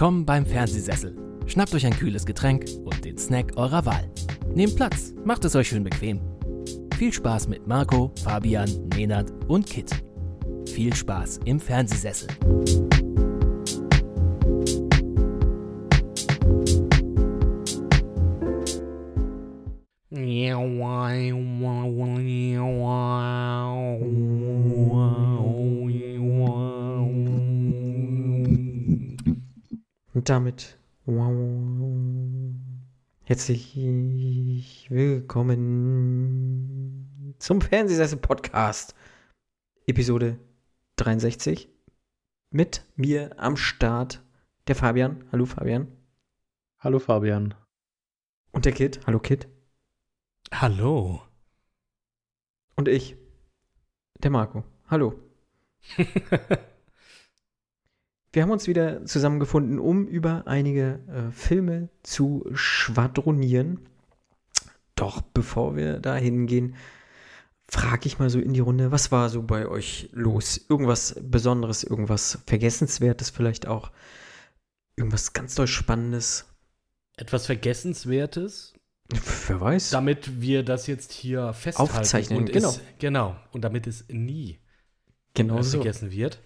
Willkommen beim Fernsehsessel. Schnappt euch ein kühles Getränk und den Snack eurer Wahl. Nehmt Platz, macht es euch schön bequem. Viel Spaß mit Marco, Fabian, Nenad und Kit. Viel Spaß im Fernsehsessel. Damit herzlich willkommen zum Fernsehsessel Podcast, Episode 63. Mit mir am Start der Fabian. Hallo Fabian. Hallo Fabian. Und der Kid. Hallo Kid. Hallo. Und ich, der Marco. Hallo. Wir haben uns wieder zusammengefunden, um über einige äh, Filme zu schwadronieren. Doch bevor wir da hingehen, frage ich mal so in die Runde, was war so bei euch los? Irgendwas Besonderes, irgendwas Vergessenswertes vielleicht auch? Irgendwas ganz doll Spannendes? Etwas Vergessenswertes? Wer weiß. Damit wir das jetzt hier festhalten. Aufzeichnen, und genau. Es, genau. Und damit es nie Genau äh, so. vergessen wird.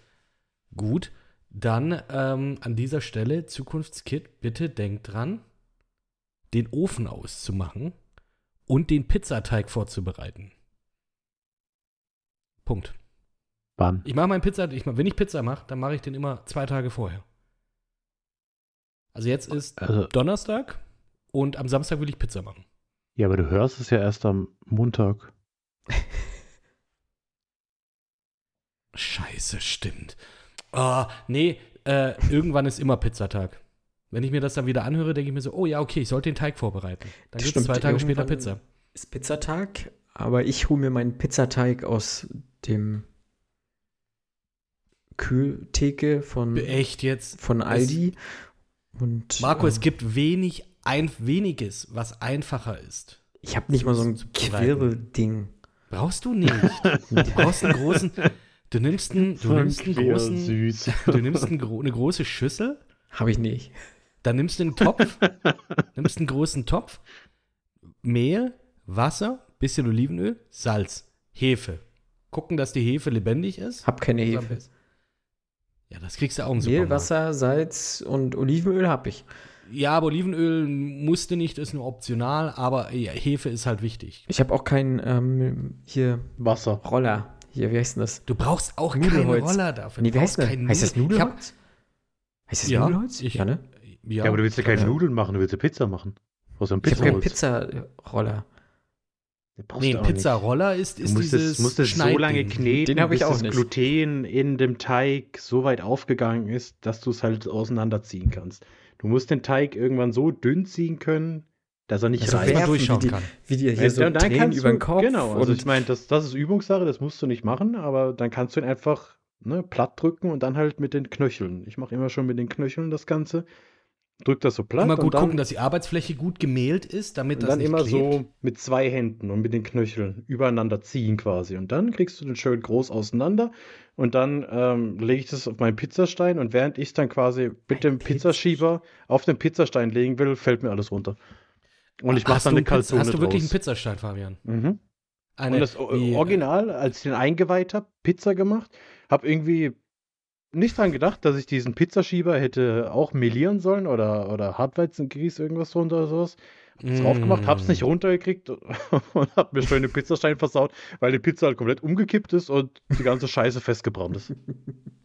Gut. Dann ähm, an dieser Stelle, Zukunftskit, bitte denkt dran, den Ofen auszumachen und den Pizzateig vorzubereiten. Punkt. Wann? Ich mache meinen Pizza, ich mach, wenn ich Pizza mache, dann mache ich den immer zwei Tage vorher. Also jetzt ist Also, Donnerstag und am Samstag will ich Pizza machen. ja, aber du hörst es ja erst am Montag. Scheiße, stimmt. Ah, nee, äh, irgendwann ist immer Pizzatag. Wenn ich mir das dann wieder anhöre, denke ich mir so, oh ja, okay, ich sollte den Teig vorbereiten. Dann gibt es zwei Tage später Pizza. Ist Pizzatag, aber ich hole mir meinen Pizzateig aus dem Kühltheke von, Echt jetzt? von Aldi. Und Marco, äh, es gibt wenig, ein, weniges, was einfacher ist. ich habe nicht mal so ein. Quirl-Ding. Brauchst du nicht. Du brauchst einen großen, du nimmst einen, du nimmst einen großen, süß. du nimmst gro- eine große Schüssel, Habe ich nicht. dann nimmst du einen Topf, nimmst einen großen Topf, Mehl, Wasser, bisschen Olivenöl, Salz, Hefe. Gucken, dass die Hefe lebendig ist. Hab keine Hefe. Ja, das kriegst du auch im Mehl, Supermarkt. Wasser, Salz und Olivenöl habe ich. Ja, aber Olivenöl musste nicht, ist nur optional, aber ja, Hefe ist halt wichtig. Ich habe auch keinen ähm, hier Wasser. Roller. Hier, wie heißt denn das? Du brauchst auch Nudelholz. keinen Roller dafür. Nee, Du wie heißt brauchst das? keinen Heißt das hab- Nudelholz? Heißt das Ja, Nudelholz? ich- ja, ne? Ja, Ja, aber du willst ja keine ja. Nudeln machen, du willst ja Pizza machen. Brauchst ja einen Ich habe keinen. Pizzaroller. Nee, du ein. Pizzaroller ist, Du ist musst dieses es, musst es so lange kneten, Den bis auch das nicht. Gluten in dem Teig so weit aufgegangen ist, dass du es halt auseinanderziehen kannst. Du musst den Teig irgendwann so dünn ziehen können, dass er nicht Also reißt. wer- werfen, durchschauen wie die, kann. Wie die hier Ja, so dann- dann Tränen über den du- Kopf. Genau, also ich meine, das, das ist Übungssache, das musst du nicht machen, aber dann kannst du ihn einfach ne, platt drücken und dann halt mit den Knöcheln. Ich mache immer schon mit den Knöcheln das Ganze. Drück das so platt Immer und gut dann, gucken, dass die Arbeitsfläche gut gemehlt ist, damit und das dann nicht immer klebt. so mit zwei Händen und mit den Knöcheln übereinander ziehen quasi. Und dann kriegst du den schön groß auseinander und dann ähm, lege ich das auf meinen Pizzastein und während ich es dann quasi mit dem Pizzaschieber auf den Pizzastein legen will, fällt mir alles runter. Und ich mache Hast dann du eine einen Kalzone Hast du wirklich einen draus. Pizzastein, Fabian? Mhm. Eine, und das wie, äh, Original, als ich den eingeweiht habe, Pizza gemacht, habe irgendwie nicht dran gedacht, dass ich diesen Pizzaschieber hätte auch melieren sollen oder, oder Hartweizengrieß, irgendwas drunter oder sowas. Hab's drauf gemacht, hab's nicht Mm. runtergekriegt und hab mir schön den Pizzastein versaut, weil die Pizza halt komplett umgekippt ist und die ganze Scheiße festgebrannt ist.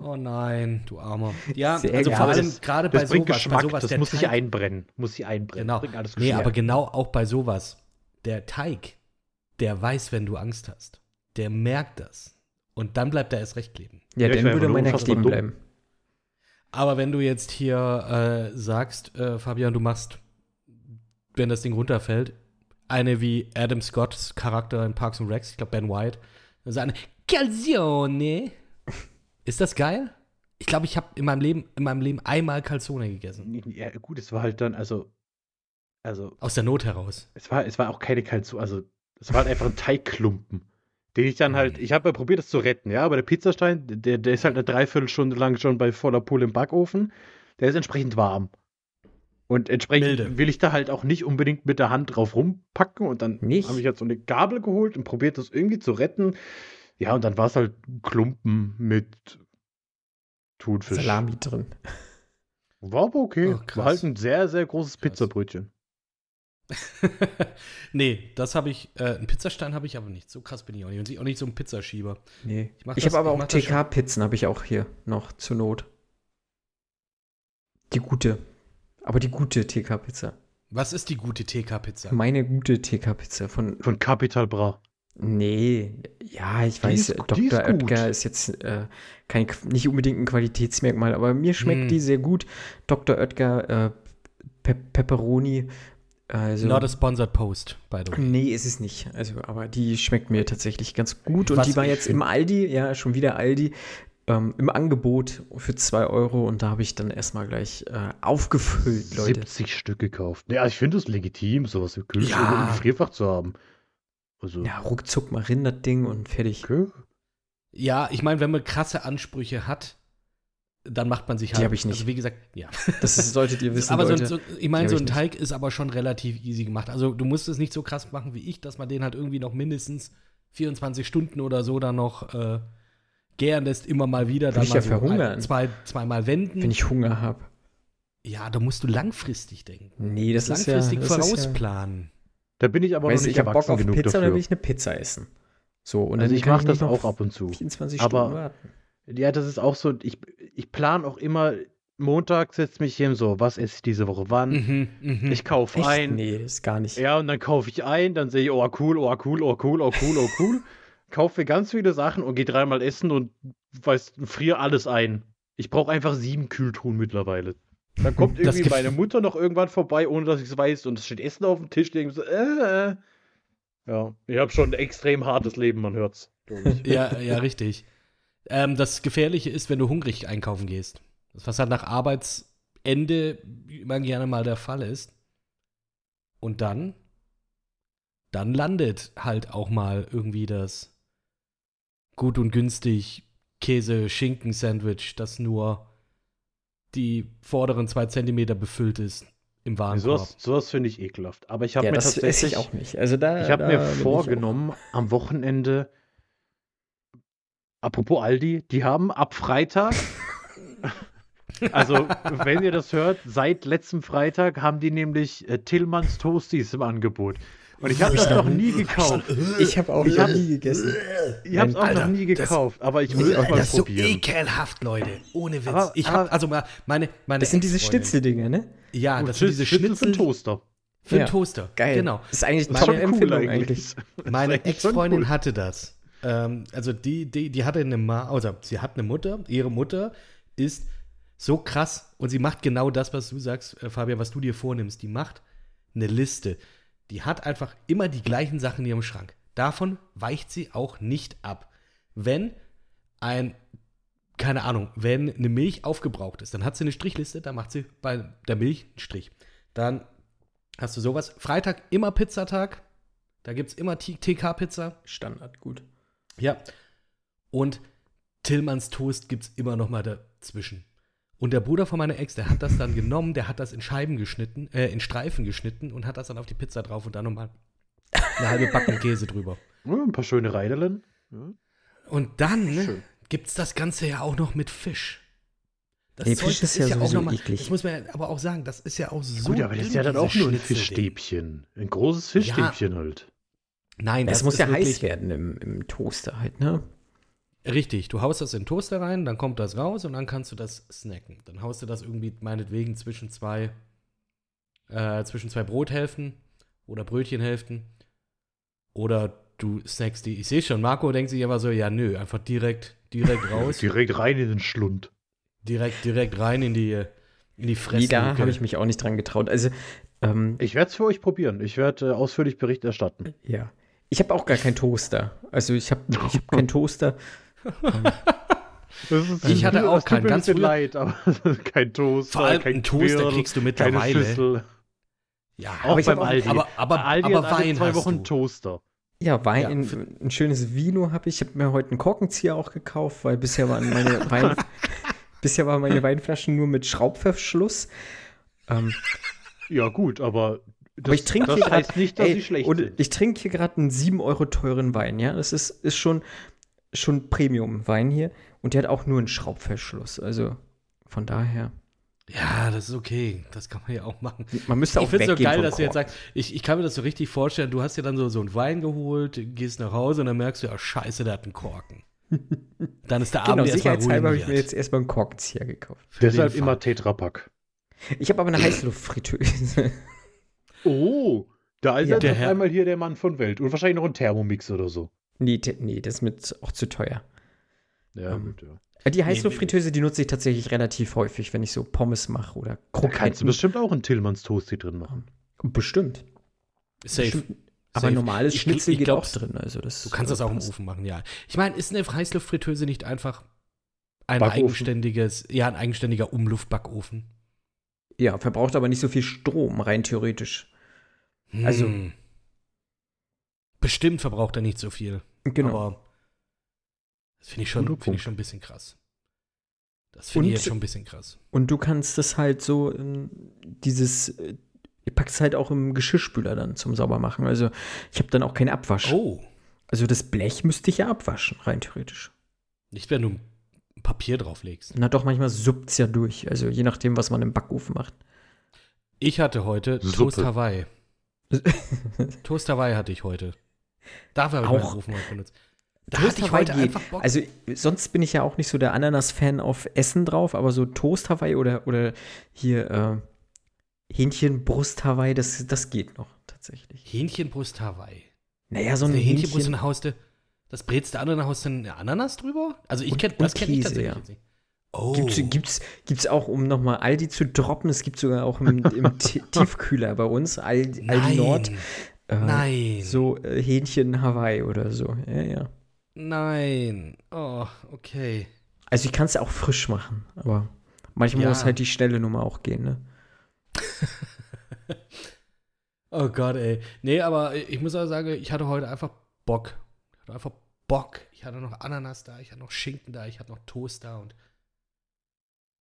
Oh nein, du Armer. Ja, Sehr also vor allem das- gerade bei Das bringt sowas, bei Geschmack, sowas das muss sich einbrennen. Muss sich einbrennen. Genau. Alles Nee, aber genau auch bei sowas. Der Teig, der weiß, wenn du Angst hast. Der merkt das. Und dann bleibt er erst recht kleben. ja, Ja, dann würde meiner unfassbar kleben bleiben. Aber wenn du jetzt hier äh, sagst, äh, Fabian, du machst, wenn das Ding runterfällt, eine wie Adam Scotts Charakter in Parks and Recs, ich glaube Ben White, sagt eine Calzone. Ist das geil? Ich glaube, ich habe in meinem Leben in meinem Leben einmal Calzone gegessen. ja, gut, es war halt dann, also, also Aus der Not heraus. Es war, es war auch keine Kalzone, also es war halt einfach ein Teigklumpen, den ich dann halt, ich habe ja probiert, das zu retten, ja, aber der Pizzastein, der, der ist halt eine Dreiviertelstunde lang schon bei voller Pulle im Backofen. der ist entsprechend warm. Und entsprechend Milde. will ich da halt auch nicht unbedingt mit der Hand drauf rumpacken. Und dann Nicht? habe ich jetzt so eine Gabel geholt und probiert das irgendwie zu retten. Ja, und dann war es halt ein Klumpen mit Thunfisch. Salami drin. War aber okay. Oh, war halt ein sehr, sehr großes Krass. Pizzabrötchen. nee, das habe ich, äh, einen Pizzastein habe ich aber nicht. So krass bin ich auch nicht. Und ich auch nicht so ein Pizzaschieber. Nee. Ich mach Ich, das- habe aber auch. TK-Pizzen, habe ich auch hier noch zur Not. Die gute. Aber die gute TK-Pizza. Was ist die gute TK-Pizza? Meine gute TK-Pizza von. Von Capital Bra. Nee, ja, ich Die weiß, ist- Dr. ist gut. Oetker ist jetzt äh, kein, nicht unbedingt ein Qualitätsmerkmal, aber mir schmeckt Hm. die sehr gut. Dr. Oetker äh, Pe Pepperoni. Also, Not a sponsored post, by the way. Nee, ist es nicht. Also, aber die schmeckt mir tatsächlich ganz gut. Und Was die war jetzt find- im Aldi, ja, schon wieder Aldi, ähm, im Angebot für 2 Euro. Und da habe ich dann erstmal gleich äh, aufgefüllt, Leute. 70 Stück gekauft. Ja, ich finde es legitim, sowas im Kühlschrank Ja. im Gefrierfach zu haben. Also, Ja, ruckzuck mal rein, das Ding und fertig. okay. Ja, ich meine, wenn man krasse Ansprüche hat, dann macht man sich Die halt. hab ich nicht. Also wie gesagt, ja. Das ist, solltet ihr wissen, aber so, Leute. so, ich meine, Die so ein Teig ist aber schon relativ easy gemacht. Also du musst es nicht so krass machen wie ich, dass man den halt irgendwie noch mindestens 24 Stunden oder so dann noch äh, gären lässt, immer mal wieder. Dann ich mal ja so verhungern. ein, zwei, zweimal wenden. wenn ich Hunger habe. ja, da musst du langfristig denken. Nee, das ist ja. langfristig Das ist ja vorausplanen. Da bin ich aber weißt noch nicht ich habe Bock erwachsen auf genug Pizza, dann dafür. will ich eine Pizza essen. So, und also dann ich mache das auch ab und zu. 24 Aber- Stunden warten. Ja, das ist auch so, ich, ich plane auch immer, Montag setzt mich hin so, was esse ich diese Woche wann? Mhm, mhm. Ich kaufe ein. Nee, das ist gar nicht. Ja, und dann kaufe ich ein, dann sehe ich, oh cool, oh cool, oh cool, oh cool, oh cool. kaufe mir ganz viele Sachen und gehe dreimal essen und weiß, friere alles ein. Ich brauche einfach sieben Kühltruhen mittlerweile. Dann kommt irgendwie meine Mutter noch irgendwann vorbei, ohne dass ich es weiß, und es steht Essen auf dem Tisch. Ich so, äh, äh. Ja, ich habe schon ein extrem hartes Leben, man hört's. ja, ja, richtig. Ähm, das Gefährliche ist, wenn du hungrig einkaufen gehst. Was halt nach Arbeitsende immer gerne mal der Fall ist. Und dann, dann landet halt auch mal irgendwie das gut und günstig Käse-Schinken-Sandwich, das nur die vorderen zwei Zentimeter befüllt ist im Warenkorb. sowas sowas finde ich ekelhaft. Aber ich habe ja, mir das tatsächlich ich auch nicht. Also da, Ich habe mir vorgenommen, am Wochenende, apropos Aldi, die haben ab Freitag, also wenn ihr das hört, seit letztem Freitag haben die nämlich äh, Tillmanns Toasties im Angebot. Und ich habe das noch nie gekauft. Ich habe auch Ich noch hab- nie gegessen. Ich habe es auch Alter, noch nie das- gekauft, aber ich will es mal das ist so probieren. ekelhaft, Leute. Ohne Witz. Aber- ich habe also meine meine Das sind diese Schnitzeldinger, ne? Ja, Oh, das sind diese Schnitzel für Schnitzel Toaster. für den Ja. Toaster. Geil. Genau. Das ist eigentlich eine Das Top-Empfehlung cool eigentlich. Meine Das eigentlich Ex-Freundin cool. hatte das. Ähm, also die, die, die hatte eine Ma, also sie hat eine Mutter, ihre Mutter ist so krass und sie macht genau das, was du sagst, äh, Fabian, was du dir vornimmst. Die macht eine Liste. Die hat einfach immer die gleichen Sachen in ihrem Schrank. Davon weicht sie auch nicht ab. Wenn ein, keine Ahnung, wenn eine Milch aufgebraucht ist, dann hat sie eine Strichliste, da macht sie bei der Milch einen Strich. Dann hast du sowas. Freitag immer Pizzatag. Da gibt es immer TK-Pizza. Standard, gut. Ja. Und Tillmanns Toast gibt es immer noch mal dazwischen. Und der Bruder von meiner Ex, der hat das dann genommen, der hat das in Scheiben geschnitten, äh, in Streifen geschnitten und hat das dann auf die Pizza drauf und dann nochmal eine halbe Backen Käse drüber. Ja, ein paar schöne Reidelen. Ja. Und dann Schön. gibt es das Ganze ja auch noch mit Fisch. Das Nee, Fisch ist ja auch sowieso mal- eklig. Das muss man ja aber auch sagen, das ist ja auch so. Gut, aber das ist ja dann auch nur ein. Fischstäbchen. Ein großes Fischstäbchen halt. Nein, Das, das muss ja heiß werden im, im Toaster halt, ne? Richtig, du haust das in den Toaster rein, dann kommt das raus und dann kannst du das snacken. Dann haust du das irgendwie meinetwegen zwischen zwei, äh, zwischen zwei Brothälften oder Brötchenhälften. Oder du snackst die. Ich sehe schon, Marco denkt sich aber so, ja nö, einfach direkt, direkt raus, Direkt rein in den Schlund. direkt, direkt rein in die, in die Fresse. Nee, da habe ich mich auch nicht dran getraut. Also, ähm, Ich werde es für euch probieren. Ich werde äh, ausführlich Bericht erstatten. ja. Ich habe auch gar keinen Toaster. Also, ich habe ich hab keinen Toaster. Das ist, Ich hatte auch es tut keinen, mir ein ganz früher- leid, aber kein Toaster, Vor allem kein Toaster Quirl, kriegst du mittlerweile. Ja, Auch ich beim Aldi. aber, aber, Aldi aber Wein zwei hast Wochen du. Toaster. Ja, Wein, Ja, ein, schönes Vino habe ich. Ich habe mir heute einen Korkenzieher auch gekauft, weil bisher waren meine Wein, Bisher waren meine Weinflaschen nur mit Schraubverschluss. Ähm, Ja, gut, aber. aber ich trinke das hier heißt gerade nicht, dass ey, sie schlecht und sind. ich trinke hier gerade einen 7 Euro teuren Wein, ja. Das ist, ist schon, schon Premium-Wein hier. Und der hat auch nur einen Schraubverschluss. Also von daher. Ja, das ist okay. Das kann man ja auch machen. Man müsste Ich auch finde es so geil, dass du jetzt sagst, ich, ich kann mir das so richtig vorstellen, du hast dir dann so, so einen Wein geholt, gehst nach Hause und dann merkst du, ja, scheiße, der hat einen Korken. Dann ist der Genau, Abend erstmal sicherheitshalber habe ich mir ruiniert. jetzt erstmal einen Korkenzieher gekauft. Für Deshalb immer Tetrapack. Ich habe aber eine Heißluftfritteuse. Oh, da ist Ja. jetzt auf einmal hier der Mann von Welt. Und wahrscheinlich noch ein Thermomix oder so. Nee, nee, das ist mir auch zu teuer. Ja, Ähm, gut, ja. Äh, Die Heißluftfritteuse, die nutze ich tatsächlich relativ häufig, wenn ich so Pommes mache oder Da kannst du Kroketten. bestimmt auch einen Tillmanns Toasty drin machen. Bestimmt. Safe. Bestimmt. Aber Safe. normales Ich- Schnitzel ich geht glaub, auch drin. Also das, Du kannst das äh, auch im. Ofen machen, ja. Ich meine, ist eine Heißluftfritteuse nicht einfach ein Backofen. eigenständiges, ja, ein eigenständiger Umluftbackofen? Ja, verbraucht aber nicht so viel Strom, rein theoretisch. Also- Hm. Bestimmt verbraucht er nicht so viel. Genau. Aber das finde ich, schon- finde ich schon ein bisschen krass. Das finde ich jetzt schon ein bisschen krass. Und du kannst das halt so, ähm, dieses, äh, ihr packt es halt auch im Geschirrspüler dann zum Saubermachen. Also ich habe dann auch keinen Abwasch. Oh, Also das Blech müsste ich ja abwaschen, rein theoretisch. nicht wenn du Papier drauflegst. Na doch, manchmal suppt es ja durch. Also je nachdem, was man im Backofen macht. Ich hatte heute Suppe. Toast Hawaii. Toast Hawaii hatte ich heute. Dafür habe ich Auch. meinen heute benutzt. Da Toast hatte ich heute einfach Bock. Also sonst bin ich ja auch nicht so der Ananas-Fan auf Essen drauf, aber so Toast Hawaii oder, oder hier äh, Hähnchenbrust Hawaii, das, das geht noch tatsächlich. Hähnchenbrust Hawaii. Naja, so ein der Hähnchenbrust Hähnchen. und haust du, das brätst du an und dann haust du eine Ananas drüber? Also ich Und- kenn, und das kenne ich tatsächlich ja. nicht. Oh. Gibt's, gibt's, gibt's auch, um nochmal Aldi zu droppen, es gibt sogar auch im, im Ti- Tiefkühler bei uns, Aldi, Aldi. Nord, äh, Nein. so äh, Hähnchen Hawaii oder so. Ja, ja. Nein. Oh, okay. Also ich kann es auch frisch machen, aber manchmal Ja. muss halt die schnelle Nummer auch gehen, ne? Oh Gott, ey. Nee, aber ich muss auch sagen, ich hatte heute einfach Bock. Ich hatte einfach Bock. Ich hatte noch Ananas da, ich hatte noch Schinken da, ich hatte noch Toast da und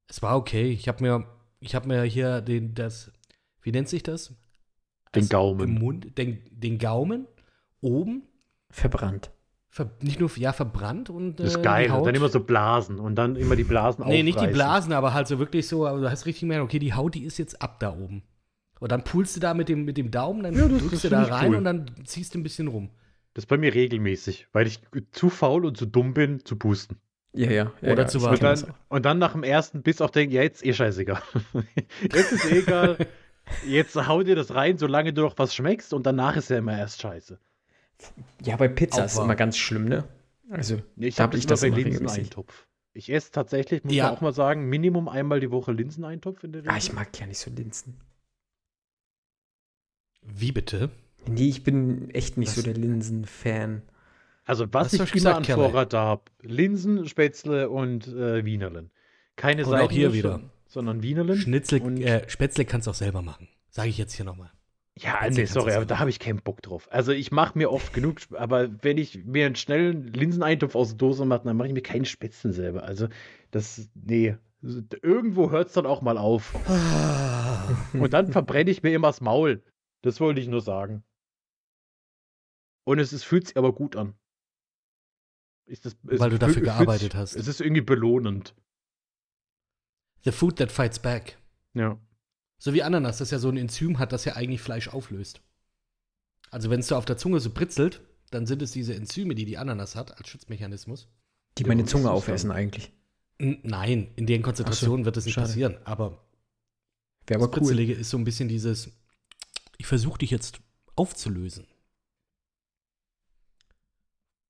es war okay. Ich habe mir, ich habe mir hier den, das, wie nennt sich das? Den Also Gaumen. Im Mund, den, den Gaumen oben, Verbrannt. ver, nicht nur, ja, verbrannt und Das ist äh, geil. die Und dann immer so Blasen und dann immer die Blasen Nee, nicht die aufreißen. Blasen, aber halt so wirklich so, aber du hast richtig gemerkt, okay, die Haut, die ist jetzt ab da oben. Und dann pulst du da mit dem, mit dem Daumen, dann Ja, das- drückst das du da rein cool. und dann ziehst du ein bisschen rum. Das ist bei mir regelmäßig, weil ich zu faul und zu dumm bin, zu pusten. Ja, ja. ja Oder ja, zu warten. Und dann, und dann nach dem ersten Biss auch denken, ja, jetzt eh scheißegal. jetzt ist eh egal. Jetzt hau dir das rein, solange du noch was schmeckst und danach ist ja immer erst scheiße. Ja, bei Pizza Auch ist immer ganz schlimm, ne? Also, Ich Da habe hab ich das immer. Linseneintopf. Ich esse tatsächlich, muss Ja. man auch mal sagen, Minimum einmal die Woche Linseneintopf in der ah, Regel. ich mag ja nicht so Linsen. Wie bitte? Nee, ich bin echt nicht Was? so der Linsen-Fan. Also was du ich schon immer an? Vorrat habe, Linsen, Spätzle und äh, Wienerlen. Keine Und auch hier wieder. Sondern Wienerlen. Schnitzel, und- äh, Spätzle kannst du auch selber machen. Sage ich jetzt hier nochmal. Ja, Spätzle nee, sorry, aber da habe ich keinen Bock drauf. Also ich mache mir oft genug, aber wenn ich mir einen schnellen Linseneintopf aus der Dose mache, dann mache ich mir keinen Spätzle selber. Also das, nee, irgendwo hört es dann auch mal auf. Und dann verbrenne ich mir immer das Maul. Das wollte ich nur sagen. Und es ist, fühlt sich aber gut an. Ist das, Weil du dafür gearbeitet hast. Es ist irgendwie belohnend. The food that fights back. Ja. So wie Ananas, das ja so ein Enzym hat, das ja eigentlich Fleisch auflöst. Also wenn es so auf der Zunge so britzelt, dann sind es diese Enzyme, die die Ananas hat, als Schutzmechanismus. Die meine Zunge aufessen eigentlich. N nein, in den Konzentrationen wird das nicht schade. passieren. Aber Wäre das aber cool. Britzelige ist so ein bisschen dieses, ich versuche dich jetzt aufzulösen.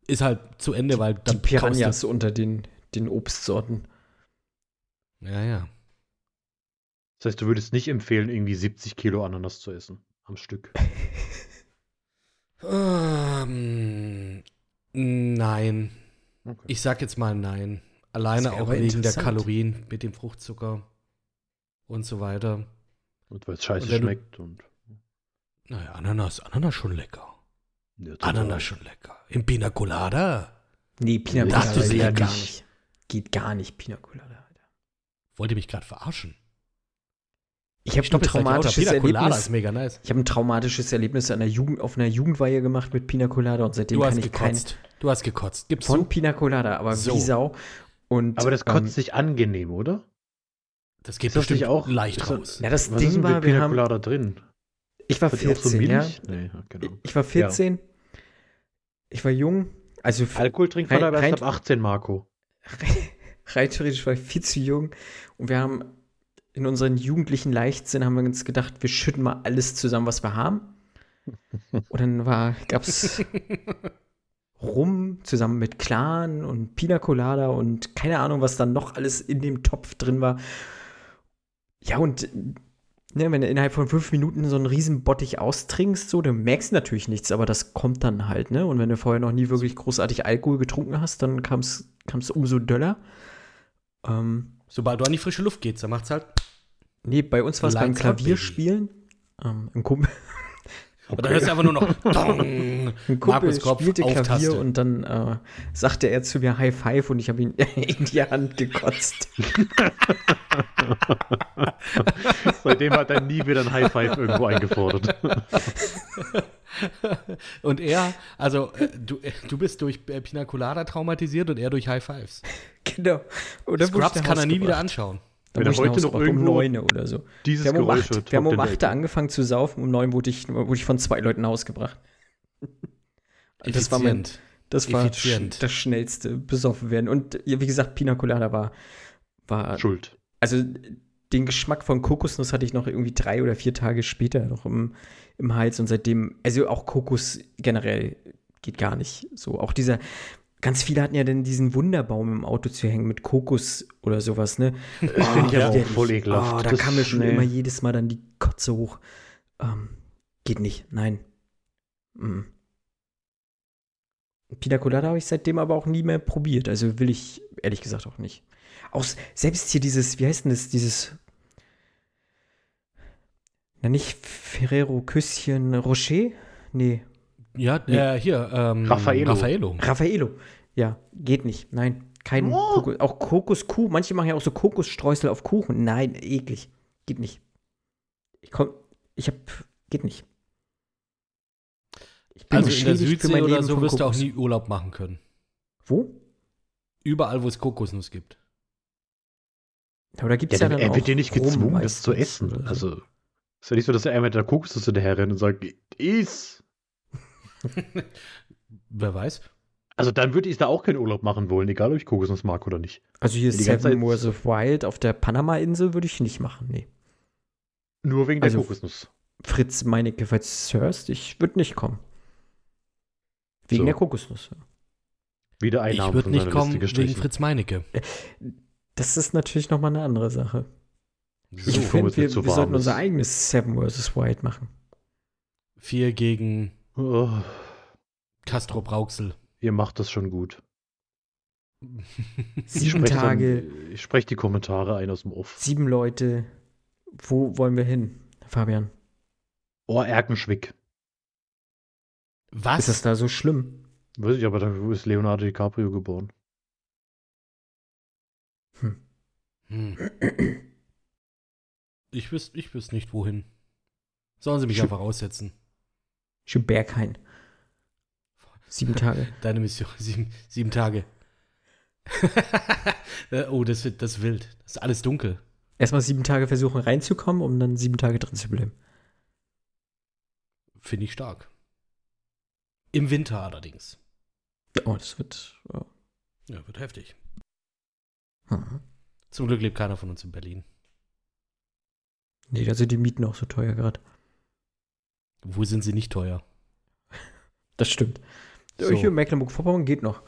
Ist halt zu Ende, weil Die dann Piranhas unter den, den Obstsorten. Ja, ja. Das heißt, du würdest nicht empfehlen, irgendwie 70 Kilo Ananas zu essen am Stück. Ähm, nein. Okay. Ich sag jetzt mal nein. Alleine auch wegen der. Kalorien mit dem Fruchtzucker und so weiter. Und weil es scheiße Und schmeckt und. Naja, Ananas, Ananas schon lecker. Ja. Ananas schon lecker. Im Pina Colada. Nee, Pina Das Colada ist geht ja gar nicht. nicht. Geht gar nicht, Pina Colada. Wollt ihr mich gerade verarschen? Ich habe ein traumatisches Erlebnis. ist mega nice. Ich habe ein traumatisches Erlebnis an der Jugend, auf einer Jugendweihe gemacht mit Pina Colada und seitdem Du kann hast ich kein gekotzt. Du hast gekotzt. Gib's von zu. Pina Colada, aber So. wie Sau. Und, Aber das ähm, kotzt sich angenehm, oder? Das geht Ist bestimmt auch- leicht ist raus. Ja, das Was ist Ding denn war, wir Pina haben, Colada drin? ich war die auch so 14, ja. Nee, ja, genau. Ich war 14. Ich war jung. Also Alkohol trinkt man aber erst ab 18, Marco. rein theoretisch war ich viel zu jung. Und wir haben in unseren jugendlichen Leichtsinn haben wir uns gedacht, wir schütten mal alles zusammen, was wir haben. Und dann war, gab's Rum zusammen mit Clan und Pina Colada und keine Ahnung, was dann noch alles in dem Topf drin war. Ja, und ne, wenn du innerhalb von fünf Minuten so einen riesen Bottich austrinkst, so, dann merkst du natürlich nichts, aber das kommt dann halt, ne? Und wenn du vorher noch nie wirklich großartig Alkohol getrunken hast, dann kam es umso döller. Ähm, Sobald du an die frische Luft gehst, dann macht's halt. nee, bei uns war es beim Klavierspielen. Ähm, ein Kumpel, Und dann hörst du einfach nur noch. Dong. ein Kumpel Kopf spielte auf Klavier Taste. und dann äh, sagte er zu mir High Five und ich habe ihn in die Hand gekotzt. Seitdem hat er nie wieder ein High Five irgendwo eingefordert. Und er, also äh, du, äh, du bist durch äh, Pina Colada traumatisiert und er durch High Fives. genau. Ich Scrubs kann er nie wieder anschauen. Dann Wenn wurde er heute noch um neun oder so. Dieses Wir haben um Geräusch acht, wir haben um acht angefangen zu saufen, um neun wurde ich, wurde ich von zwei Leuten nach Hause gebracht. Das war mein, Effizient. das war Effizient. das schnellste besoffen werden. Und wie gesagt, Pina Colada war, war Schuld. also den Geschmack von Kokosnuss hatte ich noch irgendwie drei oder vier Tage später noch im, im Hals und seitdem, also auch Kokos generell geht gar nicht so. Auch dieser, ganz viele hatten ja dann diesen Wunderbaum im Auto zu hängen mit Kokos oder sowas, ne? Auch widerlich. voll ekelhaft. Oh, da Das- kam mir schon nee. immer jedes Mal dann die Kotze hoch. Ähm, geht nicht, nein. Mm. Pina Colada habe ich seitdem aber auch nie mehr probiert. Also will ich ehrlich gesagt auch nicht. Auch selbst hier dieses, wie heißt denn das, dieses. Na, nicht Ferrero Küsschen Rocher? Nee, Ja, Nee. äh, hier, ähm, Raffaello. Raffaello. Raffaello. Ja, geht nicht. Nein, kein Oh. Kokos. Auch Kokoskuh. Manche machen ja auch so Kokosstreusel auf Kuchen. Nein, eklig. Geht nicht. Ich komm, ich hab, geht nicht. Ich bin Also in der Südsee mein oder Leben so wirst du auch Kokos. nie Urlaub machen können. Wo? Überall, wo es Kokosnuss gibt. Aber da gibt Ja, es ja, dann, dann er wird dir nicht gezwungen, das zu essen. Also, ist ja nicht so, dass er einmal mit der Kokosnuss hinterherrennt und sagt, iss. Wer weiß? Also, dann würde ich da auch keinen Urlaub machen wollen, egal ob ich Kokosnuss mag oder nicht. Also hier die ganze Seven Zeit- Wars of Wild auf der Panama-Insel würde ich nicht machen, nee. Nur wegen Also- der Kokosnuss. Fritz Meinecke, falls du es hörst, ich würde nicht kommen. Wegen So. der Kokosnuss. Wieder ein Ich würde nicht kommen wegen. Fritz Meinecke. Das ist natürlich nochmal eine andere Sache. So, Ich finde, wir, wir sollten unser eigenes Seven vs. Wild machen. Vier gegen Oh, Castro Brauxel. ihr macht das schon gut. Ich Sieben spreche Tage, Dann, ich spreche die Kommentare ein aus dem Off. sieben Leute. Wo wollen wir hin, Fabian? Oh, Erkenschwick. Was? Ist das da so schlimm? Weiß ich, aber da ist Leonardo DiCaprio geboren. Hm. Ich wüsste ich wüsst nicht, wohin. Sollen sie mich Sch- einfach aussetzen. Schon Berghain. Sieben Tage. Deine Mission. Sieben, sieben Tage. Äh, oh, das wird das wild. Das ist alles dunkel. Erstmal sieben Tage versuchen reinzukommen, um dann sieben Tage drin zu bleiben. Finde ich stark. Im Winter allerdings. Oh, das wird. Oh. Ja, wird heftig. Hm. Zum Glück lebt keiner von uns in Berlin. Nee, da sind die Mieten auch so teuer gerade. Wo sind sie nicht teuer? Das stimmt. So. Hier Mecklenburg-Vorpommern geht noch.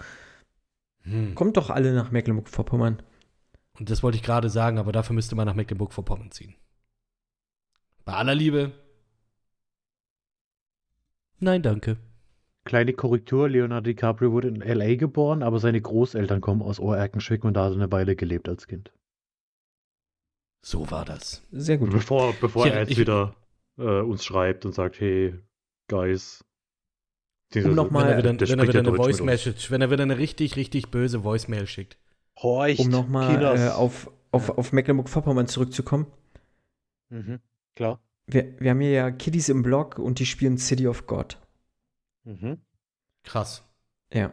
Hm. Kommt doch alle nach Mecklenburg-Vorpommern. Und das wollte ich gerade sagen, aber dafür müsste man nach Mecklenburg-Vorpommern ziehen. Bei aller Liebe. Nein, danke. Kleine Korrektur, Leonardo DiCaprio wurde in L.A. geboren, aber seine Großeltern kommen aus Ohr-Erkenschwick und da hat er eine Weile gelebt als Kind. So war das. Sehr gut. Bevor, bevor Ja, er jetzt ich- wieder äh, uns schreibt und sagt, hey, Guys. Um noch mal- Wenn er wieder, der wenn er wieder eine Voice. Message, wenn er wieder eine richtig, richtig böse Voicemail schickt. Horcht, Um nochmal äh, auf, auf, auf Mecklenburg-Vorpommern zurückzukommen. Mhm. Klar. Wir, wir haben hier ja Kiddies im Blog und die spielen City of God. Mhm. Krass. Ja.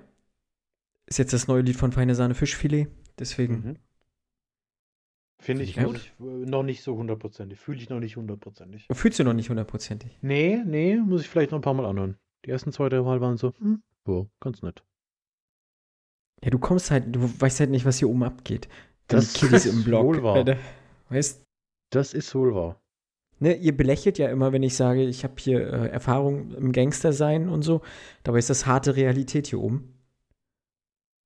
Ist jetzt das neue Lied von Feine Sahne Fischfilet. Deswegen. Mhm. Finde ich, Finde noch nicht, noch nicht so hundertprozentig. Fühle ich noch nicht hundertprozentig. Fühlst du noch nicht hundertprozentig. Nee, nee, muss ich vielleicht noch ein paar Mal anhören. Die ersten zwei, drei Mal waren so, hm, ja, ganz nett. Ja, du kommst halt, du weißt halt nicht, was hier oben abgeht. Das Kiddies ist im Blog. wohl wahr. Weißt Das ist wohl wahr. ne, ihr belächelt ja immer, wenn ich sage, ich habe hier äh, Erfahrung im Gangster-Sein und so. Dabei ist das harte Realität hier oben.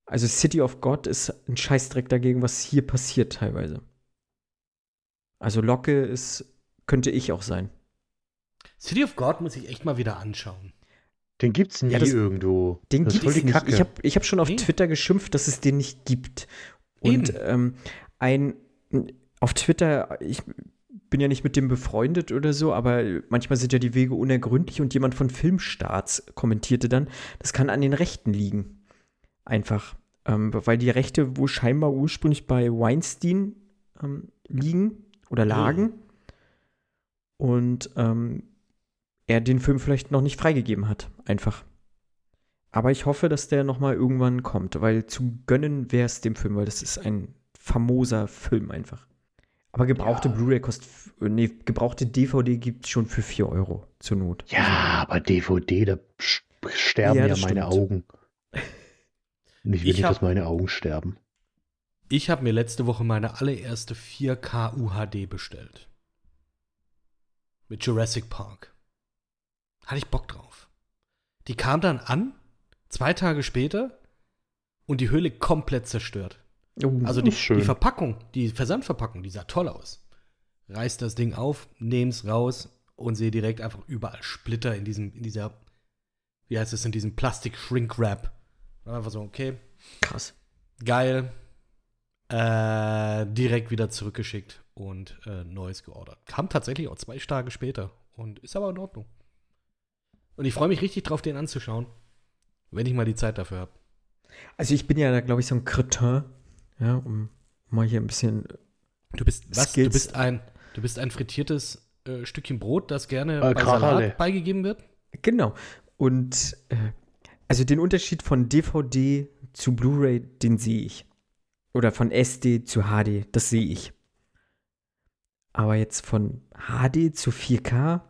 Also City of God ist ein Scheißdreck dagegen, was hier passiert teilweise. Also Locke ist, könnte ich auch sein. City of God muss ich echt mal wieder anschauen. Den gibt's nie Ja, das- irgendwo. Den das ist gibt voll es die nicht. Kacke. Ich habe ich hab schon auf Nee. Twitter geschimpft, dass es den nicht gibt. Und Eben. ähm, ein auf Twitter, ich bin ja nicht mit dem befreundet oder so, aber manchmal sind ja die Wege unergründlich und jemand von Filmstarts kommentierte dann, das kann an den Rechten liegen. Einfach. Ähm, weil die Rechte wohl scheinbar ursprünglich bei Weinstein ähm, liegen oder lagen. Und ähm, er den Film vielleicht noch nicht freigegeben hat. Einfach. Aber ich hoffe, dass der noch mal irgendwann kommt, weil zu gönnen wäre es dem Film, weil das ist ein famoser Film einfach. Aber gebrauchte Ja. Blu-ray kostet, f- nee, gebrauchte DVD gibt es schon für 4 Euro zur Not. Ja, aber DVD, da sterben Ja, ja, meine stimmt. Augen. Und ich will Ich nicht, hab- dass meine Augen sterben. Ich habe mir letzte Woche meine allererste 4K UHD bestellt. Mit Jurassic Park. Hatte ich Bock drauf. Die kam dann an, zwei Tage später, und die Hülle komplett zerstört. Oh, Also die, die Verpackung, die Versandverpackung, die sah toll aus. Reiß das Ding auf, nehm's raus und sehe direkt einfach überall Splitter in diesem, in dieser, wie heißt es, in diesem Plastik-Shrink-Wrap. Einfach so, okay, krass. geil. Äh, direkt wieder zurückgeschickt und äh, neues geordert. Kam tatsächlich auch zwei Tage später und ist aber in Ordnung. Und ich freue mich richtig drauf, den anzuschauen, wenn ich mal die Zeit dafür habe. Also ich bin ja da, glaube ich, so ein Cretin, ja, um mal hier ein bisschen Du bist was? Du Skills. bist ein, du bist ein frittiertes äh, Stückchen Brot, das gerne Äh, bei. Salat beigegeben wird. Genau. Und äh, also den Unterschied von DVD zu Blu-ray, den sehe ich. Oder von SD zu HD, das sehe ich. Aber jetzt von HD zu 4K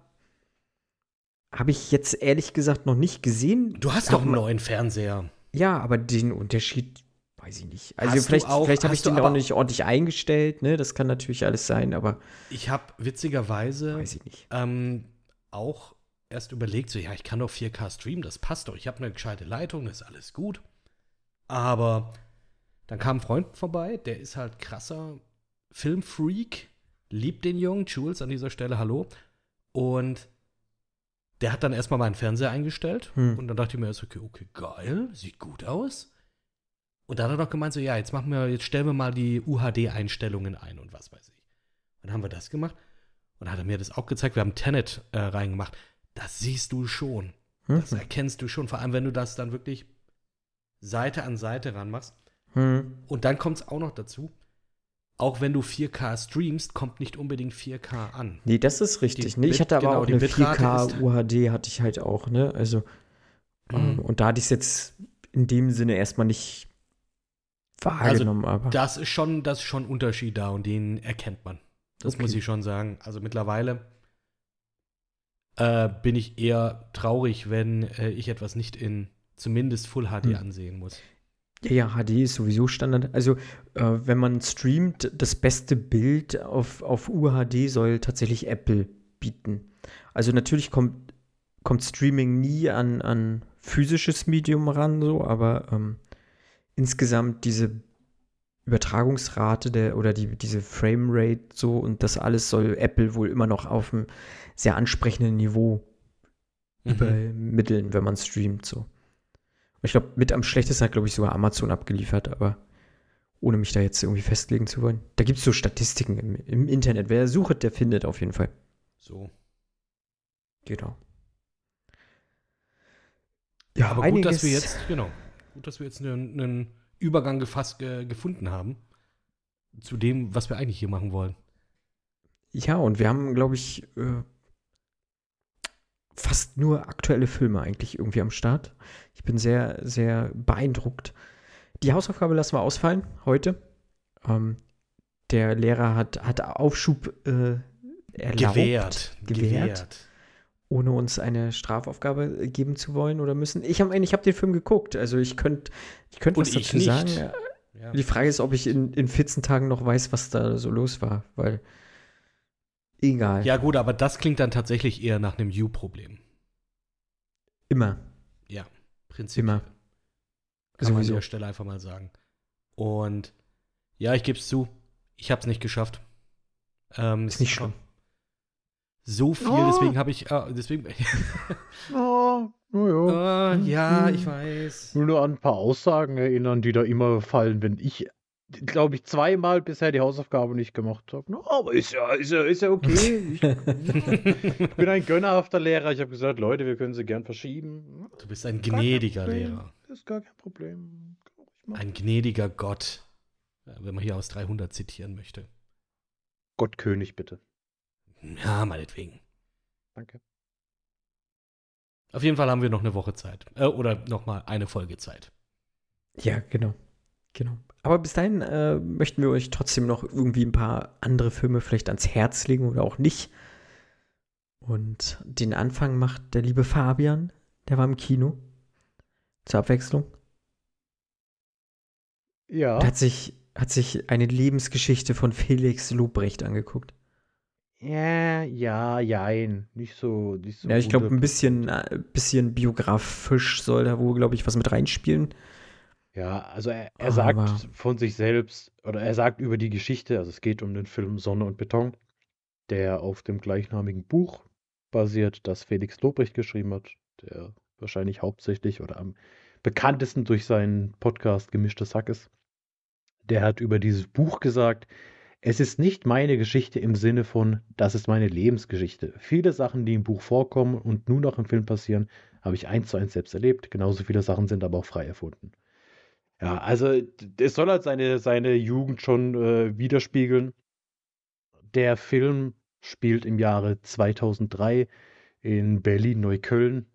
habe ich jetzt ehrlich gesagt noch nicht gesehen. Du hast doch einen neuen Fernseher. Ja, aber den Unterschied weiß ich nicht. Also Hast vielleicht, auch- vielleicht habe ich den auch nicht ordentlich eingestellt, ne? Das kann natürlich alles sein, aber Ich habe witzigerweise weiß ich nicht. ähm, auch erst überlegt, so ja, ich kann doch 4K streamen, das passt doch. Ich habe eine gescheite Leitung, das ist alles gut. Aber dann kam ein Freund vorbei, der ist halt krasser Filmfreak, liebt den Jungen, Jules an dieser Stelle, hallo. Und der hat dann erstmal meinen Fernseher eingestellt Hm. und dann dachte ich mir erst, okay, okay, geil, sieht gut aus. Und dann hat er doch gemeint, so ja, jetzt machen wir, jetzt stellen wir mal die UHD-Einstellungen ein und was weiß ich. Und dann haben wir das gemacht. Und dann hat er mir das auch gezeigt. Wir haben Tenet äh, reingemacht. Das siehst du schon. Das Hm? erkennst du schon. Vor allem, wenn du das dann wirklich Seite an Seite ranmachst. Hm. Und dann kommt es auch noch dazu. Auch wenn du 4K streamst, kommt nicht unbedingt 4K an. Nee, das ist richtig. Die nee, ich hatte aber genau, auch eine Bitrate 4K ist- UHD hatte ich halt auch, ne? Also ähm, Mhm. und da hatte ich es jetzt in dem Sinne erstmal nicht wahrgenommen, aber Das ist schon, das ist schon ein Unterschied da und den erkennt man. Das Okay. muss ich schon sagen. Also mittlerweile äh, bin ich eher traurig, wenn äh, ich etwas nicht in zumindest Full HD Hm. ansehen muss. Ja, ja, HD ist sowieso Standard. Also äh, wenn man streamt, das beste Bild auf, auf UHD soll tatsächlich Apple bieten. Also natürlich kommt, kommt Streaming nie an, an physisches Medium ran, so, aber ähm, insgesamt diese Übertragungsrate der oder die, diese Framerate so und das alles soll Apple wohl immer noch auf einem sehr ansprechenden Niveau Mhm. übermitteln, wenn man streamt so. Ich glaube, mit am schlechtesten hat, glaube ich, sogar Amazon abgeliefert, aber ohne mich da jetzt irgendwie festlegen zu wollen. Da gibt es so Statistiken im, im Internet. Wer sucht, der findet auf jeden Fall. So. Genau. Ja, Aber gut, dass wir jetzt, genau, gut, dass wir jetzt einen, einen Übergang gefasst, äh, gefunden haben. zu dem, was wir eigentlich hier machen wollen. Ja, und wir haben, glaube ich, äh, fast nur aktuelle Filme eigentlich irgendwie am Start. Ich bin sehr, sehr beeindruckt. Die Hausaufgabe lassen wir ausfallen heute. Ähm, der Lehrer hat, hat Aufschub äh, erlaubt, Gewährt. gewährt, ohne uns eine Strafaufgabe geben zu wollen oder müssen. Ich habe ich hab den Film geguckt, also ich könnte ich könnt Und was ich dazu nicht. sagen. Ja. Die Frage ist, ob ich in, in 14 Tagen noch weiß, was da so los war, weil egal. ja, gut, aber das klingt dann tatsächlich eher nach einem You-Problem. Immer. Prinzipiell. Immer. Kann man an Sowieso. der Stelle einfach mal sagen. Und ja, ich gebe es zu, ich habe es nicht geschafft. Ähm, Ist nicht schlimm. So viel, Oh. deswegen habe ich, äh, deswegen, Oh, naja. Ah, ja, ich weiß. Nur nur an ein paar Aussagen erinnern, die da immer fallen, wenn ich, glaube ich, zweimal bisher die Hausaufgabe nicht gemacht habe. Na, aber ist ja, ist ja, ist ja okay. Ich, ich bin ein gönnerhafter Lehrer. Ich habe gesagt, Leute, wir können sie gern verschieben. Du bist ein gnädiger. Lehrer. Das ist gar kein Problem. Ein gnädiger Gott. Wenn man hier aus 300 zitieren möchte. Gottkönig, bitte. Ja, meinetwegen. Danke. Auf jeden Fall haben wir noch eine Woche Zeit. Äh, oder noch mal eine Folge Zeit. Ja, genau. Genau. Aber bis dahin äh, möchten wir euch trotzdem noch irgendwie ein paar andere Filme vielleicht ans Herz legen oder auch nicht. Und den Anfang macht der liebe Fabian, der war im Kino. Zur Abwechslung. Ja. Und hat sich, hat sich eine Lebensgeschichte von Felix Lobrecht angeguckt. Ja, ja, jein. Nicht so, nicht so. Ja, ich glaube, ein 100%. bisschen, äh, bisschen biografisch soll da wohl, glaube ich, was mit reinspielen. Ja, also er, er Aber- sagt von sich selbst, oder er sagt über die Geschichte, also es geht um den Film Sonne und Beton, der auf dem gleichnamigen Buch basiert, das Felix Lobrecht geschrieben hat, der wahrscheinlich hauptsächlich oder am bekanntesten durch seinen Podcast Gemischtes Hack ist. Der hat über dieses Buch gesagt, es ist nicht meine Geschichte im Sinne von, das ist meine Lebensgeschichte. Viele Sachen, die im Buch vorkommen und nun noch im Film passieren, habe ich eins zu eins selbst erlebt. Genauso viele Sachen sind aber auch frei erfunden. Ja, also es soll halt seine, seine Jugend schon äh, widerspiegeln. Der Film spielt im Jahre 2003 in Berlin-Neukölln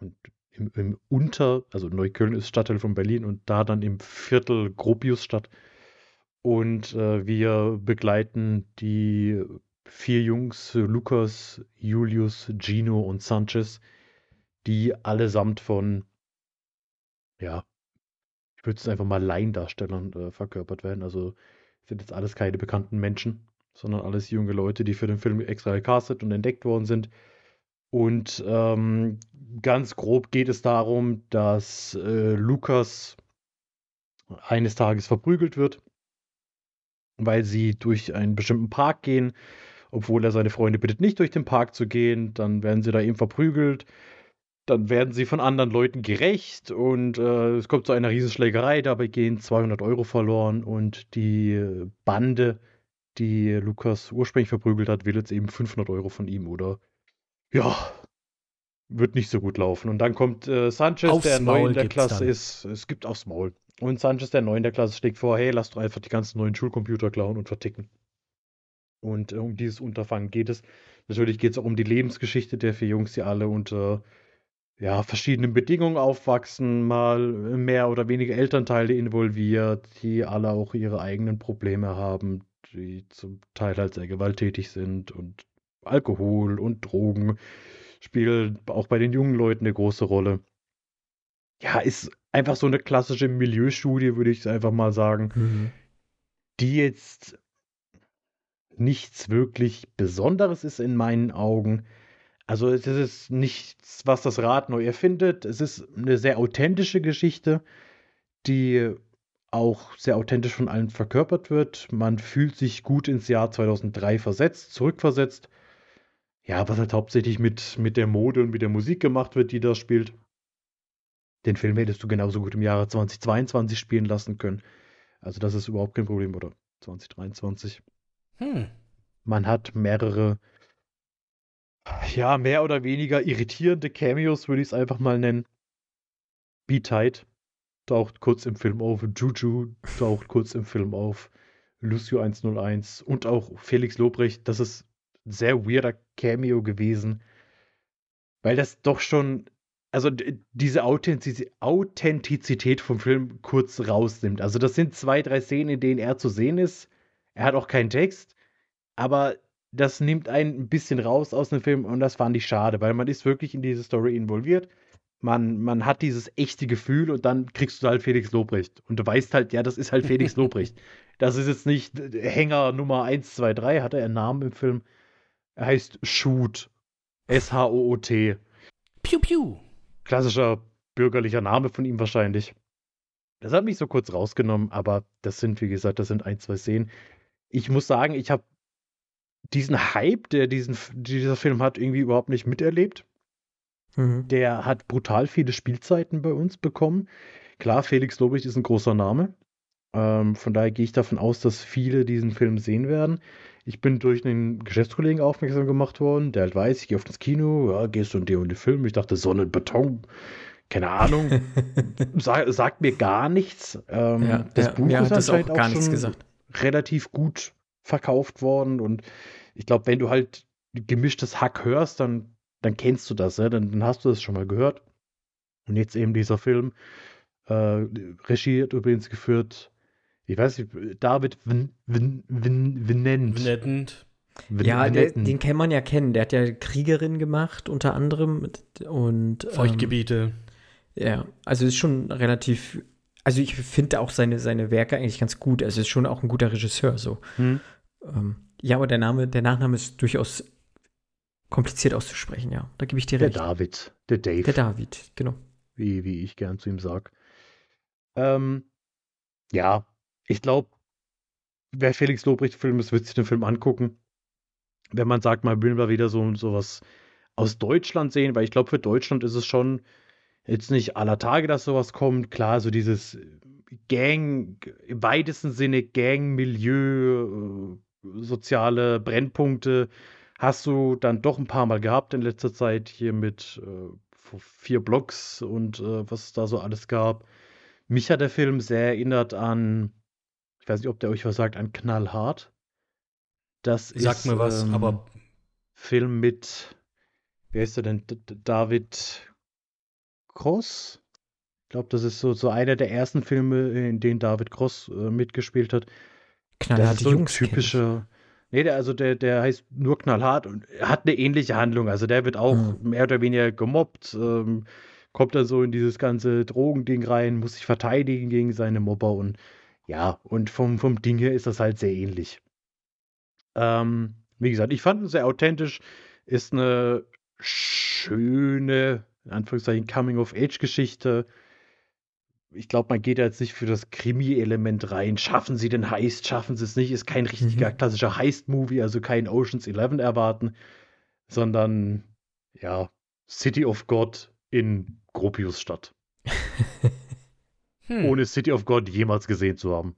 und im, im Unter, also Neukölln ist Stadtteil von Berlin und da dann im Viertel Gropiusstadt. Und äh, wir begleiten die vier Jungs, Lukas, Julius, Gino und Sanchez, die allesamt von, ja, ich würde es einfach mal Laiendarstellern äh, verkörpert werden. Also sind jetzt alles keine bekannten Menschen, sondern alles junge Leute, die für den Film extra gecastet und entdeckt worden sind. Und ähm, ganz grob geht es darum, dass äh, Lukas eines Tages verprügelt wird, weil sie durch einen bestimmten Park gehen, obwohl er seine Freunde bittet, nicht durch den Park zu gehen. Dann werden sie da eben verprügelt. Dann werden sie von anderen Leuten gerecht und äh, es kommt zu einer Riesenschlägerei. Dabei gehen 200 Euro verloren und die Bande, die Lukas ursprünglich verprügelt hat, will jetzt eben 500 Euro von ihm oder ja, wird nicht so gut laufen. Und dann kommt äh, Sanchez, Aufs der neu Maul in der Klasse dann. ist. Es gibt aufs Maul. Und Sanchez, der neu in der Klasse, schlägt vor, hey, lass doch einfach die ganzen neuen Schulcomputer klauen und verticken. Und äh, um dieses Unterfangen geht es. Natürlich geht es auch um die Lebensgeschichte der vier Jungs, die alle unter ja, verschiedenen Bedingungen aufwachsen, mal mehr oder weniger Elternteile involviert, die alle auch ihre eigenen Probleme haben, die zum Teil halt sehr gewalttätig sind und Alkohol und Drogen spielen auch bei den jungen Leuten eine große Rolle. Ja, ist einfach so eine klassische Milieustudie, würde ich einfach mal sagen Mhm. die jetzt nichts wirklich Besonderes ist in meinen Augen. Also es ist nichts, was das Rad neu erfindet. Es ist eine sehr authentische Geschichte, die auch sehr authentisch von allen verkörpert wird. Man fühlt sich gut ins Jahr 2003 versetzt, zurückversetzt. Ja, was halt hauptsächlich mit, mit der Mode und mit der Musik gemacht wird, die da spielt. Den Film hättest du genauso gut im Jahre 2022 spielen lassen können. Also das ist überhaupt kein Problem, oder 2023. Hm. Man hat mehrere, ja, mehr oder weniger irritierende Cameos, würde ich es einfach mal nennen. Be Tight taucht kurz im Film auf, Juju taucht kurz im Film auf, Lucio 101 und auch Felix Lobrecht. Das ist ein sehr weirder Cameo gewesen, weil das doch schon, also diese Authentiz Authentizität vom Film kurz rausnimmt. Also das sind zwei, drei Szenen, in denen er zu sehen ist. Er hat auch keinen Text, aber das nimmt einen ein bisschen raus aus dem Film und das fand ich schade, weil man ist wirklich in diese Story involviert. Man, man hat dieses echte Gefühl und dann kriegst du halt Felix Lobrecht. Und du weißt halt, ja, das ist halt Felix Lobrecht. Das ist jetzt nicht Hänger Nummer 1, 2, 3, hat er einen Namen im Film. Er heißt Shoot. S-H-O-O-T. Piu, piu. Klassischer bürgerlicher Name von ihm wahrscheinlich. Das hat mich so kurz rausgenommen, aber das sind, wie gesagt, das sind ein, zwei Szenen. Ich muss sagen, ich habe diesen Hype, der diesen, dieser Film hat, irgendwie überhaupt nicht miterlebt. Mhm. Der hat brutal viele Spielzeiten bei uns bekommen. Klar, Felix Lobrecht ist ein großer Name. Ähm, von daher gehe ich davon aus, dass viele diesen Film sehen werden. Ich bin durch einen Geschäftskollegen aufmerksam gemacht worden, der halt weiß, ich gehe auf das Kino, ja, gehst du in den und den Film. Ich dachte, Sonne und Beton, keine Ahnung, Sa sagt mir gar nichts. Ähm, ja, das ja, Buch ist anscheinend auch, auch schon gesagt. relativ gut verkauft worden und ich glaube, wenn du halt gemischtes Hack hörst, dann, dann kennst du das, ja? dann, dann hast du das schon mal gehört. Und jetzt eben dieser Film, äh, Regie hat übrigens geführt, ich weiß nicht, David Vin, Vin, Vin, Vinent. Vinent. Ja, der, den kann man ja kennen. Der hat ja Kriegerin gemacht, unter anderem. Und, Feuchtgebiete. Ähm, ja, also ist schon relativ. Also ich finde auch seine, seine Werke eigentlich ganz gut. Also ist schon auch ein guter Regisseur. So. Hm. Ähm, ja, aber der Name, der Nachname ist durchaus kompliziert auszusprechen, ja. Da gebe ich dir der recht. Der David, der Dave. Der David, genau. Wie, wie ich gern zu ihm sag. Ähm, ja, ich glaube, wer Felix Lobrecht-Film ist, wird sich den Film angucken. Wenn man sagt, man will mal wieder so sowas aus Deutschland sehen, weil ich glaube, für Deutschland ist es schon jetzt nicht aller Tage, dass sowas kommt. Klar, so dieses Gang, im weitesten Sinne Gang-Milieu, soziale Brennpunkte hast du dann doch ein paar Mal gehabt in letzter Zeit hier mit äh, vier Blocks und äh, was es da so alles gab. Mich hat der Film sehr erinnert an, ich weiß nicht, ob der euch was sagt, an Knallhart. Das Sagt ist, mir was, ähm, aber Film mit, wer ist der denn? D David Cross? Ich glaube, das ist so, so einer der ersten Filme, in denen David Cross äh, mitgespielt hat. Knallharte das ist so Jungs. typischer. Nee, der, also der, der heißt nur knallhart und hat eine ähnliche Handlung. Also der wird auch Mhm. mehr oder weniger gemobbt, ähm, kommt dann so in dieses ganze Drogending rein, muss sich verteidigen gegen seine Mobber und ja, und vom, vom Ding her ist das halt sehr ähnlich. Ähm, wie gesagt, ich fand es sehr authentisch, ist eine schöne, in Anführungszeichen, Coming-of-Age-Geschichte ich glaube, man geht da jetzt nicht für das Krimi-Element rein. Schaffen sie den Heist, schaffen sie es nicht? Ist kein richtiger Mhm. klassischer Heist-Movie, also kein Oceans 11 erwarten, sondern ja, City of God in Gropiusstadt. hm. Ohne City of God jemals gesehen zu haben.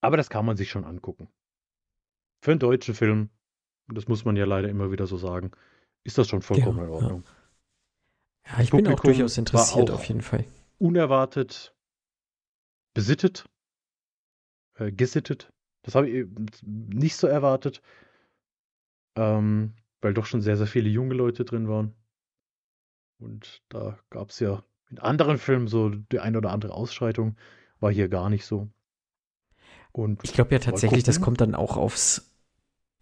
Aber das kann man sich schon angucken. Für einen deutschen Film, das muss man ja leider immer wieder so sagen, ist das schon vollkommen Ja, in. Ordnung. Ja, ich bin auch Publikum durchaus interessiert auch- auf jeden Fall. unerwartet besittet, äh, gesittet. Das habe ich eben nicht so erwartet, ähm, weil doch schon sehr, sehr viele junge Leute drin waren. Und da gab es ja in anderen Filmen so die ein oder andere Ausschreitung, war hier gar nicht so. Und Ich glaube ja tatsächlich, das kommt dann auch aufs.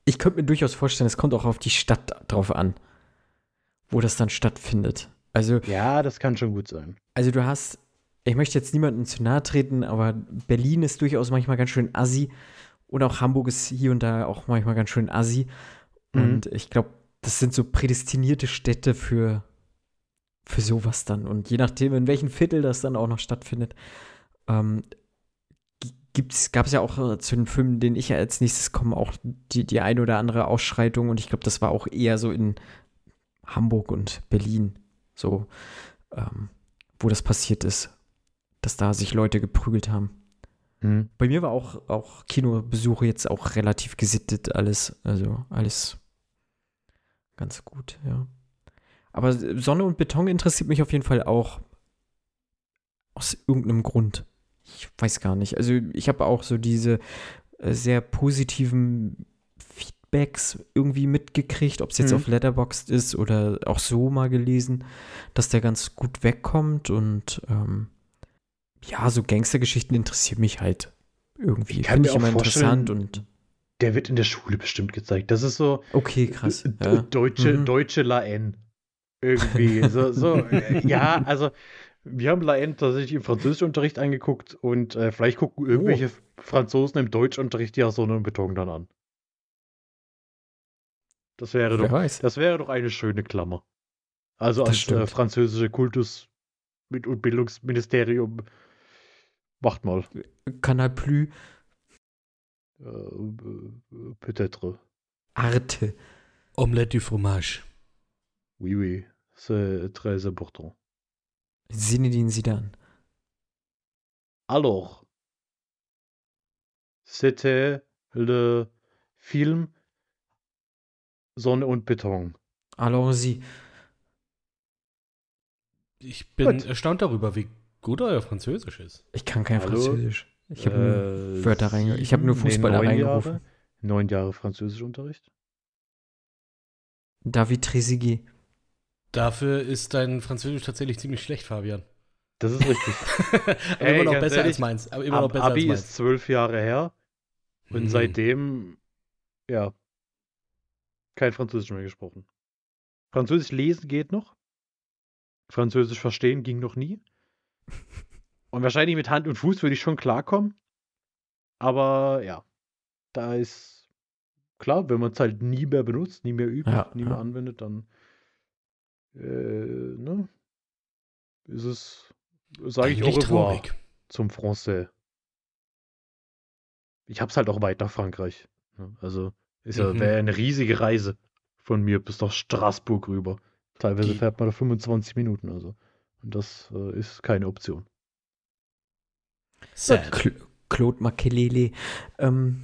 Ich könnte mir durchaus vorstellen, es kommt auch auf die Stadt drauf an, wo das dann stattfindet. Also, ja, das kann schon gut sein. also du hast, ich möchte jetzt niemandem zu nahe treten, aber Berlin ist durchaus manchmal ganz schön assi und auch Hamburg ist hier und da auch manchmal ganz schön assi. Mhm. Und ich glaube, das sind so prädestinierte Städte für, für sowas dann. Und je nachdem, in welchem Viertel das dann auch noch stattfindet, ähm, gab es ja auch äh, zu den Filmen, denen ich ja als nächstes komme, auch die, die eine oder andere Ausschreitung. Und ich glaube, das war auch eher so in Hamburg und Berlin, so, ähm, wo das passiert ist, dass da sich Leute geprügelt haben. Mhm. Bei mir war auch, auch Kinobesuche jetzt auch relativ gesittet, alles. Also alles ganz gut, ja. Aber Sonne und Beton interessiert mich auf jeden Fall auch aus irgendeinem Grund. ich weiß gar nicht. Also ich habe auch so diese äh, sehr positiven Feedbacks irgendwie mitgekriegt, ob es jetzt Mhm. auf Letterboxd ist oder auch so mal gelesen, dass der ganz gut wegkommt und ähm, ja, so Gangstergeschichten interessieren mich halt irgendwie. Ich kann mir ich immer interessant und Der wird in der Schule bestimmt gezeigt. Das ist so okay, krass. Ja. deutsche, Mhm. deutsche La N. Irgendwie. so, so, äh, ja, also wir haben La N tatsächlich im Französischunterricht angeguckt und äh, vielleicht gucken irgendwelche Franzosen im Deutschunterricht ja so einen Beton dann an. Das wäre Wer doch, weiß. das wäre doch eine schöne Klammer. Also Das als äh, französische Kultus- und Bildungsministerium macht mal. Canal Plus, Äh, äh, Peut-être. Arte. Omelette du fromage. Oui, oui. C'est très important. Sinedin Sidan. Alors, c'était le film Sonne und Beton. Allons-y. Ich bin Gut. erstaunt darüber, wie gut euer Französisch ist. Ich kann kein Hallo? Französisch. Ich habe nur Äh, Wörter reinge- ich habe nur Fußball da neun reingerufen. Jahre, neun Jahre Französischunterricht. David Trezeguet. Dafür ist dein Französisch tatsächlich ziemlich schlecht, Fabian. Das ist richtig. aber Ey, immer noch besser ehrlich, als meins. Aber immer noch Ab, besser Abi als ist meins. zwölf Jahre her und Hm. seitdem, ja, kein Französisch mehr gesprochen. Französisch lesen geht noch. Französisch verstehen ging noch nie. Und wahrscheinlich mit Hand und Fuß würde ich schon klarkommen. Aber ja, da ist klar, wenn man es halt nie mehr benutzt, nie mehr übt, Ja, nie mehr ja. anwendet, dann äh, ne, ist es, sage ich au Eigentlich revoir traurig. zum Français. Ich hab's halt auch weit nach Frankreich. ne? Also ist ja Mhm. wäre eine riesige Reise von mir bis nach Straßburg rüber. Teilweise Die- fährt man da 25 Minuten, also. Und das äh, ist keine Option. Sad. Cl Claude Makelele. Ähm,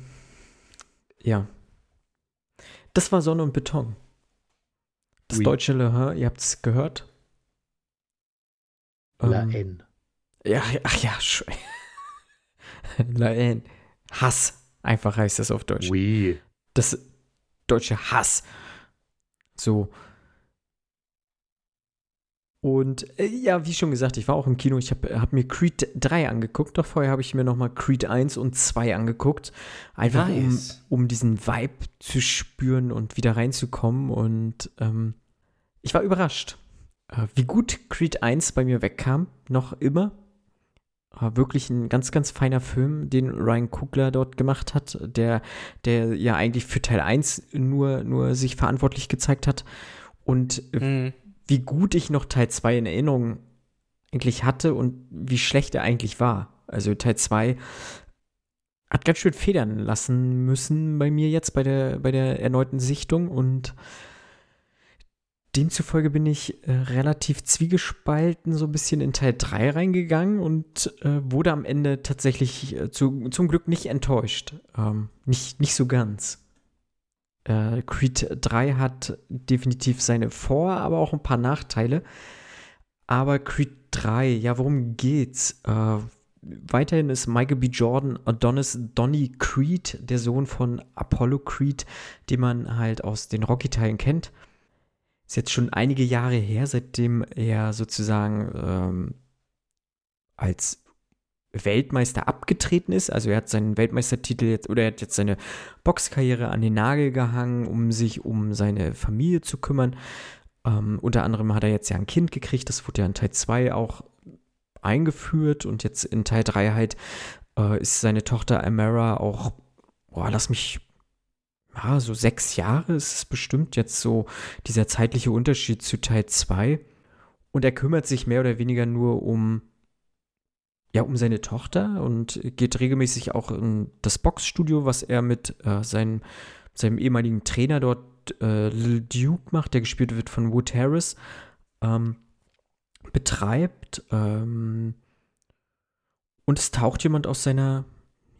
ja. Das war Sonne und Beton. Das Oui. deutsche Le Hein, ihr habt es gehört. La Ähm, N. Ja, ach ja, La Haine. Hass. Einfach heißt das auf Deutsch. Oui. Das deutsche Hass. So. Und äh, ja, wie schon gesagt, ich war auch im Kino. Ich habe hab mir Creed 3 angeguckt. Doch vorher habe ich mir nochmal Creed 1 und 2 angeguckt. Einfach Nice. um, um diesen Vibe zu spüren und wieder reinzukommen. Und ähm, ich war überrascht, äh, wie gut Creed 1 bei mir wegkam. Noch immer. Äh, wirklich ein ganz, ganz feiner Film, den Ryan Coogler dort gemacht hat, der, der ja eigentlich für Teil 1 nur, nur sich verantwortlich gezeigt hat. Und äh, Mhm. wie gut ich noch Teil 2 in Erinnerung eigentlich hatte und wie schlecht er eigentlich war. Also Teil 2 hat ganz schön federn lassen müssen bei mir jetzt bei der, bei der erneuten Sichtung und demzufolge bin ich äh, relativ zwiegespalten so ein bisschen in Teil 3 reingegangen und äh, wurde am Ende tatsächlich äh, zu, zum Glück nicht enttäuscht. Ähm, nicht, nicht so ganz. Äh, Creed 3 hat definitiv seine Vor-, aber auch ein paar Nachteile. Aber Creed 3, ja, worum geht's? Äh, weiterhin ist Michael B. Jordan Adonis Donny Creed, der Sohn von Apollo Creed, den man halt aus den Rocky-Teilen kennt. Ist jetzt schon einige Jahre her, seitdem er sozusagen ähm, als Weltmeister abgetreten ist. Also er hat seinen Weltmeistertitel jetzt oder er hat jetzt seine Boxkarriere an den Nagel gehangen, um sich um seine Familie zu kümmern. Ähm, unter anderem hat er jetzt ja ein Kind gekriegt, das wurde ja in Teil 2 auch eingeführt und jetzt in Teil 3 halt äh, ist seine Tochter Amara auch, boah, lass mich, ja, so sechs Jahre ist es bestimmt jetzt so dieser zeitliche Unterschied zu Teil 2. Und er kümmert sich mehr oder weniger nur um ja, um seine Tochter und geht regelmäßig auch in das Boxstudio, was er mit äh, seinem, seinem ehemaligen Trainer dort, äh, Lil Duke macht, der gespielt wird von Wood Harris, ähm, betreibt. Ähm, und es taucht jemand aus seiner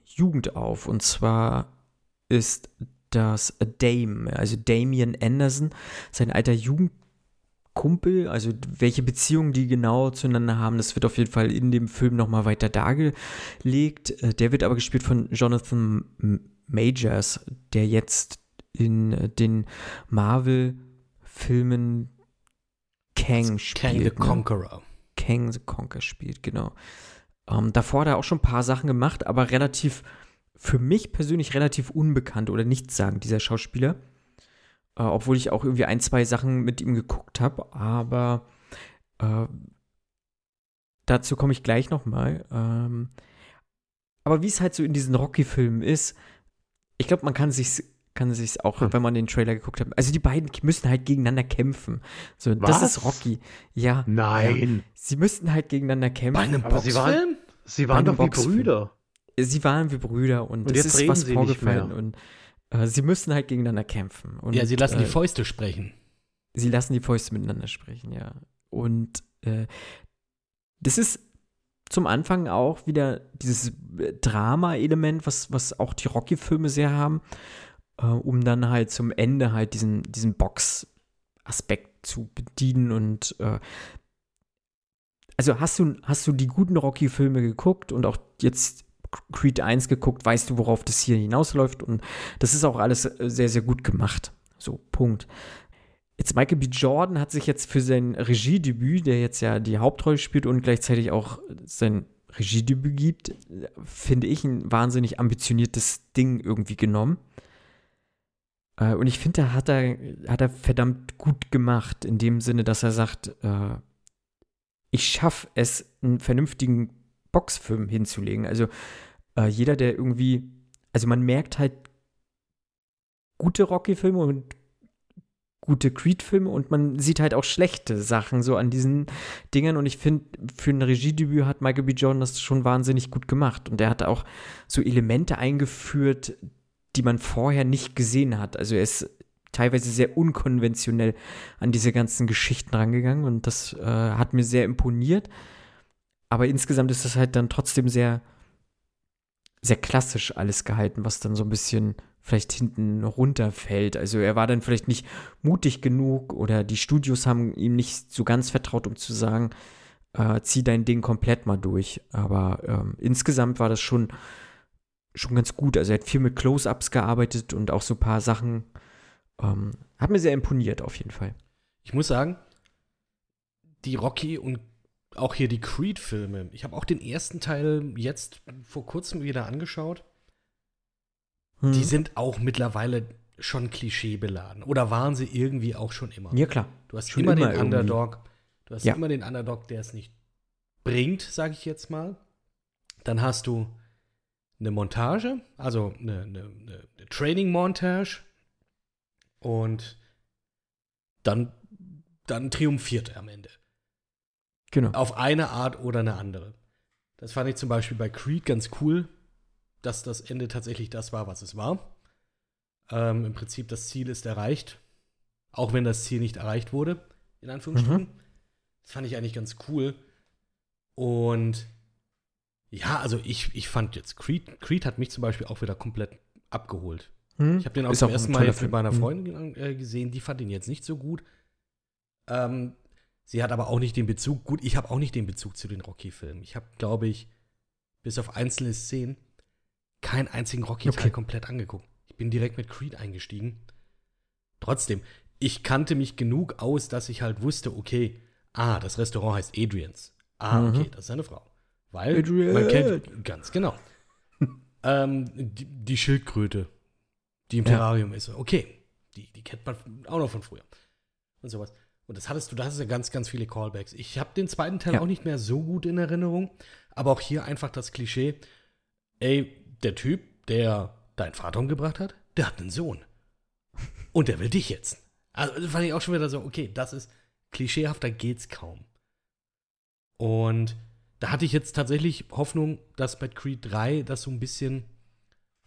Jugend auf. Und zwar ist das Dame, also Damien Anderson, sein alter Jugendkumpel Kumpel, also welche Beziehungen die genau zueinander haben, das wird auf jeden Fall in dem Film nochmal weiter dargelegt. Äh, der wird aber gespielt von Jonathan Majors, der jetzt in äh, den Marvel-Filmen Kang spielt. Kang the ne? Conqueror. Kang the Conqueror spielt, genau. Ähm, davor hat er auch schon ein paar Sachen gemacht, aber relativ, für mich persönlich relativ unbekannt oder nichts sagen, dieser Schauspieler. Äh, obwohl ich auch irgendwie ein, zwei Sachen mit ihm geguckt habe, aber äh, dazu komme ich gleich nochmal. Ähm, aber wie es halt so in diesen Rocky-Filmen ist, ich glaube, man kann sich kann sich auch, Hm. wenn man den Trailer geguckt hat. Also die beiden müssen halt gegeneinander kämpfen. So, das Was? ist Rocky. Ja. Nein. Sie müssten halt gegeneinander kämpfen. Bei einem Aber sie waren- Boxfilm? Sie Bei waren einem doch wie Boxfilm. Brüder. Sie waren wie Brüder und, Und es ist was vorgefallen und äh, sie müssen halt gegeneinander kämpfen. Und, ja, sie lassen äh, die Fäuste sprechen. sie lassen die Fäuste miteinander sprechen, ja. Und äh, das ist zum Anfang auch wieder dieses äh, Drama-Element, was, was auch die Rocky-Filme sehr haben, äh, um dann halt zum Ende halt diesen, diesen Box-Aspekt zu bedienen und äh, also hast du, hast du die guten Rocky-Filme geguckt und auch jetzt Creed 1 geguckt, weißt du, worauf das hier hinausläuft und das ist auch alles äh, sehr, sehr gut gemacht. So, Punkt. Jetzt Michael B. Jordan hat sich jetzt für sein Regiedebüt, der jetzt ja die Hauptrolle spielt und gleichzeitig auch sein Regiedebüt gibt, finde ich ein wahnsinnig ambitioniertes Ding irgendwie genommen. Äh, und ich finde, da hat er, hat er verdammt gut gemacht, in dem Sinne, dass er sagt, äh, ich schaffe es, einen vernünftigen Boxfilm hinzulegen. Also äh, jeder, der irgendwie, also man merkt halt gute Rocky-Filme und gute Creed-Filme und man sieht halt auch schlechte Sachen so an diesen Dingern und ich finde, für ein Regiedebüt hat Michael B. Jordan das schon wahnsinnig gut gemacht und er hat auch so Elemente eingeführt, die man vorher nicht gesehen hat. Also er ist teilweise sehr unkonventionell an diese ganzen Geschichten rangegangen und das äh, hat mir sehr imponiert. Aber insgesamt ist das halt dann trotzdem sehr, sehr klassisch alles gehalten, was dann so ein bisschen vielleicht hinten runterfällt. Also er war dann vielleicht nicht mutig genug oder die Studios haben ihm nicht so ganz vertraut, um zu sagen, äh, zieh dein Ding komplett mal durch. Aber ähm, insgesamt war das schon, schon ganz gut. Also er hat viel mit Close-Ups gearbeitet und auch so ein paar Sachen. Ähm, hat mir sehr imponiert auf jeden Fall. Ich muss sagen, die Rocky und auch hier die Creed-Filme, ich habe auch den ersten Teil jetzt vor kurzem wieder angeschaut. Hm. Die sind auch mittlerweile schon klischeebeladen. Oder waren sie irgendwie auch schon immer? ja, klar. Du hast immer, immer den irgendwie. Underdog. Du hast Ja. immer den Underdog, der es nicht bringt, sage ich jetzt mal. Dann hast du eine Montage, also eine, eine, eine, eine Training-Montage. Und dann, dann triumphiert er am Ende. Genau. Auf eine Art oder eine andere. Das fand ich zum Beispiel bei Creed ganz cool, dass das Ende tatsächlich das war, was es war. Ähm, Im Prinzip das Ziel ist erreicht, auch wenn das Ziel nicht erreicht wurde, in Anführungsstrichen. Das fand ich eigentlich ganz cool. Und ja, also ich, ich fand jetzt Creed, Creed hat mich zum Beispiel auch wieder komplett abgeholt. Hm? Ich habe den auch Ist zum ein ersten Mal jetzt mit meiner Hm. Freundin äh, gesehen. Die fand ihn jetzt nicht so gut. Ähm, sie hat aber auch nicht den Bezug. Gut, ich habe auch nicht den Bezug zu den Rocky-Filmen. Ich habe, glaube ich, bis auf einzelne Szenen keinen einzigen Rocky-Teil Okay. komplett angeguckt. Ich bin direkt mit Creed eingestiegen. Trotzdem, ich kannte mich genug aus, dass ich halt wusste, okay, ah, das Restaurant heißt Adrians. Ah, Mhm. okay, das ist seine Frau. Weil Adrian. man kennt, ganz genau. ähm, die, die Schildkröte, die im Ja. Terrarium ist. Okay, die, die kennt man auch noch von früher. Und sowas. Und das hattest du, da hast du ganz, ganz viele Callbacks. Ich habe den zweiten Teil Ja. auch nicht mehr so gut in Erinnerung, aber auch hier einfach das Klischee, ey, der Typ, der deinen Vater umgebracht hat, der hat einen Sohn. Und der will dich jetzt. Also das fand ich auch schon wieder so, okay, das ist klischeehafter geht's kaum. Und da hatte ich jetzt tatsächlich Hoffnung, dass bei Creed 3 das so ein bisschen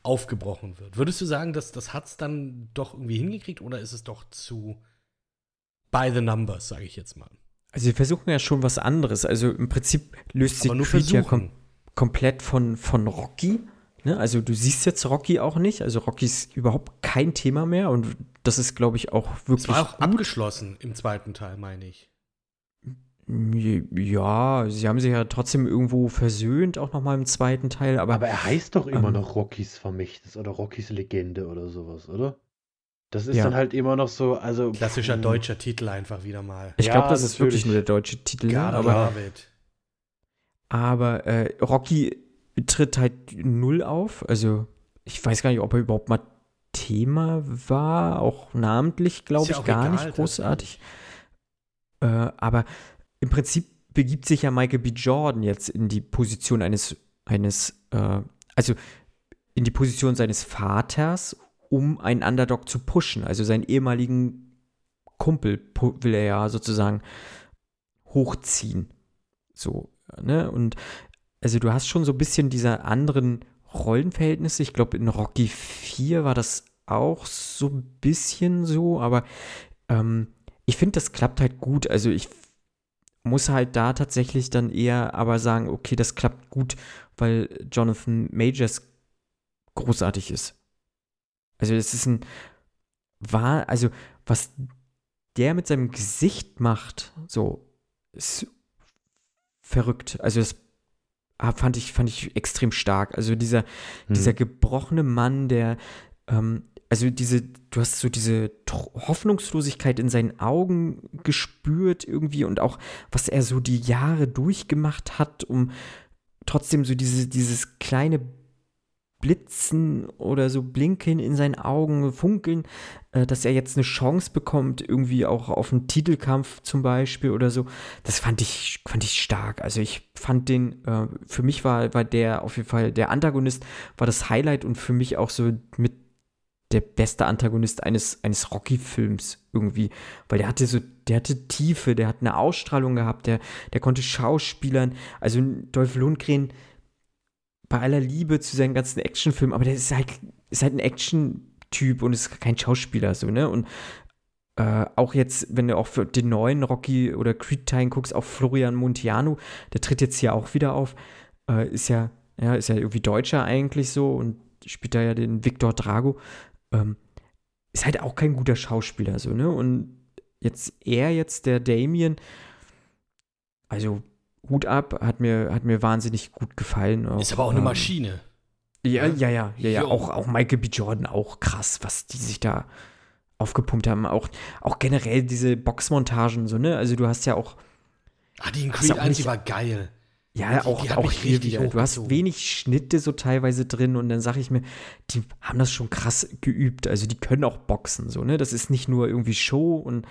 aufgebrochen wird. Würdest du sagen, dass das hat's dann doch irgendwie hingekriegt oder ist es doch zu by the numbers, sage ich jetzt mal? Also sie versuchen ja schon was anderes. Also im Prinzip löst sich Creed ja kom komplett von, von Rocky Ne? Also du siehst jetzt Rocky auch nicht. Also Rocky ist überhaupt kein Thema mehr und das ist, glaube ich, auch wirklich. Es war auch abgeschlossen im zweiten Teil, meine ich. Ja, sie haben sich ja trotzdem irgendwo versöhnt, auch nochmal im zweiten Teil. Aber, Aber er heißt doch immer ähm, noch Rockys Vermächtnis oder Rockys Legende oder sowas, oder? Das ist Ja. dann halt immer noch so, also. Klassischer pff, deutscher Titel einfach wieder mal. ich Ja, glaube, das ist wirklich natürlich. nur der deutsche Titel. ne? God aber it. aber äh, Rocky tritt halt null auf. Also ich weiß gar nicht, ob er überhaupt mal Thema war, auch namentlich, glaube ja ich, auch gar egal, nicht großartig. Äh, aber im Prinzip begibt sich ja Michael B. Jordan jetzt in die Position eines, eines äh, also in die Position seines Vaters, um einen Underdog zu pushen. Also seinen ehemaligen Kumpel will er ja sozusagen hochziehen. So, ne? Und also du hast schon so ein bisschen diese anderen Rollenverhältnisse. Ich glaube, in Rocky 4 war das auch so ein bisschen so, aber ähm, ich finde, das klappt halt gut. Also ich muss halt da tatsächlich dann eher aber sagen, okay, das klappt gut, weil Jonathan Majors großartig ist. Also es ist ein war, also was der mit seinem Gesicht macht, so ist verrückt. Also das fand ich fand ich extrem stark. Also dieser hm. dieser gebrochene Mann, der, ähm, also diese, du hast so diese Hoffnungslosigkeit in seinen Augen gespürt irgendwie und auch, was er so die Jahre durchgemacht hat, um trotzdem so diese, dieses kleine Blitzen oder so Blinken in seinen Augen, Funkeln, äh, dass er jetzt eine Chance bekommt, irgendwie auch auf einen Titelkampf zum Beispiel oder so. Das fand ich, fand ich stark. Also ich fand den, äh, für mich war, war der auf jeden Fall, der Antagonist war das Highlight und für mich auch so mit der beste Antagonist eines, eines Rocky-Films irgendwie. Weil der hatte so, der hatte Tiefe, der hat eine Ausstrahlung gehabt, der, der konnte Schauspielern, also Dolph Lundgren, bei aller Liebe zu seinen ganzen Actionfilmen, aber der ist halt, ist halt ein Action-Typ und ist kein Schauspieler, so, ne? Und äh, auch jetzt, wenn du auch für den neuen Rocky oder Creed-Teil guckst, auch Florian Montiano, der tritt jetzt hier auch wieder auf, äh, ist ja, ja, ist ja irgendwie Deutscher eigentlich so und spielt da ja den Victor Drago. Ähm, ist halt auch kein guter Schauspieler, so, ne? Und jetzt er jetzt, der Damien, also Hut ab, hat mir, hat mir wahnsinnig gut gefallen. Ist aber auch eine ähm, Maschine. Ja, Ne? ja, ja, ja, ja. Auch, auch Michael B. Jordan, auch krass, was die sich da aufgepumpt haben. Auch, auch generell diese Boxmontagen, so, ne? Also du hast ja auch, Ah, die in Creed du auch 1, die nicht- war geil. ja, Die- auch, die auch hier wieder. Du hast wenig Schnitte so teilweise drin und dann sage ich mir, die haben das schon krass geübt. Also die können auch boxen, so, ne? Das ist nicht nur irgendwie Show und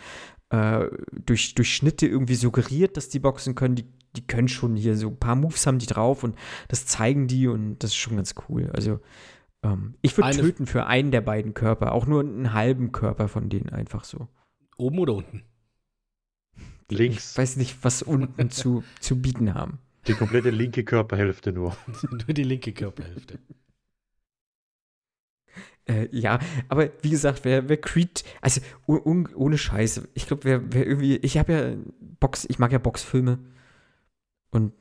äh, durch, durch Schnitte irgendwie suggeriert, dass die boxen können. Die, die können schon hier so ein paar Moves haben die drauf und das zeigen die und das ist schon ganz cool. Also ähm, ich würde töten für einen der beiden Körper, auch nur einen halben Körper von denen einfach so. Oben oder unten? Links. Ich weiß nicht, was unten zu, zu bieten haben. Die komplette linke Körperhälfte nur. Nur die linke Körperhälfte. Äh, ja, aber wie gesagt, wer, wer Creed, also un, un, ohne Scheiße, ich glaube, wer, wer irgendwie, ich habe ja Box, ich mag ja Boxfilme und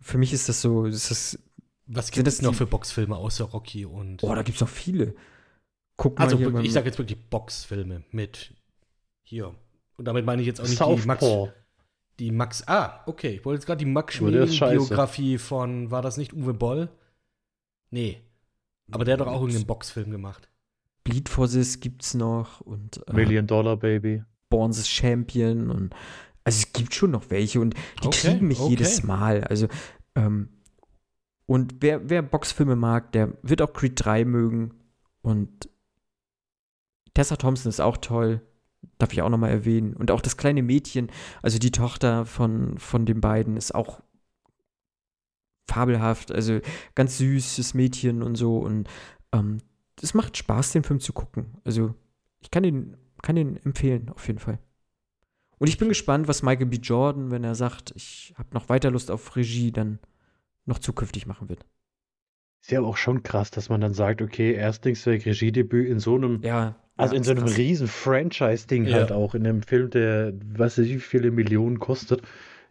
für mich ist das so, ist das, Was Sind gibt es noch die- für Boxfilme außer Rocky und. oh, da gibt's noch viele. Guck mal also, hier, ich sage jetzt wirklich Boxfilme mit hier. Und damit meine ich jetzt auch nicht die Max, die Max. Ah, okay. Ich wollte jetzt gerade die Max scheiße. Schmeling-Biografie von, war das nicht Uwe Boll? Nee. Aber der hat doch auch irgendeinen Boxfilm gemacht. Bleed for This gibt's noch und äh, Million Dollar Baby. Born the Champion und also es gibt schon noch welche und die Okay, kriegen mich okay. jedes Mal. Also ähm, und wer, wer Boxfilme mag, der wird auch Creed 3 mögen und Tessa Thompson ist auch toll, darf ich auch nochmal erwähnen. Und auch das kleine Mädchen, also die Tochter von, von den beiden, ist auch fabelhaft, also ganz süßes Mädchen und so und ähm, es macht Spaß, den Film zu gucken. Also ich kann den, kann den empfehlen, auf jeden Fall. Und ich bin gespannt, was Michael B. Jordan, wenn er sagt, ich habe noch weiter Lust auf Regie, dann noch zukünftig machen wird. Ist ja aber auch schon krass, dass man dann sagt, okay, Erstlingswerk, Regiedebüt in so einem, Ja. also ja, in so einem krass. riesen Franchise-Ding Ja. halt auch, in einem Film, der, was weiß ich, wie viele Millionen kostet.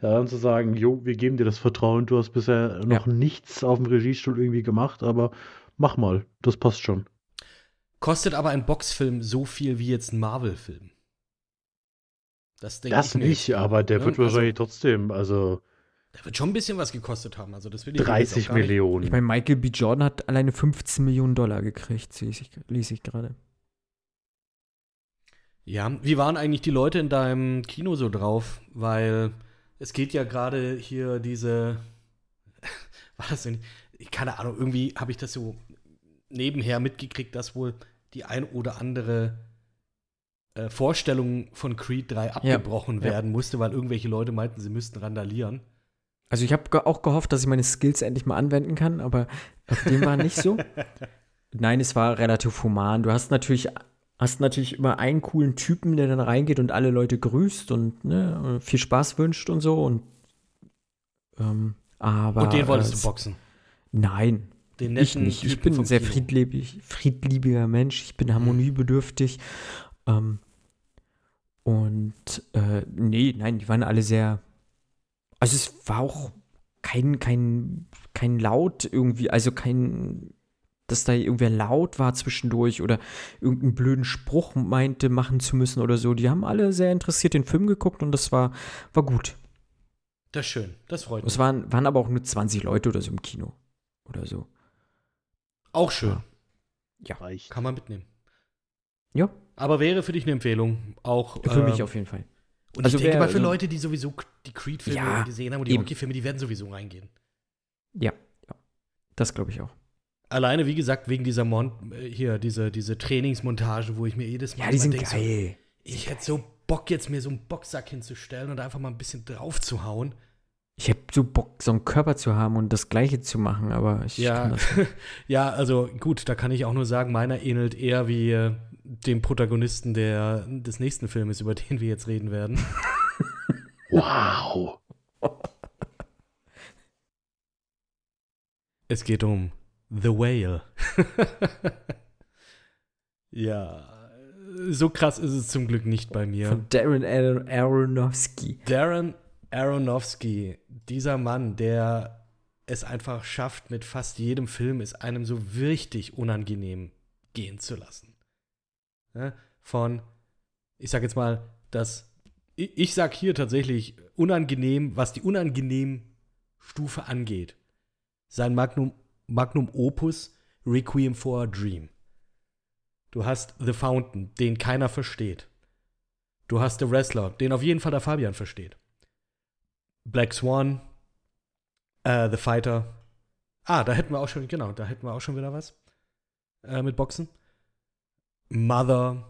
Ja, dann zu sagen, jo, wir geben dir das Vertrauen, du hast bisher noch nichts auf dem Regiestuhl irgendwie gemacht, aber mach mal, das passt schon. Kostet aber ein Boxfilm so viel wie jetzt ein Marvel-Film? Das denke ich nicht, jetzt, aber der ne? wird wahrscheinlich also, trotzdem, also. Der wird schon ein bisschen was gekostet haben. Also das will ich 30 Millionen. Ich meine, Michael B. Jordan hat alleine 15 Millionen Dollar gekriegt, ließ ich, ließ ich gerade. Ja, wie waren eigentlich die Leute in deinem Kino so drauf? Weil es geht ja gerade hier diese. War das denn? Keine Ahnung, irgendwie habe ich das so nebenher mitgekriegt, dass wohl die ein oder andere äh, Vorstellung von Creed 3 abgebrochen ja, werden ja. musste, weil irgendwelche Leute meinten, sie müssten randalieren. Also ich habe auch gehofft, dass ich meine Skills endlich mal anwenden kann, aber dem war nicht so. Nein, es war relativ human. Du hast natürlich, hast natürlich immer einen coolen Typen, der dann reingeht und alle Leute grüßt und ne, viel Spaß wünscht und so. Und, ähm, aber, und den wolltest äh, du boxen? Nein. Den ich nicht. ich bin ein sehr friedliebig, friedliebiger Mensch. Ich bin harmoniebedürftig. Ähm, und äh, nee, nein, die waren alle sehr. Also es war auch kein, kein, kein Laut irgendwie, also kein, dass da irgendwer laut war zwischendurch oder irgendeinen blöden Spruch meinte, machen zu müssen oder so. Die haben alle sehr interessiert den Film geguckt und das war, war gut. Das ist schön, das freut mich. Es waren, waren aber auch nur 20 Leute oder so im Kino. Oder so. Auch schön. Ja. Reicht. Kann man mitnehmen. Ja. Aber wäre für dich eine Empfehlung. Auch. Für ähm, mich auf jeden Fall. Und also ich denke mal, für also, Leute, die sowieso die Creed-Filme ja, gesehen haben und die Rocky-Filme, die werden sowieso reingehen. Ja, ja. Das glaube ich auch. Alleine, wie gesagt, wegen dieser Mon äh, hier, diese, diese Trainingsmontage, wo ich mir jedes Mal. Ja, die sind denk, geil. So, ich hätte so Bock, jetzt mir so einen Boxsack hinzustellen und einfach mal ein bisschen drauf zu hauen. Ich habe so Bock, so einen Körper zu haben und das Gleiche zu machen, aber ich ja, kann das nicht. ja, also gut, da kann ich auch nur sagen, meiner ähnelt eher wie äh, dem Protagonisten der, des nächsten Filmes, über den wir jetzt reden werden. wow. Es geht um The Whale. ja, so krass ist es zum Glück nicht bei mir. Von Darren Aronofsky. Darren Aronofsky, dieser Mann, der es einfach schafft, mit fast jedem Film es einem so richtig unangenehm gehen zu lassen ne, von, ich sag jetzt mal, das, ich, ich sag hier tatsächlich unangenehm, was die unangenehm Stufe angeht. Sein Magnum, Magnum Opus Requiem for a Dream. Du hast The Fountain, den keiner versteht. Du hast The Wrestler, den auf jeden Fall der Fabian versteht. Black Swan, äh, The Fighter. Ah, da hätten wir auch schon, genau, da hätten wir auch schon wieder was äh, mit Boxen. Mother.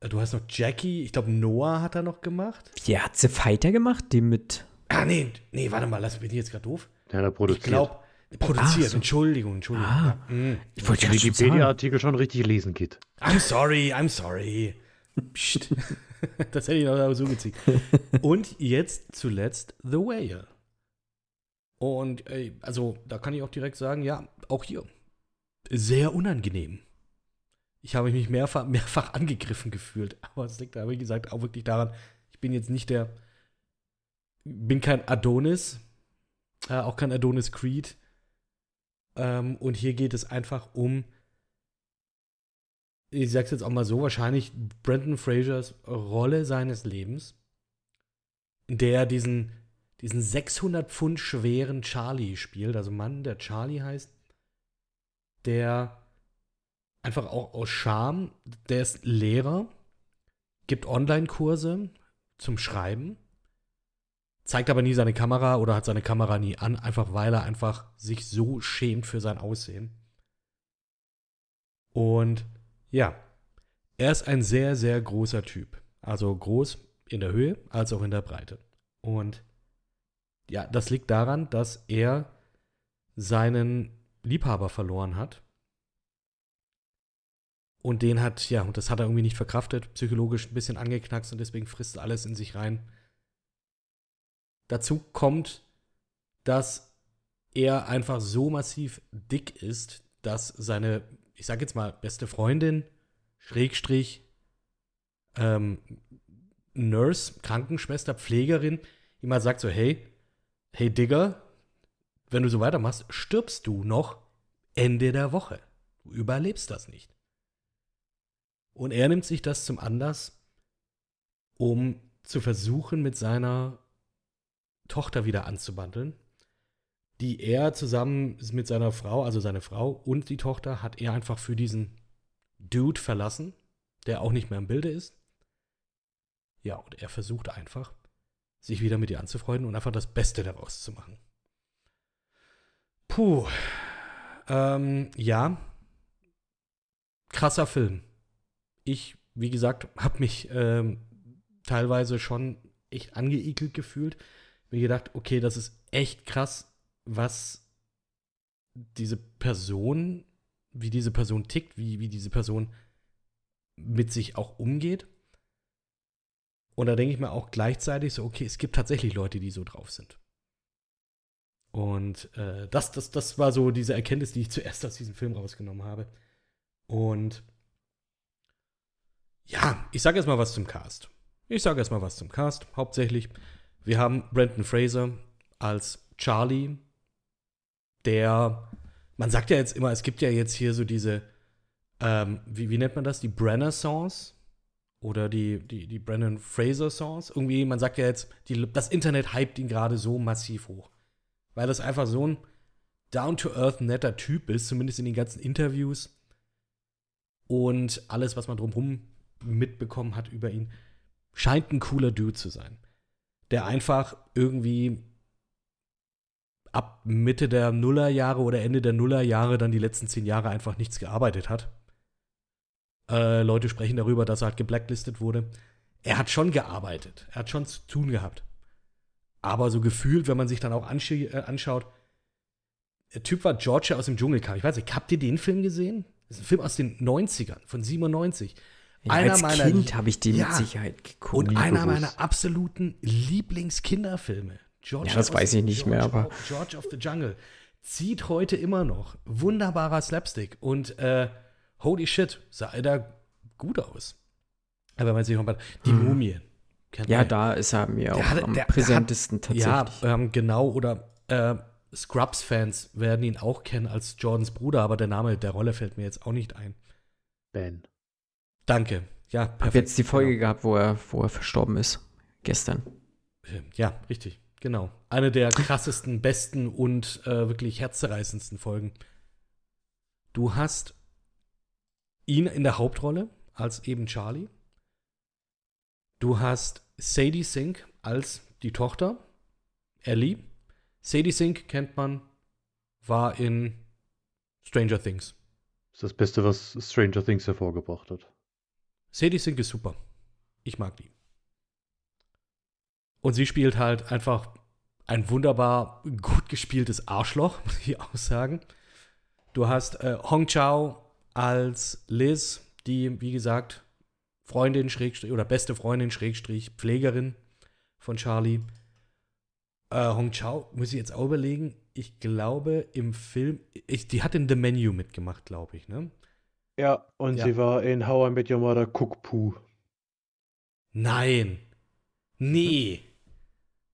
Du hast noch Jackie. Ich glaube, Noah hat er noch gemacht. Ja, hat sie Fighter gemacht? Die mit. Ah, nee, nee, warte mal, lass mich jetzt gerade doof. Der hat produziert. Ich glaube, produziert. So. Entschuldigung, Entschuldigung. Ah, ja. Mhm. Ich wollte den Wikipedia-Artikel schon richtig lesen, Kit. I'm sorry, I'm sorry. Psst. das hätte ich noch so gezogen. Und jetzt zuletzt The Whale. Und ey, also da kann ich auch direkt sagen, ja, auch hier sehr unangenehm ich habe mich mehrfach, mehrfach angegriffen gefühlt. Aber es liegt da, wie gesagt, auch wirklich daran, ich bin jetzt nicht der, bin kein Adonis, äh, auch kein Adonis Creed. Ähm, und hier geht es einfach um, ich sag's jetzt auch mal so, wahrscheinlich Brandon Frasers Rolle seines Lebens, der er diesen, diesen 600 Pfund schweren Charlie spielt, also Mann, der Charlie heißt, der einfach auch aus Scham. Der ist Lehrer, gibt Online-Kurse zum Schreiben, zeigt aber nie seine Kamera oder hat seine Kamera nie an, einfach weil er einfach sich so schämt für sein Aussehen. Und ja, er ist ein sehr, sehr großer Typ. Also groß in der Höhe als auch in der Breite. Und ja, das liegt daran, dass er seinen Liebhaber verloren hat und den hat, ja, und das hat er irgendwie nicht verkraftet, psychologisch ein bisschen angeknackst und deswegen frisst alles in sich rein. Dazu kommt, dass er einfach so massiv dick ist, dass seine, ich sag jetzt mal, beste Freundin, Schrägstrich, ähm, Nurse, Krankenschwester, Pflegerin, ihm halt sagt so, hey, hey Digger, wenn du so weitermachst, stirbst du noch Ende der Woche. Du überlebst das nicht. Und er nimmt sich das zum Anlass, um zu versuchen, mit seiner Tochter wieder anzubandeln, die er zusammen mit seiner Frau, also seine Frau und die Tochter, hat er einfach für diesen Dude verlassen, der auch nicht mehr im Bilde ist. Ja, und er versucht einfach, sich wieder mit ihr anzufreunden und einfach das Beste daraus zu machen. Puh. Ähm, ja. Krasser Film. Ich, wie gesagt, habe mich ähm, teilweise schon echt angeekelt gefühlt. Mir gedacht, okay, das ist echt krass, was diese Person, wie diese Person tickt, wie, wie diese Person mit sich auch umgeht. Und da denke ich mir auch gleichzeitig so, okay, es gibt tatsächlich Leute, die so drauf sind. Und äh, das, das, das war so diese Erkenntnis, die ich zuerst aus diesem Film rausgenommen habe. Und ja, ich sage jetzt mal was zum Cast. Ich sage erstmal was zum Cast, hauptsächlich. Wir haben Brandon Fraser als Charlie, der, man sagt ja jetzt immer, es gibt ja jetzt hier so diese, ähm, wie, wie nennt man das, die Brenner-Songs oder die, die, die Brandon Fraser-Songs. Irgendwie, man sagt ja jetzt, die, das Internet hypt ihn gerade so massiv hoch. Weil das einfach so ein down-to-earth netter Typ ist, zumindest in den ganzen Interviews. Und alles, was man drumherum mitbekommen hat über ihn scheint ein cooler Dude zu sein. Der einfach irgendwie ab Mitte der Nullerjahre oder Ende der Nullerjahre dann die letzten zehn Jahre einfach nichts gearbeitet hat. Äh, Leute sprechen darüber, dass er halt geblacklistet wurde. Er hat schon gearbeitet. Er hat schon zu tun gehabt. Aber so gefühlt, wenn man sich dann auch äh, anschaut, der Typ war Georgia aus dem Dschungelcamp. Ich weiß nicht, habt ihr den Film gesehen? Das ist ein Film aus den 90ern, von 97. Ja, einer als meiner, Kind habe ich den ja, mit Sicherheit geguckt. Und einer bewusst. meiner absoluten Lieblingskinderfilme. George ja, das weiß ich nicht George, mehr, aber. George of the Jungle zieht heute immer noch. Wunderbarer Slapstick. Und äh, holy shit, sah er da gut aus. Aber wenn man sich nochmal. Die hm. Mumie. Ja, da ist er mir auch hat, am der, präsentesten der hat, tatsächlich. Ja, ähm, genau. Oder äh, Scrubs-Fans werden ihn auch kennen als Jordans Bruder, aber der Name der Rolle fällt mir jetzt auch nicht ein. Ben. Danke. Ja, perfekt. Hab jetzt die Folge genau. gehabt, wo er, wo er verstorben ist. Gestern. Ja, richtig. Genau. Eine der krassesten, besten und äh, wirklich herzzerreißendsten Folgen. Du hast ihn in der Hauptrolle als eben Charlie. Du hast Sadie Sink als die Tochter, Ellie. Sadie Sink kennt man, war in Stranger Things. Das ist das Beste, was Stranger Things hervorgebracht hat. Sadie Sink ist super. Ich mag die. Und sie spielt halt einfach ein wunderbar gut gespieltes Arschloch, muss ich auch sagen. Du hast äh, Hong Chao als Liz, die, wie gesagt, Freundin, Schrägstrich, oder beste Freundin, Schrägstrich, Pflegerin von Charlie. Äh, Hong Chao, muss ich jetzt auch überlegen, ich glaube im Film, ich, die hat in The Menu mitgemacht, glaube ich, ne? Ja, und ja. sie war in How I Met Your Mother Cook Poo. Nein. Nee.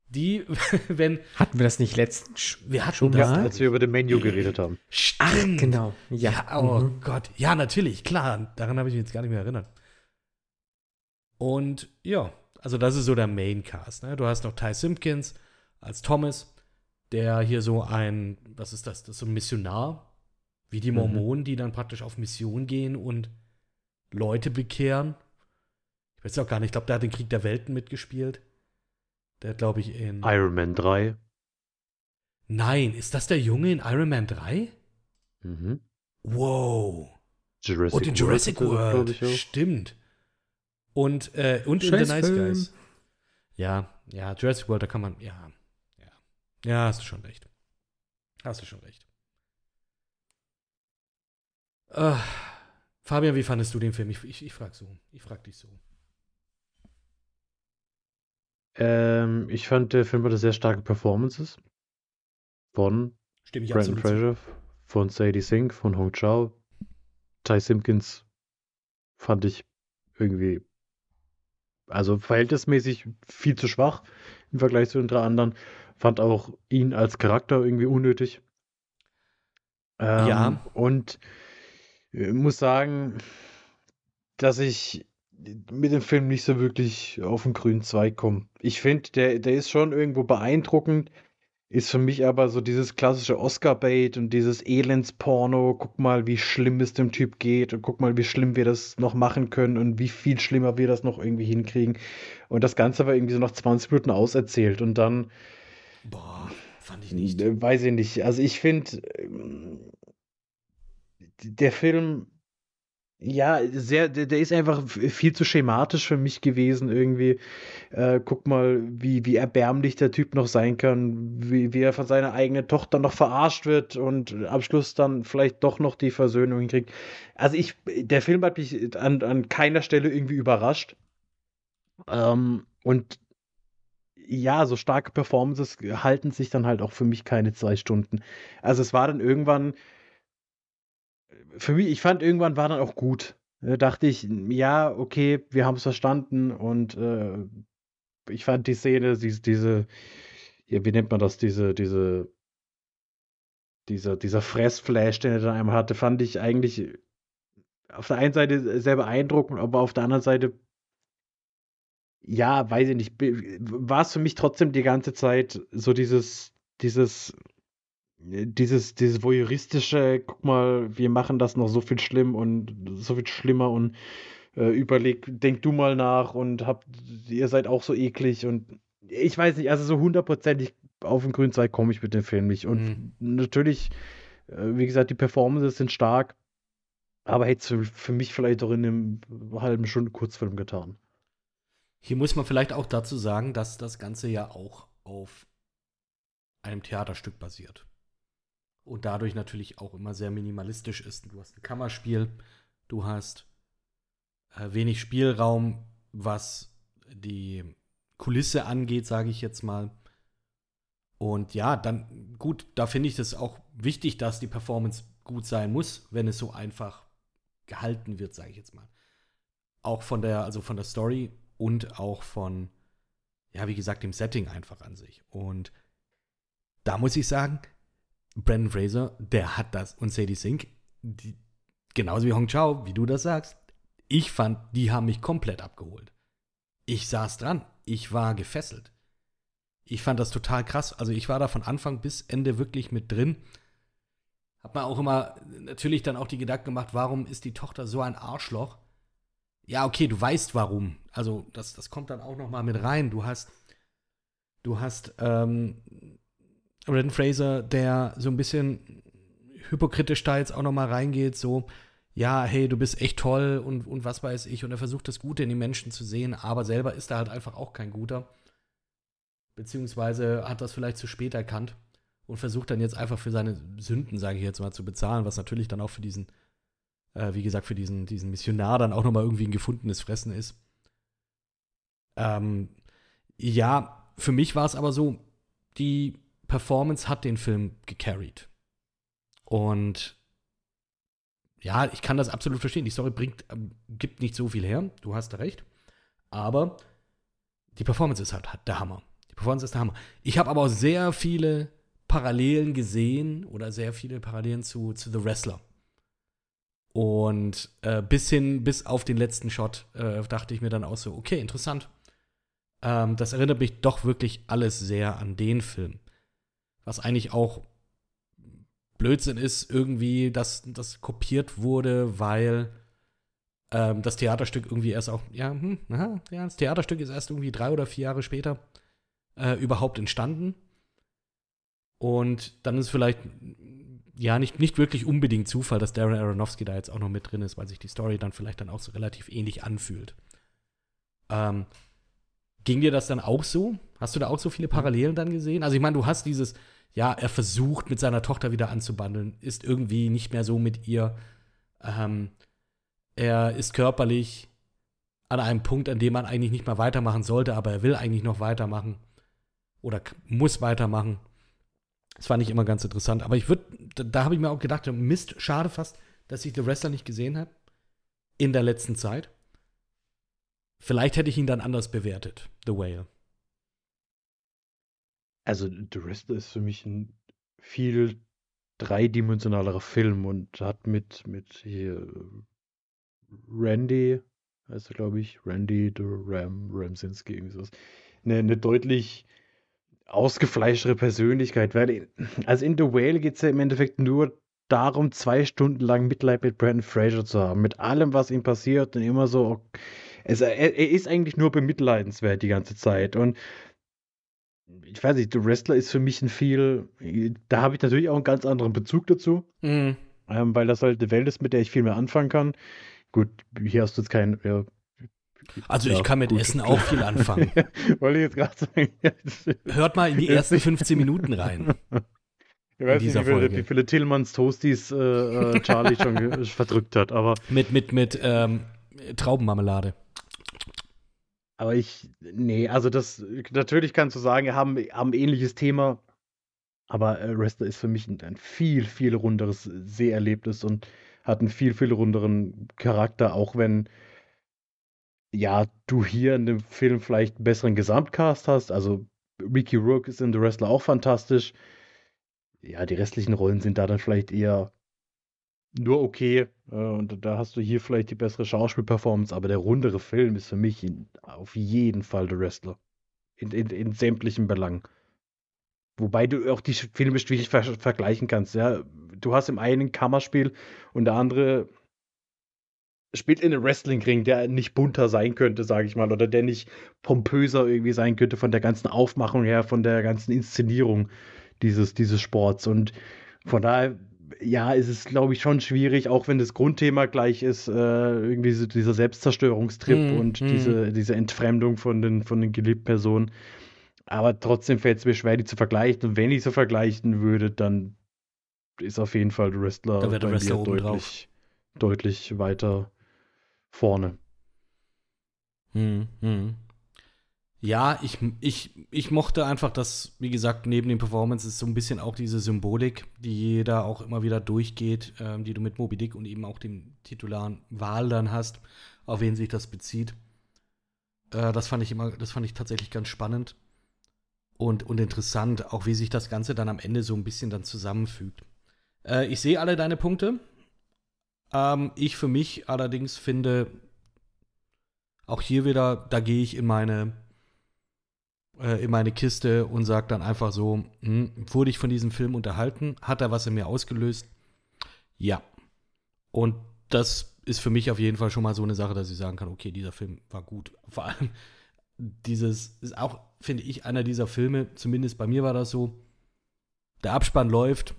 Die, wenn. Hatten wir das nicht letztens wir hatten schon das, ja, als wir über das Menü geredet haben. Stimmt. Ach, genau. Ja. ja oh mhm. Gott. Ja, natürlich, klar. Daran habe ich mich jetzt gar nicht mehr erinnert. Und ja, also das ist so der Maincast. Ne? Du hast noch Ty Simpkins als Thomas, der hier so ein, was ist das? Das ist so ein Missionar wie die mhm. Mormonen, mhm. die dann praktisch auf Mission gehen und Leute bekehren. Ich weiß auch gar nicht, ich glaube, der hat den Krieg der Welten mitgespielt. Der hat, glaube ich, in. Iron Man 3. Nein, ist das der Junge in Iron Man 3? Mhm. Wow. Jurassic und in Jurassic World. World. Stimmt. Und, äh, und in The Nice Film. Guys. Ja, ja, Jurassic World, da kann man, ja, ja. Ja, hast du schon recht. Hast du schon recht. Uh, Fabian, wie fandest du den Film? Ich, ich, ich frage so. Ich frag dich so. Ähm, ich fand, der Film hatte sehr starke Performances. Von Stimme ich Brandon Fraser, von Sadie Sink, von Hong Chao. Ty Simpkins fand ich irgendwie, also verhältnismäßig viel zu schwach. im Vergleich zu den drei anderen. Fand auch ihn als Charakter irgendwie unnötig. Ähm, Ja. Und äh, muss sagen, dass ich mit dem Film nicht so wirklich auf den grünen Zweig komme. Ich finde, der, der ist schon irgendwo beeindruckend, ist für mich aber so dieses klassische Oscar-Bait und dieses Elends-Porno. Guck mal, wie schlimm es dem Typ geht und guck mal, wie schlimm wir das noch machen können und wie viel schlimmer wir das noch irgendwie hinkriegen. Und das Ganze war irgendwie so nach 20 Minuten auserzählt und dann Boah, fand ich nicht. Weiß ich nicht. Also ich finde, ähm, der Film, ja, sehr, der, der ist einfach viel zu schematisch für mich gewesen irgendwie. Äh, guck mal, wie, wie erbärmlich der Typ noch sein kann, wie, wie er von seiner eigenen Tochter noch verarscht wird und am Schluss dann vielleicht doch noch die Versöhnung hinkriegt. Also ich, der Film hat mich an, an keiner Stelle irgendwie überrascht. Ähm, und ja, so starke Performances halten sich dann halt auch für mich keine zwei Stunden. Also es war dann irgendwann, für mich, ich fand irgendwann war dann auch gut. Da dachte ich, ja, okay, wir haben es verstanden und äh, ich fand die Szene, diese, diese, wie nennt man das, diese, diese, dieser, dieser Fressflash, den er dann einmal hatte, fand ich eigentlich auf der einen Seite sehr beeindruckend, aber auf der anderen Seite ja, weiß ich nicht, war es für mich trotzdem die ganze Zeit so dieses, dieses, dieses, dieses voyeuristische, guck mal, wir machen das noch so viel schlimm und so viel schlimmer und äh, überleg, denk du mal nach und habt, ihr seid auch so eklig und ich weiß nicht, also so hundertprozentig auf den grünen Zweig komme ich mit dem Film nicht. Und natürlich, äh, wie gesagt, die Performances sind stark, aber hätte es für, für mich vielleicht auch in einem halben Stunde Kurzfilm getan. Hier muss man vielleicht auch dazu sagen, dass das Ganze ja auch auf einem Theaterstück basiert. Und dadurch natürlich auch immer sehr minimalistisch ist. Du hast ein Kammerspiel, du hast äh, wenig Spielraum, was die Kulisse angeht, sage ich jetzt mal. Und ja, dann gut, da finde ich das auch wichtig, dass die Performance gut sein muss, wenn es so einfach gehalten wird, sage ich jetzt mal. Auch von der, also von der Story und auch von, ja, wie gesagt, dem Setting einfach an sich. Und da muss ich sagen, Brandon Fraser, der hat das und Sadie Sink, die, genauso wie Hong Chao, wie du das sagst, ich fand, die haben mich komplett abgeholt. Ich saß dran, ich war gefesselt. Ich fand das total krass. Also ich war da von Anfang bis Ende wirklich mit drin. Hab mir auch immer natürlich dann auch die Gedanken gemacht, warum ist die Tochter so ein Arschloch? Ja, okay, du weißt warum. Also das, das kommt dann auch noch mal mit rein. Du hast, du hast ähm, Brandon Fraser, der so ein bisschen hypokritisch da jetzt auch noch mal reingeht, so, ja, hey, du bist echt toll und, und was weiß ich. Und er versucht das Gute in den Menschen zu sehen, aber selber ist er halt einfach auch kein Guter. Beziehungsweise hat das vielleicht zu spät erkannt und versucht dann jetzt einfach für seine Sünden, sage ich jetzt mal, zu bezahlen, was natürlich dann auch für diesen, äh, wie gesagt, für diesen, diesen Missionar dann auch noch mal irgendwie ein gefundenes Fressen ist. Ähm, ja, für mich war es aber so, die Performance hat den Film gecarried. Und ja, ich kann das absolut verstehen. Die Story bringt, ähm, gibt nicht so viel her, du hast recht. Aber die Performance ist halt der Hammer. Die Performance ist der Hammer. Ich habe aber auch sehr viele Parallelen gesehen oder sehr viele Parallelen zu, zu The Wrestler. Und äh, bis hin, bis auf den letzten Shot, äh, dachte ich mir dann auch so, okay, interessant. Ähm, das erinnert mich doch wirklich alles sehr an den Film. Was eigentlich auch Blödsinn ist, irgendwie, dass das kopiert wurde, weil ähm, das Theaterstück irgendwie erst auch, ja, hm, aha, ja, das Theaterstück ist erst irgendwie drei oder vier Jahre später äh, überhaupt entstanden. Und dann ist vielleicht, ja, nicht, nicht wirklich unbedingt Zufall, dass Darren Aronofsky da jetzt auch noch mit drin ist, weil sich die Story dann vielleicht dann auch so relativ ähnlich anfühlt. Ähm, ging dir das dann auch so? Hast du da auch so viele Parallelen dann gesehen? Also ich meine, du hast dieses, ja, er versucht mit seiner Tochter wieder anzubandeln, ist irgendwie nicht mehr so mit ihr. Ähm, er ist körperlich an einem Punkt, an dem man eigentlich nicht mehr weitermachen sollte, aber er will eigentlich noch weitermachen oder muss weitermachen. Das fand ich immer ganz interessant. Aber ich würde, da, da habe ich mir auch gedacht, Mist, schade fast, dass ich The Wrestler nicht gesehen habe in der letzten Zeit. Vielleicht hätte ich ihn dann anders bewertet, The Whale. Also, The Wrestler ist für mich ein viel dreidimensionalerer Film und hat mit, mit hier Randy, heißt er, glaube ich, Randy the Ram, Ramsinski, irgendwie sowas, eine, eine deutlich ausgefleischtere Persönlichkeit. Weil, also in The Whale geht es ja im Endeffekt nur darum, zwei Stunden lang Mitleid mit Brandon Fraser zu haben. Mit allem, was ihm passiert und immer so. Es, er, er ist eigentlich nur bemitleidenswert die ganze Zeit. Und ich weiß nicht, The Wrestler ist für mich ein viel. Da habe ich natürlich auch einen ganz anderen Bezug dazu. Mhm. Ähm, weil das halt eine Welt ist, mit der ich viel mehr anfangen kann. Gut, hier hast du jetzt keinen. Ja, also ich kann mit gut. Essen auch viel anfangen. Wollte ich jetzt gerade sagen. Hört mal in die ersten 15 Minuten rein. Ich weiß nicht, wie viele, wie viele Tillmanns Toasties äh, äh Charlie schon verdrückt hat, aber. Mit, mit, mit ähm, Traubenmarmelade. Aber ich, nee, also das, natürlich kannst du sagen, wir haben, haben ein ähnliches Thema, aber äh, Wrestler ist für mich ein, ein viel, viel runderes Seherlebnis und hat einen viel, viel runderen Charakter, auch wenn ja, du hier in dem Film vielleicht einen besseren Gesamtcast hast. Also Ricky Rook ist in The Wrestler auch fantastisch. Ja, die restlichen Rollen sind da dann vielleicht eher nur okay. Äh, und da hast du hier vielleicht die bessere Schauspielperformance, aber der rundere Film ist für mich auf jeden Fall The Wrestler. In, in, in sämtlichen Belangen. Wobei du auch die Filme schwierig ver vergleichen kannst. Ja? Du hast im einen Kammerspiel und der andere spielt in einem Wrestlingring, der nicht bunter sein könnte, sage ich mal, oder der nicht pompöser irgendwie sein könnte von der ganzen Aufmachung her, von der ganzen Inszenierung dieses, dieses Sports. Und von daher, ja, ist es, glaube ich, schon schwierig, auch wenn das Grundthema gleich ist, äh, irgendwie so dieser Selbstzerstörungstrip mm, und mm. Diese, diese Entfremdung von den, von den geliebten Personen. Aber trotzdem fällt es mir schwer, die zu vergleichen. Und wenn ich so vergleichen würde, dann ist auf jeden Fall der Wrestler, da der Wrestler deutlich, deutlich weiter vorne. Hm, hm. Ja, ich, ich, ich mochte einfach, dass, wie gesagt, neben den Performances so ein bisschen auch diese Symbolik, die da auch immer wieder durchgeht, ähm, die du mit Moby Dick und eben auch dem titularen Wahl dann hast, auf wen sich das bezieht. Äh, das fand ich immer, das fand ich tatsächlich ganz spannend und, und interessant, auch wie sich das Ganze dann am Ende so ein bisschen dann zusammenfügt. Äh, ich sehe alle deine Punkte. Ähm, ich für mich allerdings finde, auch hier wieder, da gehe ich in meine, äh, in meine Kiste und sage dann einfach so, hm, wurde ich von diesem Film unterhalten? Hat er was in mir ausgelöst? Ja. Und das ist für mich auf jeden Fall schon mal so eine Sache, dass ich sagen kann, okay, dieser Film war gut. Vor allem dieses ist auch, finde ich, einer dieser Filme, zumindest bei mir war das so, der Abspann läuft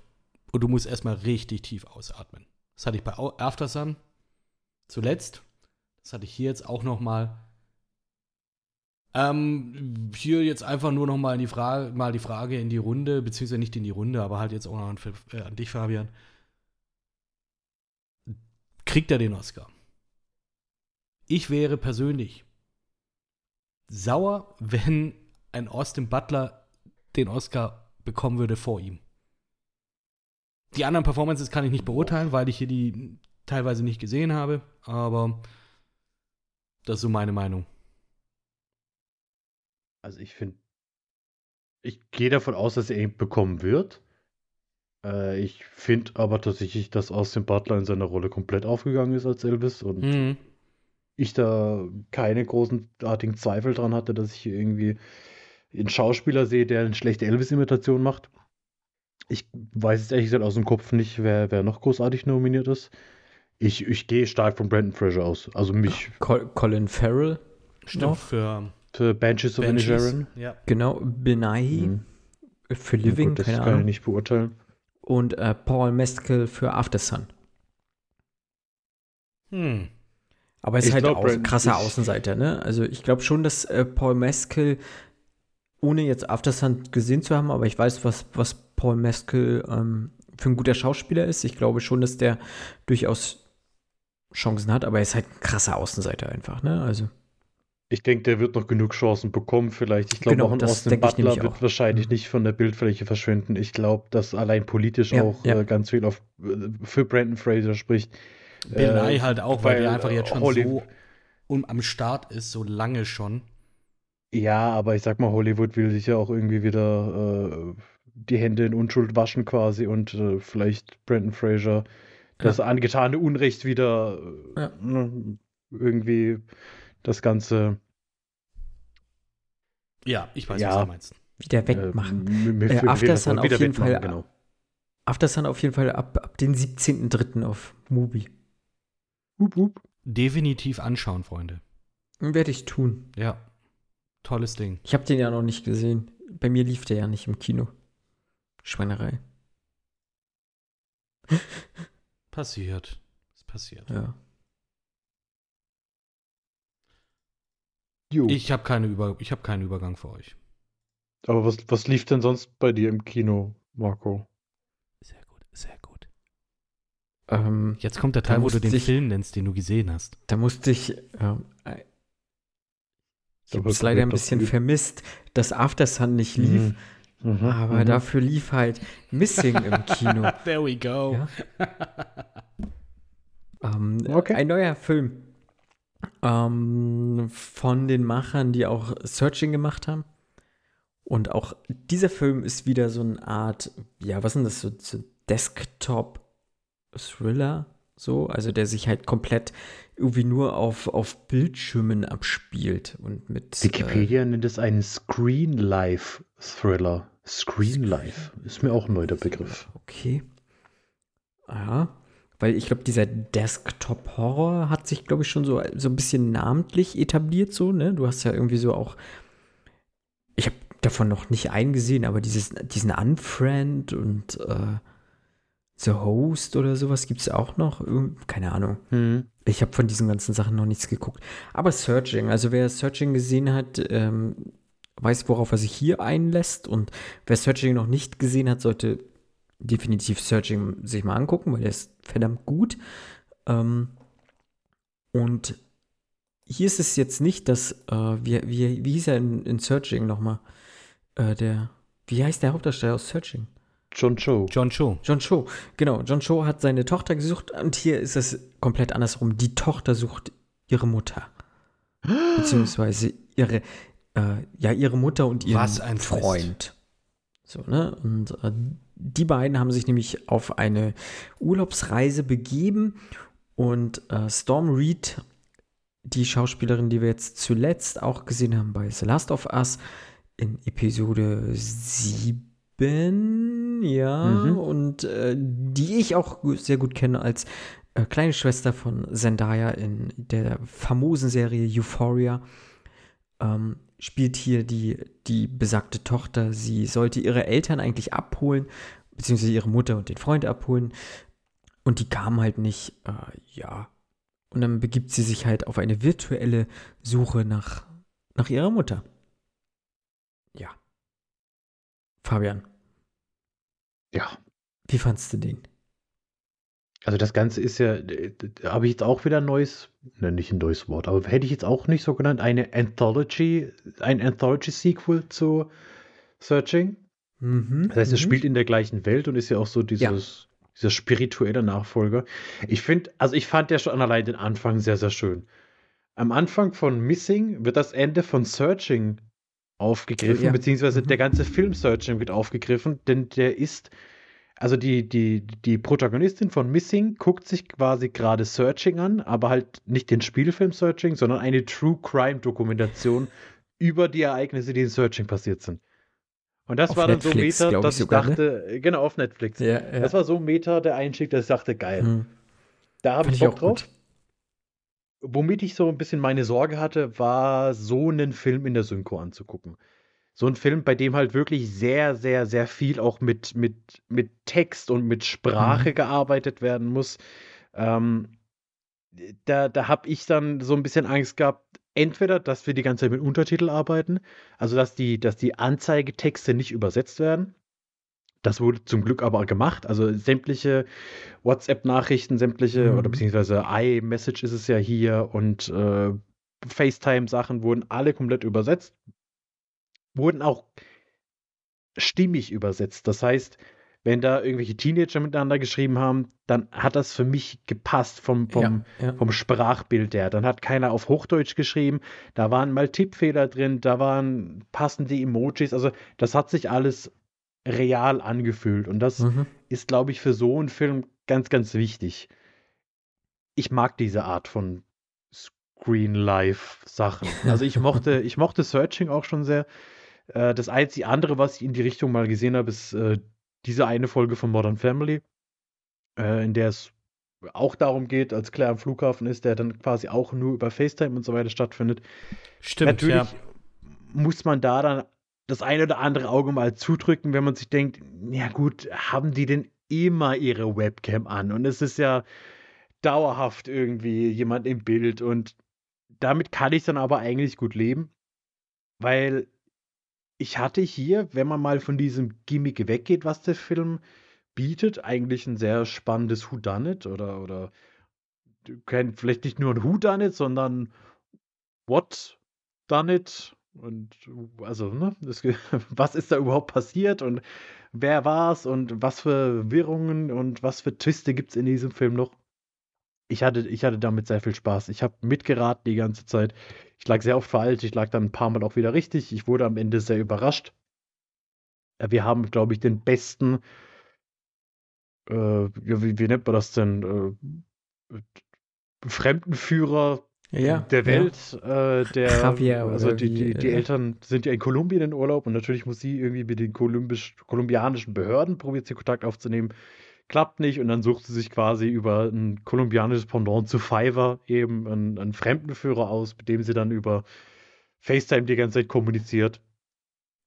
und du musst erstmal richtig tief ausatmen. Das hatte ich bei Aftersun zuletzt. Das hatte ich hier jetzt auch noch mal. Ähm, hier jetzt einfach nur noch mal, die Frage, mal die Frage in die Runde, beziehungsweise nicht in die Runde, aber halt jetzt auch noch an, äh, an dich, Fabian. Kriegt er den Oscar? Ich wäre persönlich sauer, wenn ein Austin Butler den Oscar bekommen würde vor ihm. Die anderen Performances kann ich nicht beurteilen, weil ich hier die teilweise nicht gesehen habe, aber das ist so meine Meinung. Also ich finde, ich gehe davon aus, dass er ihn bekommen wird. Äh, ich finde aber tatsächlich, dass Austin Butler in seiner Rolle komplett aufgegangen ist als Elvis und mhm. ich da keine großenartigen Zweifel dran hatte, dass ich hier irgendwie einen Schauspieler sehe, der eine schlechte Elvis-Imitation macht. Ich weiß jetzt ehrlich gesagt aus dem Kopf nicht, wer, wer noch großartig nominiert ist. Ich, ich gehe stark von Brandon Fraser aus. Also mich. Col Colin Farrell. Stimmt, für, für Benches of Inisherin. Ja. Genau, Benahi mhm. für Living, ja, gut, das kann Ahnung. ich nicht beurteilen. Und äh, Paul Meskel für Aftersun. Hm. Aber es ist halt glaub, auch ein krasser Außenseiter, ne? Also ich glaube schon, dass äh, Paul Meskel, ohne jetzt Aftersun gesehen zu haben, aber ich weiß, was, was Paul Meskel ähm, für ein guter Schauspieler ist. Ich glaube schon, dass der durchaus Chancen hat, aber er ist halt ein krasser Außenseiter einfach, ne? Also. Ich denke, der wird noch genug Chancen bekommen, vielleicht. Ich glaube, genau, auch ein Austin Butler wird auch. wahrscheinlich mhm. nicht von der Bildfläche verschwinden. Ich glaube, dass allein politisch ja, auch ja. Äh, ganz viel auf, äh, für Brandon Fraser spricht. Bill äh, halt auch, weil, weil der einfach jetzt schon Holly so um, am Start ist, so lange schon. Ja, aber ich sag mal, Hollywood will sich ja auch irgendwie wieder äh, die Hände in Unschuld waschen quasi und äh, vielleicht Brandon Fraser das angetane Unrecht wieder äh, Ja. irgendwie das Ganze Ja, ich weiß, Ja. was du meinst. Wieder äh, wegmachen. Äh, mit- After wieder Sun auf jeden Fall Genau. After Sun auf jeden Fall ab, ab den 17.03. auf Mubi. Hup, hup. Definitiv anschauen, Freunde. Werde ich tun. Ja. Tolles Ding. Ich habe den ja noch nicht gesehen. Bei mir lief der ja nicht im Kino. Schweinerei. Passiert. Ist passiert. Ja. Jo. Ich habe keine Über ich habe keinen Übergang für euch. Aber was, was lief denn sonst bei dir im Kino, Marco? Sehr gut, sehr gut. Ähm, Jetzt kommt der Teil, wo du den ich- Film nennst, den du gesehen hast. da musste ich. Ähm, äh, ich habe es leider ein bisschen üb- vermisst, dass After Sun nicht lief. Mhm. Mhm. Aber Mhm. dafür lief halt Missing im Kino. There we go. Ja. Ähm, Okay. Ein neuer Film ähm, von den Machern, die auch Searching gemacht haben. Und auch dieser Film ist wieder so eine Art, ja, was ist denn das, so, so Desktop-Thriller, so, also der sich halt komplett irgendwie nur auf, auf Bildschirmen abspielt und mit. Äh, Wikipedia nennt es einen Screen Life Thriller. Screen Life ist mir auch neu der Begriff. Okay. Ja, weil ich glaube, dieser Desktop-Horror hat sich, glaube ich, schon so, so ein bisschen namentlich etabliert, so, ne? Du hast ja irgendwie so auch. Ich habe davon noch nicht eingesehen, aber dieses, diesen Unfriend und äh, The Host oder sowas gibt es auch noch. Keine Ahnung. Hm. Ich habe von diesen ganzen Sachen noch nichts geguckt. Aber Searching, also wer Searching gesehen hat, ähm, weiß, worauf er sich hier einlässt. Und wer Searching noch nicht gesehen hat, sollte definitiv Searching sich mal angucken, weil der ist verdammt gut. Ähm, und hier ist es jetzt nicht, dass, äh, wie, wie, wie hieß er in, in Searching nochmal? Äh, der, wie heißt der Hauptdarsteller aus Searching? John Cho. John Cho. John Cho, genau. John Cho hat seine Tochter gesucht und hier ist es komplett andersrum. Die Tochter sucht ihre Mutter. Beziehungsweise ihre, äh, ja, ihre Mutter und ihren Was ein Twist. Freund. So, ne? Und äh, die beiden haben sich nämlich auf eine Urlaubsreise begeben und äh, Storm Reed, die Schauspielerin, die wir jetzt zuletzt auch gesehen haben bei The Last of Us in Episode 7, ja, Mhm. und äh, die ich auch sehr gut kenne als äh, kleine Schwester von Zendaya in der famosen Serie Euphoria, ähm, spielt hier die, die besagte Tochter. Sie sollte ihre Eltern eigentlich abholen, beziehungsweise ihre Mutter und den Freund abholen. Und die kamen halt nicht, äh, ja. Und dann begibt sie sich halt auf eine virtuelle Suche nach, nach ihrer Mutter. Ja. Fabian, Ja. wie fandst du den? Also das Ganze ist ja, habe ich jetzt auch wieder ein neues, ne, nicht ein neues Wort, aber hätte ich jetzt auch nicht so genannt, eine Anthology, ein Anthology-Sequel zu Searching. Mhm. Das heißt, es mhm. spielt in der gleichen Welt und ist ja auch so dieses, dieser spirituelle Nachfolger. Ich finde, also ich fand ja schon allein den Anfang sehr, sehr schön. Am Anfang von Missing wird das Ende von Searching aufgegriffen, Ja. beziehungsweise Mhm. der ganze Film Searching wird aufgegriffen, denn der ist, also die, die, die Protagonistin von Missing guckt sich quasi gerade Searching an, aber halt nicht den Spielfilm Searching, sondern eine True Crime Dokumentation über die Ereignisse, die in Searching passiert sind. Und das Auf war dann Netflix, so Meta, ich dass ich sogar, ne? dachte, genau, auf Netflix. Ja, ja. Das war so Meta der Einstieg, dass ich dachte, geil, Mhm. da habe ich ich Bock auch drauf. gut. Womit ich so ein bisschen meine Sorge hatte, war so einen Film in der Synchro anzugucken. So ein Film, bei dem halt wirklich sehr, sehr, sehr viel auch mit, mit, mit Text und mit Sprache Mhm. gearbeitet werden muss. Ähm, da da habe ich dann so ein bisschen Angst gehabt, entweder, dass wir die ganze Zeit mit Untertitel arbeiten, also dass die, dass die Anzeigetexte nicht übersetzt werden. Das wurde zum Glück aber gemacht. Also sämtliche WhatsApp-Nachrichten, sämtliche, Mhm. oder beziehungsweise iMessage ist es ja hier und äh, FaceTime-Sachen wurden alle komplett übersetzt. Wurden auch stimmig übersetzt. Das heißt, wenn da irgendwelche Teenager miteinander geschrieben haben, dann hat das für mich gepasst vom, vom, Ja, ja. vom Sprachbild her. Dann hat keiner auf Hochdeutsch geschrieben, da waren mal Tippfehler drin, da waren passende Emojis. Also das hat sich alles real angefühlt. Und das Mhm. ist, glaube ich, für so einen Film ganz, ganz wichtig. Ich mag diese Art von Screen-Life-Sachen. Also ich mochte, ich mochte Searching auch schon sehr. Äh, das einzige andere, was ich in die Richtung mal gesehen habe, ist äh, diese eine Folge von Modern Family, äh, in der es auch darum geht, als Claire am Flughafen ist, der dann quasi auch nur über FaceTime und so weiter stattfindet. Stimmt, Natürlich ja. muss man da dann das eine oder andere Auge mal zudrücken, wenn man sich denkt, ja gut, haben die denn immer ihre Webcam an? Und es ist ja dauerhaft irgendwie jemand im Bild und damit kann ich dann aber eigentlich gut leben, weil ich hatte hier, wenn man mal von diesem Gimmick weggeht, was der Film bietet, eigentlich ein sehr spannendes Whodunit oder, oder vielleicht nicht nur ein Whodunit, sondern What Done It und also, ne, das, was ist da überhaupt passiert und wer war's und was für Wirrungen und was für Twiste gibt's in diesem Film noch? Ich hatte, ich hatte damit sehr viel Spaß. Ich habe mitgeraten die ganze Zeit. Ich lag sehr oft falsch, ich lag dann ein paar Mal auch wieder richtig. Ich wurde am Ende sehr überrascht. Wir haben, glaube ich, den besten, äh, ja, wie, wie nennt man das denn? Äh, Fremdenführer Ja, der ja. Welt, äh, der, Javier also die, die, die äh, Eltern sind ja in Kolumbien in Urlaub und natürlich muss sie irgendwie mit den kolumbisch, kolumbianischen Behörden probiert sie Kontakt aufzunehmen. Klappt nicht und dann sucht sie sich quasi über ein kolumbianisches Pendant zu Fiverr eben einen, einen Fremdenführer aus, mit dem sie dann über FaceTime die ganze Zeit kommuniziert,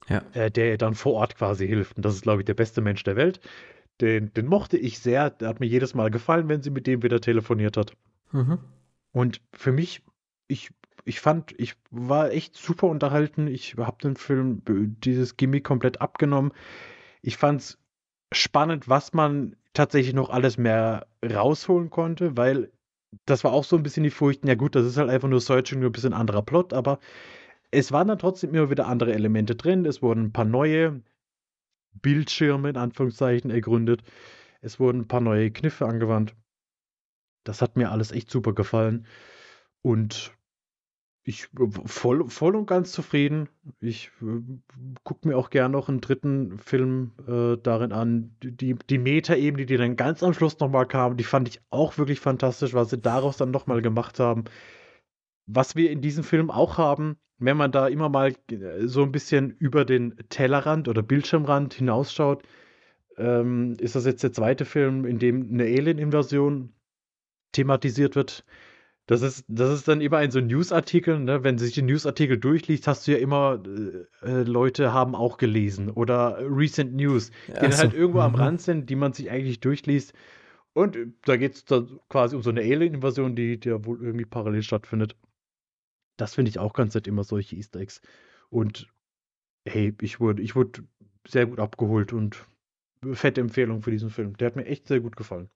Ja. äh, der ihr dann vor Ort quasi hilft. Und das ist, glaube ich, der beste Mensch der Welt. Den, den mochte ich sehr. Der hat mir jedes Mal gefallen, wenn sie mit dem wieder telefoniert hat. Mhm. Und für mich, ich, ich fand, ich war echt super unterhalten. Ich habe den Film, äh, dieses Gimmick komplett abgenommen. Ich fand es spannend, was man tatsächlich noch alles mehr rausholen konnte, weil das war auch so ein bisschen die Furchten. Ja, gut, das ist halt einfach nur Searching, nur ein bisschen anderer Plot, aber es waren dann trotzdem immer wieder andere Elemente drin. Es wurden ein paar neue Bildschirme in Anführungszeichen ergründet. Es wurden ein paar neue Kniffe angewandt. Das hat mir alles echt super gefallen. Und ich äh, voll, voll und ganz zufrieden. Ich äh, gucke mir auch gern noch einen dritten Film äh, darin an. Die, die Meta-Ebene, die dann ganz am Schluss nochmal kam, die fand ich auch wirklich fantastisch, was sie daraus dann nochmal gemacht haben. Was wir in diesem Film auch haben, wenn man da immer mal äh, so ein bisschen über den Tellerrand oder Bildschirmrand hinausschaut, ähm, ist das jetzt der zweite Film, in dem eine Alien-Invasion thematisiert wird. Das ist, das ist dann immer ein so Newsartikel, ne? Wenn sich den Newsartikel durchliest, hast du ja immer äh, äh, Leute haben auch gelesen oder Recent News, die dann so, halt irgendwo am mhm. Rand sind, die man sich eigentlich durchliest. Und äh, da geht es dann quasi um so eine Alien-Invasion, die, die ja wohl irgendwie parallel stattfindet. Das finde ich auch ganz nett, immer solche Easter Eggs. Und hey, ich wurde, ich wurde sehr gut abgeholt und fette Empfehlung für diesen Film. Der hat mir echt sehr gut gefallen.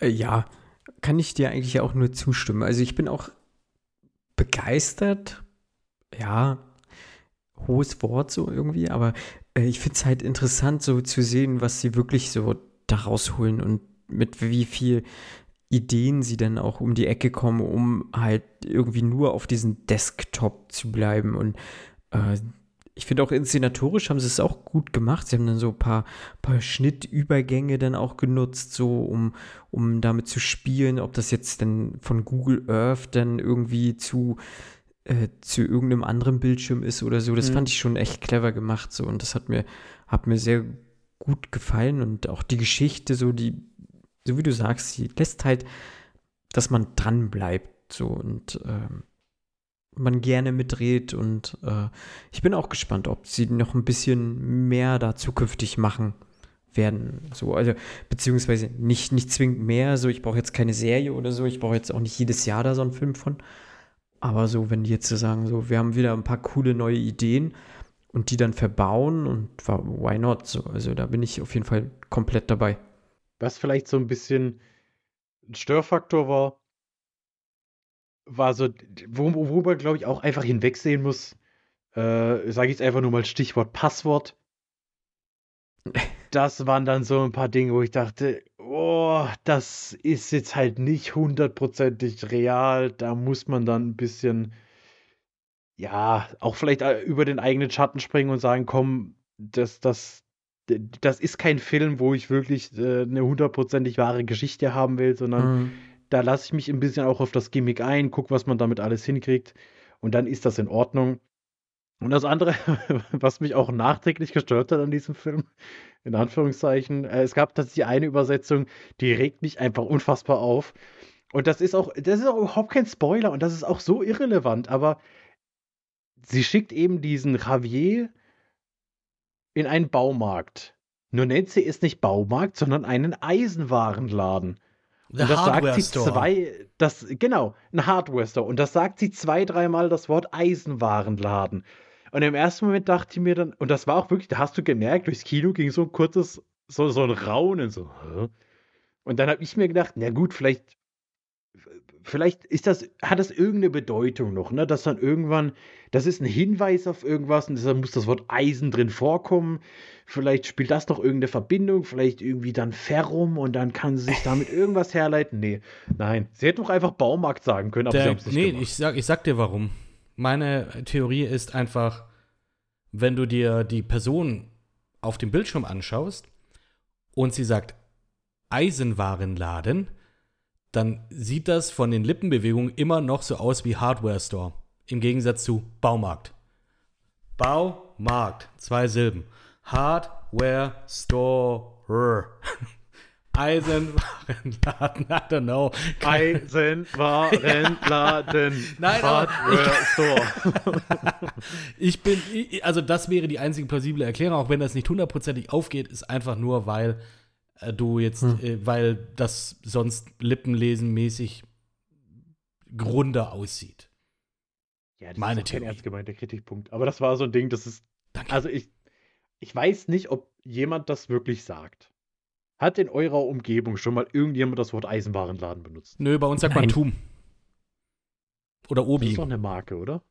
Äh, Ja, kann ich dir eigentlich auch nur zustimmen. Also ich bin auch begeistert. Ja, hohes Wort so irgendwie, aber äh, ich finde es halt interessant, so zu sehen, was sie wirklich so da rausholen und mit wie viel Ideen sie dann auch um die Ecke kommen, um halt irgendwie nur auf diesem Desktop zu bleiben. Und äh, ich finde auch inszenatorisch haben sie es auch gut gemacht. Sie haben dann so ein paar, paar Schnittübergänge dann auch genutzt, so um, um damit zu spielen, ob das jetzt dann von Google Earth dann irgendwie zu, äh, zu irgendeinem anderen Bildschirm ist oder so. Das Mhm. fand ich schon echt clever gemacht so und das hat mir, hat mir sehr gut gefallen und auch die Geschichte, so die, so wie du sagst, sie lässt halt, dass man dran bleibt so und ähm, man gerne mitdreht und äh, ich bin auch gespannt, ob sie noch ein bisschen mehr da zukünftig machen werden. So, also, beziehungsweise nicht, nicht zwingend mehr, so ich brauche jetzt keine Serie oder so, ich brauche jetzt auch nicht jedes Jahr da so einen Film von. Aber so, wenn die jetzt so sagen, so, wir haben wieder ein paar coole neue Ideen und die dann verbauen und why not? So, also da bin ich auf jeden Fall komplett dabei. Was vielleicht so ein bisschen ein Störfaktor war, war so, wo- worüber, glaube ich, auch einfach hinwegsehen muss, äh, sage ich jetzt einfach nur mal Stichwort Passwort. das waren dann so ein paar Dinge, wo ich dachte, oh, das ist jetzt halt nicht hundertprozentig real. Da muss man dann ein bisschen, ja, auch vielleicht äh, über den eigenen Schatten springen und sagen, komm, das, das, das ist kein Film, wo ich wirklich äh, eine hundertprozentig wahre Geschichte haben will, sondern Mhm. Da lasse ich mich ein bisschen auch auf das Gimmick ein, guck, was man damit alles hinkriegt und dann ist das in Ordnung. Und das andere, was mich auch nachträglich gestört hat an diesem Film, in Anführungszeichen, äh, es gab tatsächlich eine Übersetzung, die regt mich einfach unfassbar auf. Und das ist auch, das ist auch überhaupt kein Spoiler und das ist auch so irrelevant, aber sie schickt eben diesen Javier in einen Baumarkt. Nur nennt sie es nicht Baumarkt, sondern einen Eisenwarenladen. The und das sagt sie Store. zwei, das, genau, ein Hardware Store. Und das sagt sie zwei, dreimal das Wort Eisenwarenladen. Und im ersten Moment dachte ich mir dann, und das war auch wirklich, da hast du gemerkt, durchs Kino ging so ein kurzes, so, so ein Raunen, so? Und dann habe ich mir gedacht, na gut, vielleicht, vielleicht ist das, hat das irgendeine Bedeutung noch, ne? Dass dann irgendwann, das ist ein Hinweis auf irgendwas und deshalb muss das Wort Eisen drin vorkommen. Vielleicht spielt das noch irgendeine Verbindung, vielleicht irgendwie dann Ferrum und dann kann sie sich damit irgendwas herleiten. Nee, nein. Sie hätte doch einfach Baumarkt sagen können, aber sie Der, haben es nicht nee, gemacht. ich sag, ich sag dir warum. Meine Theorie ist einfach, wenn du dir die Person auf dem Bildschirm anschaust und sie sagt Eisenwarenladen, dann sieht das von den Lippenbewegungen immer noch so aus wie Hardware Store. Im Gegensatz zu Baumarkt. Baumarkt, zwei Silben. Hardware Store. Eisenwarenladen, I don't know. Eisenwarenladen. Nein, Hardware Store. Ich bin, also das wäre die einzige plausible Erklärung, auch wenn das nicht hundertprozentig aufgeht, ist einfach nur, weil du jetzt, äh, weil das sonst lippenlesenmäßig Grunde aussieht. Ja, das Meine ist kein ernst gemeinter Kritikpunkt. Aber das war so ein Ding, das ist. Danke. Also ich, ich weiß nicht, ob jemand das wirklich sagt. Hat in eurer Umgebung schon mal irgendjemand das Wort Eisenwarenladen benutzt? Nö, bei uns sagt man. Tum. Oder Das Obi. ist doch eine Marke, oder?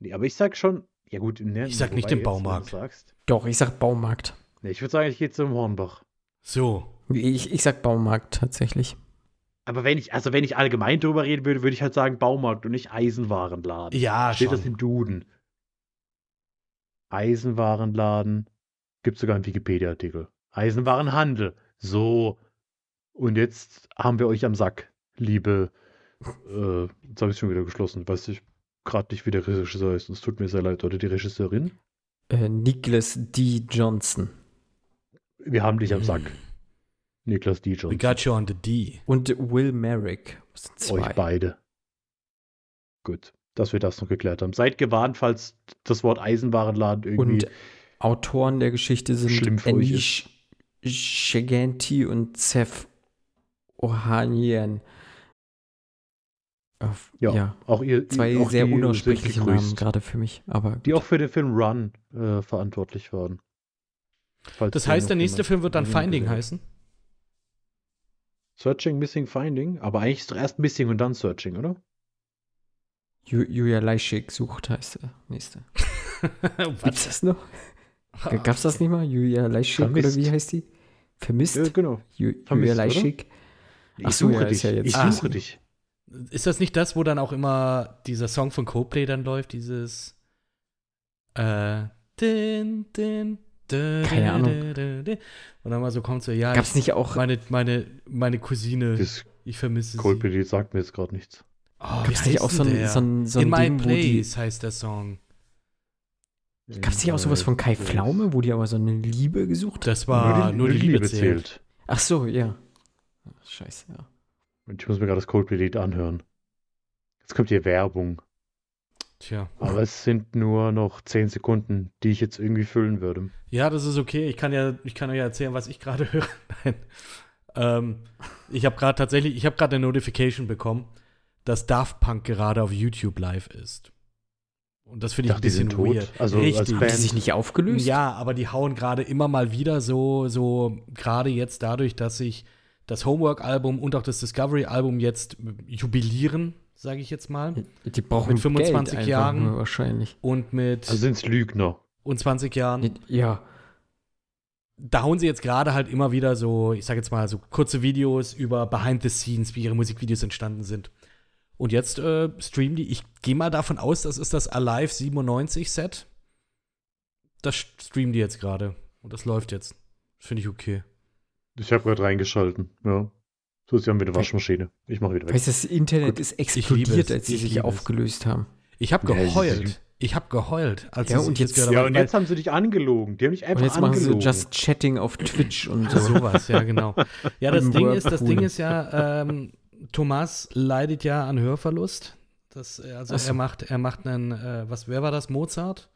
Nee, aber ich sag schon, ja gut, ne, Ich sag nicht den jetzt, Baumarkt. Sagst, Doch, ich sag Baumarkt. nee, ich würde sagen, ich gehe zum Hornbach. So. Ich, ich sag Baumarkt tatsächlich. Aber wenn ich, also wenn ich allgemein drüber reden würde, würde ich halt sagen Baumarkt und nicht Eisenwarenladen. Ja, Steht das schon. im Duden? Eisenwarenladen. Gibt sogar einen Wikipedia-Artikel. Eisenwarenhandel. So. Und jetzt haben wir euch am Sack, liebe. Äh, jetzt habe ich schon wieder geschlossen. Weiß ich gerade nicht, wie der Regisseur ist. Es tut mir sehr leid. Oder die Regisseurin? Äh, Nicholas D. Johnson. Wir haben dich am Sack. Hm. Niklas We Dijon. got you on the D. Und Will Merrick. Euch beide. Gut, dass wir das noch geklärt haben. Seid gewarnt, falls das Wort Eisenwarenladen irgendwie. Und Autoren der Geschichte sind Anish Shaganti und Seth Ohanian. Ja, ja. auch ihr. Zwei auch sehr unaussprechliche Namen gerade für mich. Aber Die auch für den Film Run äh, verantwortlich waren. Falls Das heißt, der nächste Film wird dann Finding heißen? Searching, Missing, Finding. Aber eigentlich ist doch erst Missing und dann Searching, oder? Ju Julia Leischig sucht heißt der nächste. Gibt's das noch? Gab's das nicht mal? Julia Leischig Vermisst. oder wie heißt die? Vermisst? Ja, genau. Ju Vermisst, Julia? Ich Ach so, suche ja, dich. ist ja jetzt- ich Ah. suche dich. Ist das nicht das, wo dann auch immer dieser Song von Coldplay dann läuft? Dieses äh, din, din, Keine Ahnung. Und dann mal so kommt so, ja, Gab's ich, nicht auch, meine, meine, meine Cousine, Das ich vermisse Coldplay sagt mir jetzt gerade nichts. sie. Oh, gab's nicht auch so ein, so ein, so ein In My Ding, die, Place heißt der Song. gab's nicht auch sowas von Kai Pflaume, wo die aber so eine Liebe gesucht Das war nur die, Liebe zählt. Ach so, ja. Scheiße, ja. Und ich muss mir gerade das Coldplay-Lied anhören. Jetzt kommt hier Werbung. Tja. Aber es sind nur noch 10 Sekunden, die ich jetzt irgendwie füllen würde. Ja, das ist okay. Ich kann ja, ich kann euch ja erzählen, was ich gerade höre. Nein. Ähm, ich habe gerade tatsächlich, ich habe gerade eine Notification bekommen, dass Daft Punk gerade auf YouTube live ist. Und das finde ich dachte, ein die bisschen sind tot. weird. Also als Richtig. Haben die sich nicht aufgelöst? Ja, aber die hauen gerade immer mal wieder so, so gerade jetzt dadurch, dass sich das Homework-Album und auch das Discovery-Album jetzt jubilieren, sage ich jetzt mal. Die brauchen Mit 25 Geld Jahren. nur wahrscheinlich. Und mit Also sind es Lügner. und 20 Jahren. Ja, da hauen sie jetzt gerade halt immer wieder so, ich sag jetzt mal, so kurze Videos über Behind the Scenes, wie ihre Musikvideos entstanden sind. Und jetzt äh, streamen die, ich gehe mal davon aus, das ist das Alive 97 Set. Das streamen die jetzt gerade. Und das läuft jetzt. Finde ich okay. Ich habe gerade reingeschalten, ja. So ist ja mit der Waschmaschine. Ich mache wieder weg. Weißt du, das Internet Gut. ist explodiert, als sie Ich sich aufgelöst haben. Ich habe geheult. Ich habe geheult. Als Ja, und jetzt- gehört Ja, haben, und jetzt haben sie dich angelogen. Die haben dich einfach Und jetzt machen sie angelogen. Just Chatting auf Twitch und so. Sowas, ja, genau. Ja, das Ding ist, das. Ding ist ja, ähm, Thomas leidet ja an Hörverlust. Das, also so. er macht, er macht einen, äh, was, wer war das? Mozart?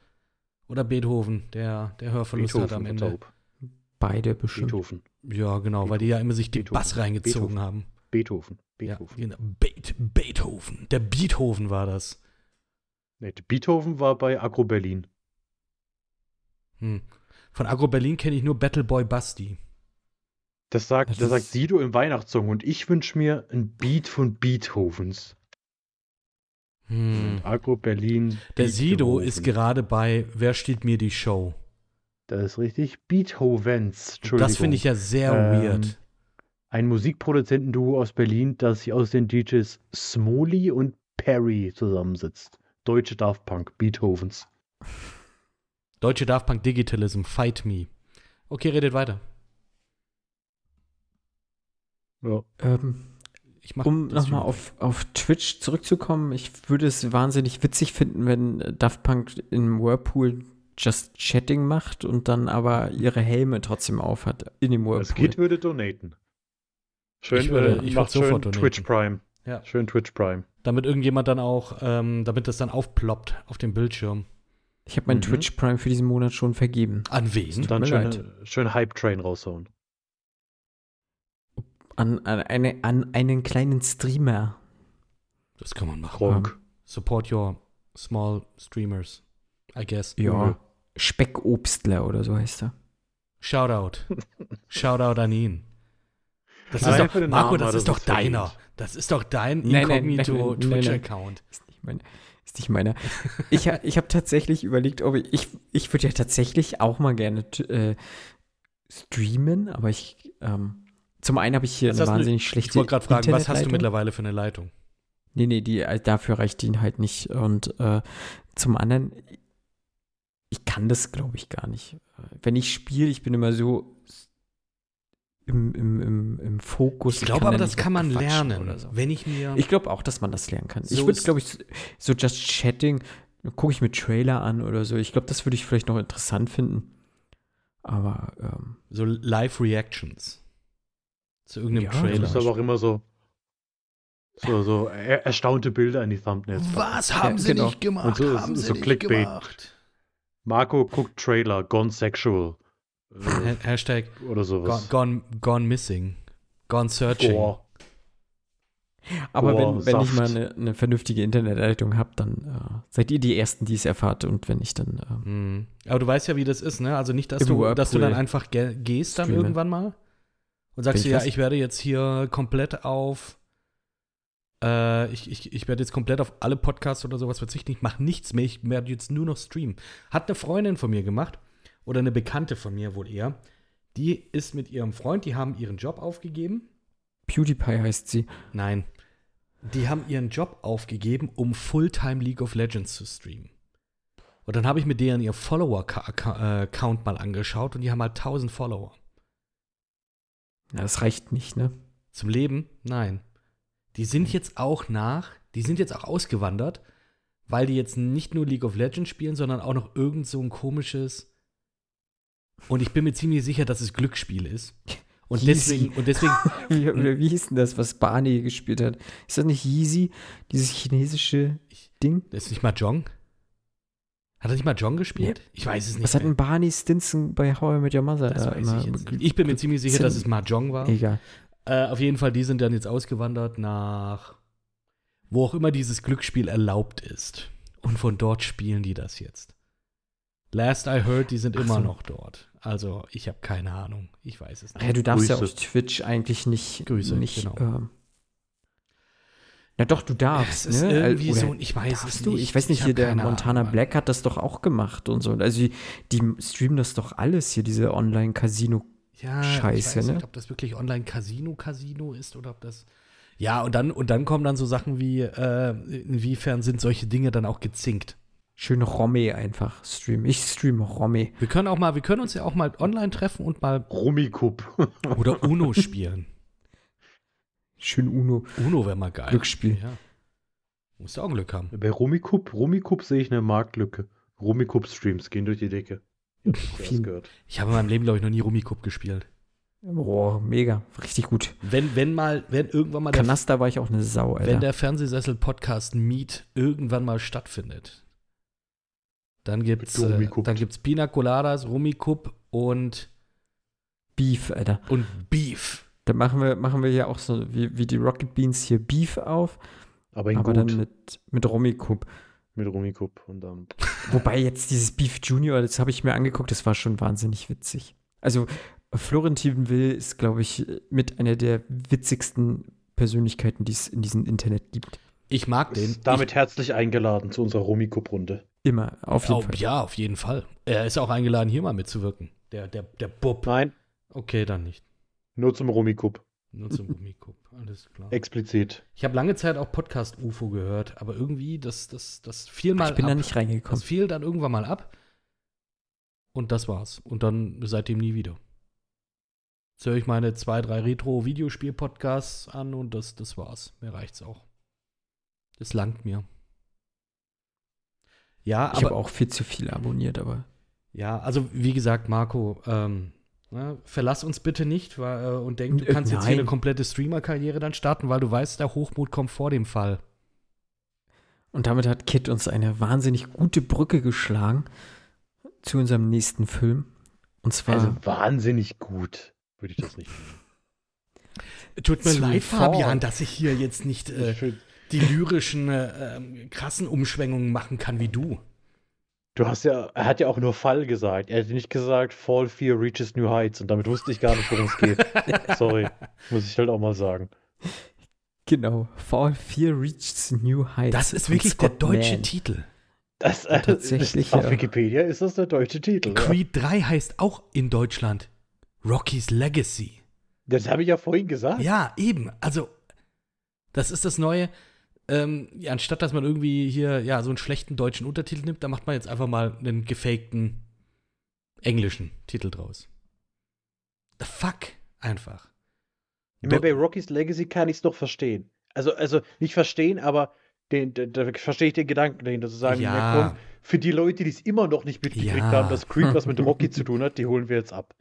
Oder Beethoven, der, der Hörverlust hat am Beethoven, Ende. Beide bestimmt. Beethoven. Ja, genau, weil die ja immer sich den Beethoven. Bass reingezogen Beethoven. haben. Beethoven. Ja, Beethoven. genau. Beet, Beethoven. Der Beethoven war das. Nee, Beethoven war bei Agro Berlin. Hm. Von Agro Berlin kenne ich nur Battle Boy Basti. Das sagt, Das das sagt Sido im Weihnachtssong und ich wünsche mir ein Beat von Beethovens. Hm. Agro Berlin. Der Sido Beethoven. ist gerade bei Wer stiehlt mir die Show? Das ist richtig. Beethovens. Entschuldigung. Das finde ich ja sehr Ähm, weird. Ein Musikproduzentenduo aus Berlin, das sich aus den DJs Smoley und Perry zusammensetzt. Deutsche Daft Punk, Beethovens. Deutsche Daft Punk Digitalism, Fight Me. Okay, redet weiter. Ja. Ähm, Ich mach um nochmal auf, auf Twitch zurückzukommen, ich würde es wahnsinnig witzig finden, wenn Daft Punk im Whirlpool Just Chatting macht und dann aber ihre Helme trotzdem aufhat in dem Das Whirlpool. Kid würde donaten. Schön, Ich würde- äh, ich macht würde schön sofort donaten. Twitch Prime. Ja. Schön Twitch Prime. Damit irgendjemand dann auch, ähm, damit das dann aufploppt auf dem Bildschirm. Ich habe meinen Mhm. Twitch Prime für diesen Monat schon vergeben. An wen? Tut Dann schön, leid. schön Hype Train raushauen. An, an, eine, an einen kleinen Streamer. Das kann man machen. Gronk. Support your small streamers, I guess. Ja. Speckobstler oder so heißt er. Shoutout. Shoutout an ihn. Das ist für doch, den Marco, das ist doch deiner. Das ist doch dein Nein, nein, nein, nein, Inkognito nein, nein. Twitch-Account. Ist nicht meine. Ist nicht meiner. Ich, ich habe tatsächlich überlegt, ob ich, ich, ich würde ja tatsächlich auch mal gerne äh, streamen, aber ich, ähm, zum einen habe ich hier Was eine hast du- wahnsinnig Ich schlechte wollte gerade fragen, was hast du mittlerweile für eine Leitung? Nee, nee, die, äh, dafür reicht die halt nicht. Und äh, zum anderen, ich kann das, glaube ich, gar nicht. Wenn ich spiele, ich bin immer so im, im, im, im Fokus. Ich glaube aber, da das kann man lernen. oder so. Wenn ich mir. Ich glaube auch, dass man das lernen kann. So ich würde, glaube ich, so Just Chatting, gucke ich mir Trailer an oder so. Ich glaube, das würde ich vielleicht noch interessant finden. Aber ähm, so Live-Reactions. Zu irgendeinem Ja, Das Trailer. ist aber auch immer so, so, so er, erstaunte Bilder in die Thumbnails. Was haben Ja, sie genau. nicht gemacht? Und so- haben so sie nicht Clickbait. gemacht? Marco guckt Trailer, Gone Sexual. Äh, Ha- Hashtag oder gone, sowas. gone, gone missing. Gone searching. Boah. aber Boah, wenn, wenn ich mal eine, eine vernünftige Internetleitung habe, dann äh, seid ihr die Ersten, die es erfahrt. Und wenn ich dann. ähm, Hm. Aber du weißt ja, wie das ist, ne? Also nicht, dass, du, dass du dann einfach ge gehst dann streamen. irgendwann mal und sagst dir, ich ja, was? ich werde jetzt hier komplett auf äh, ich, ich, ich werde jetzt komplett auf alle Podcasts oder sowas verzichten. Ich mache nichts mehr. Ich werde jetzt nur noch streamen. Hat eine Freundin von mir gemacht oder eine Bekannte von mir wohl eher. Die ist mit ihrem Freund, die haben ihren Job aufgegeben. PewDiePie heißt sie. Nein. Die haben ihren Job aufgegeben, um Fulltime League of Legends zu streamen. Und dann habe ich mir deren ihr Follower-Count mal angeschaut und die haben halt 1000 Follower. Ja, das reicht nicht, ne? Zum Leben? Nein. Die sind jetzt auch nach, die sind jetzt auch ausgewandert, weil die jetzt nicht nur League of Legends spielen, sondern auch noch irgend so ein komisches. Und ich bin mir ziemlich sicher, dass es Glücksspiel ist. Und Yeezy. deswegen, und deswegen, Wie, oder wie hieß denn das, was Barney gespielt hat? Ist das nicht Yeezy? Dieses chinesische Ding? das ist nicht mal Jong. Hat er nicht mal Jong gespielt? Ich weiß es nicht. Was hat denn Barney Stinson bei How I Met Your Mother Das da weiß immer ich jetzt. Ich bin mir ziemlich sicher, dass es Mahjong war. Egal. Äh, auf jeden Fall, die sind dann jetzt ausgewandert nach wo auch immer dieses Glücksspiel erlaubt ist. Und von dort spielen die das jetzt. Last I heard, die sind Ach immer so. noch dort. Also, ich habe keine Ahnung. Ich weiß es Ach ja, nicht. du darfst ja Grüße. auf Twitch eigentlich nicht. Grüße, nicht genau. ähm, Na doch, du darfst. Es ist ne? irgendwie Oder so, ich weiß es du? nicht. Ich weiß nicht, Ich hier der Montana Ahnung. Black hat das doch auch gemacht und so. Also die, die streamen das doch alles hier, diese Online-Casino. Ja, Scheiße, ich weiß ne? nicht, ob das wirklich Online-Casino-Casino ist oder ob das. Ja, und dann, und dann kommen dann so Sachen wie, äh, inwiefern sind solche Dinge dann auch gezinkt? Schön Romme einfach streamen. Ich streame Romme. Wir können auch mal, wir können uns ja auch mal online treffen und mal Rummikub. oder Uno spielen. Schön Uno. Uno wäre mal geil. Glücksspiel. Ja. Musst du auch Glück haben. Bei Rummikub, Rummikub sehe ich eine Marktlücke. Rummikub-Streams gehen durch die Decke. Viel. gehört. Ich habe in meinem Leben, glaube ich, noch nie Rummikub gespielt. Boah, mega. Richtig gut. Wenn, wenn mal, wenn irgendwann mal der, Kanaster war ich auch eine Sau, Alter. wenn der Fernsehsessel-Podcast Meet irgendwann mal stattfindet, dann gibt's, äh, Rummikub. dann gibt's Pina Coladas, Rummikub und, Beef, Alter. und Beef. Dann machen wir, machen wir hier auch so wie, wie die Rocket Beans hier Beef auf, Aber in aber gut dann mit, mit Romikub. Mit Rummikub. Und dann. Wobei jetzt dieses Beef Junior, das habe ich mir angeguckt, das war schon wahnsinnig witzig. Also Florentin Will ist, glaube ich, mit einer der witzigsten Persönlichkeiten, die es in diesem Internet gibt. Ich mag den. Ist damit herzlich eingeladen zu unserer Rummikub-Runde. Immer, auf ich, jeden oh, Fall. Ja, auf jeden Fall. Er ist auch eingeladen, hier mal mitzuwirken. Der, der, der Bub. Nein, Okay, dann nicht. nur zum Rummikub. Nur zum Rummikub. Alles klar. Explizit. Ich habe lange Zeit auch Podcast UFO gehört, aber irgendwie, das, das, das fiel mal ich bin ab. da nicht reingekommen. Das fiel dann irgendwann mal ab. Und das war's. Und dann seitdem nie wieder. Jetzt höre ich meine zwei, drei Retro-Videospiel-Podcasts an und das, das war's. Mir reicht's auch. Das langt mir. Ja, Ich aber habe auch viel zu viel abonniert, aber Ja, also wie gesagt, Marco, ähm, ne, verlass uns bitte nicht weil, äh, und denk, du Äh, kannst jetzt hier nein. eine komplette Streamer-Karriere dann starten, weil du weißt, der Hochmut kommt vor dem Fall. Und damit hat Kit uns eine wahnsinnig gute Brücke geschlagen zu unserem nächsten Film. Und zwar Also wahnsinnig gut, würde ich das nicht. Tut mir leid. Fabian, dass ich hier jetzt nicht äh, die lyrischen, äh, ähm, krassen Umschwingungen machen kann wie du. Du hast ja, er hat ja auch nur Fall gesagt. Er hat nicht gesagt, Fall Fear reaches New Heights. Und damit wusste ich gar nicht, worum es geht. Sorry, muss ich halt auch mal sagen. genau Fall 4 reaches New Heights. Das ist wirklich der deutsche Mann. Titel. Das, äh, Tatsächlich, Auf ja. Wikipedia ist das der deutsche Titel. Ja. Creed 3 heißt auch in Deutschland Rocky's Legacy. Das habe ich ja vorhin gesagt. Ja, eben. Also, das ist das Neue. Ähm, ja, anstatt dass man irgendwie hier ja so einen schlechten deutschen Untertitel nimmt, da macht man jetzt einfach mal einen gefakten englischen Titel draus. The fuck? Einfach. Meine, bei Rocky's Legacy kann ich es doch verstehen. Also, also nicht verstehen, aber den, da, da verstehe ich den Gedanken dahinter, zu sagen, Ja. ja. komm, für die Leute, die es immer noch nicht mitgekriegt Ja. haben, dass Creed was mit Rocky zu tun hat, die holen wir jetzt ab.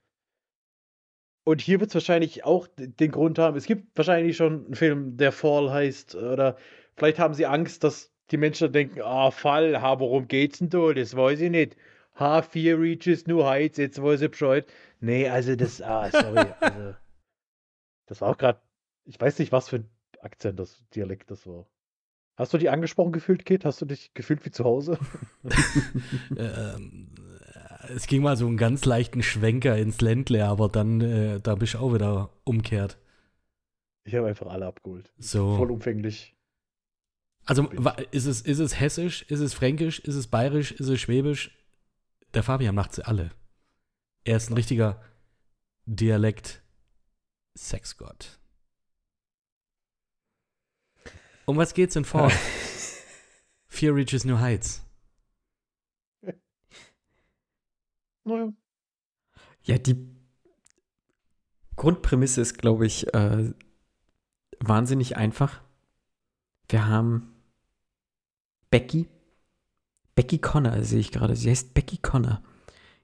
Und hier wird es wahrscheinlich auch den Grund haben, es gibt wahrscheinlich schon einen Film, der Fall heißt, oder vielleicht haben sie Angst, dass die Menschen denken, ah, Fall, ha, worum geht's denn da? Das weiß ich nicht. H4 reaches New Heights, jetzt weiß ich Bescheid. Nee, also das, ah, sorry, also, das war auch gerade, ich weiß nicht, was für ein Akzent das, Dialekt das war. Hast du dich angesprochen gefühlt, Kit? Hast du dich gefühlt wie zu Hause? Ähm, es ging mal so einen ganz leichten Schwenker ins Ländle, aber dann, äh, da bist du auch wieder umkehrt. Ich habe einfach alle abgeholt. So. Vollumfänglich. Also ist es, ist es hessisch, ist es fränkisch, ist es bayerisch, ist es schwäbisch? Der Fabian macht sie alle. Er ist ein richtiger Dialekt Sexgott. Um was geht's denn vor? Fear reaches New Heights. Naja. Ja, die Grundprämisse ist, glaube ich, äh, wahnsinnig einfach. Wir haben Becky. Becky Connor sehe ich gerade. Sie heißt Becky Connor.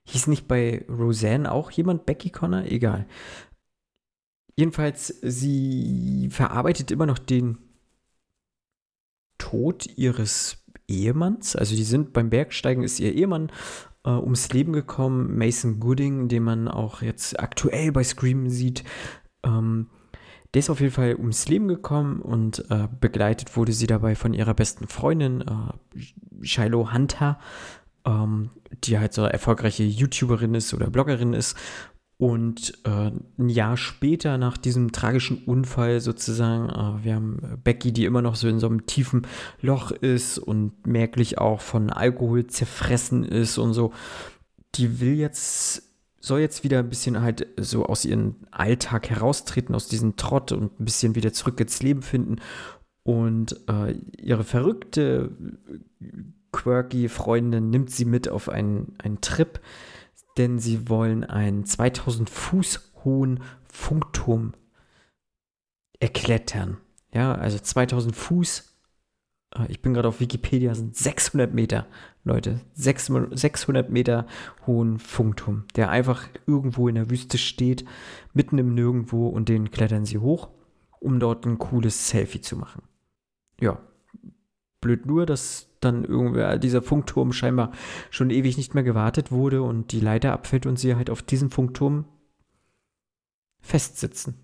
Hieß nicht bei Roseanne auch jemand Becky Connor? Egal. Jedenfalls, sie verarbeitet immer noch den Tod ihres Ehemanns. Also die sind beim Bergsteigen, ist ihr Ehemann äh, ums Leben gekommen. Mason Gooding, den man auch jetzt aktuell bei Scream sieht. Ähm, der ist auf jeden Fall ums Leben gekommen und äh, begleitet wurde sie dabei von ihrer besten Freundin, äh, Shiloh Hunter, ähm, die halt so eine erfolgreiche YouTuberin ist oder Bloggerin ist. Und äh, ein Jahr später, nach diesem tragischen Unfall sozusagen, äh, wir haben Becky, die immer noch so in so einem tiefen Loch ist und merklich auch von Alkohol zerfressen ist und so. Die will jetzt, soll jetzt wieder ein bisschen halt so aus ihrem Alltag heraustreten, aus diesem Trott und ein bisschen wieder zurück ins Leben finden. Und äh, ihre verrückte, quirky Freundin nimmt sie mit auf einen, einen Trip denn sie wollen einen 2000 Fuß hohen Funkturm erklettern. Ja, also 2000 Fuß. Äh, ich bin gerade auf Wikipedia, sind 600 Meter, Leute. 600 Meter hohen Funkturm, der einfach irgendwo in der Wüste steht, mitten im Nirgendwo und den klettern sie hoch, um dort ein cooles Selfie zu machen. Ja, blöd nur, dass dann irgendwer dieser Funkturm scheinbar schon ewig nicht mehr gewartet wurde und die Leiter abfällt und sie halt auf diesem Funkturm festsitzen.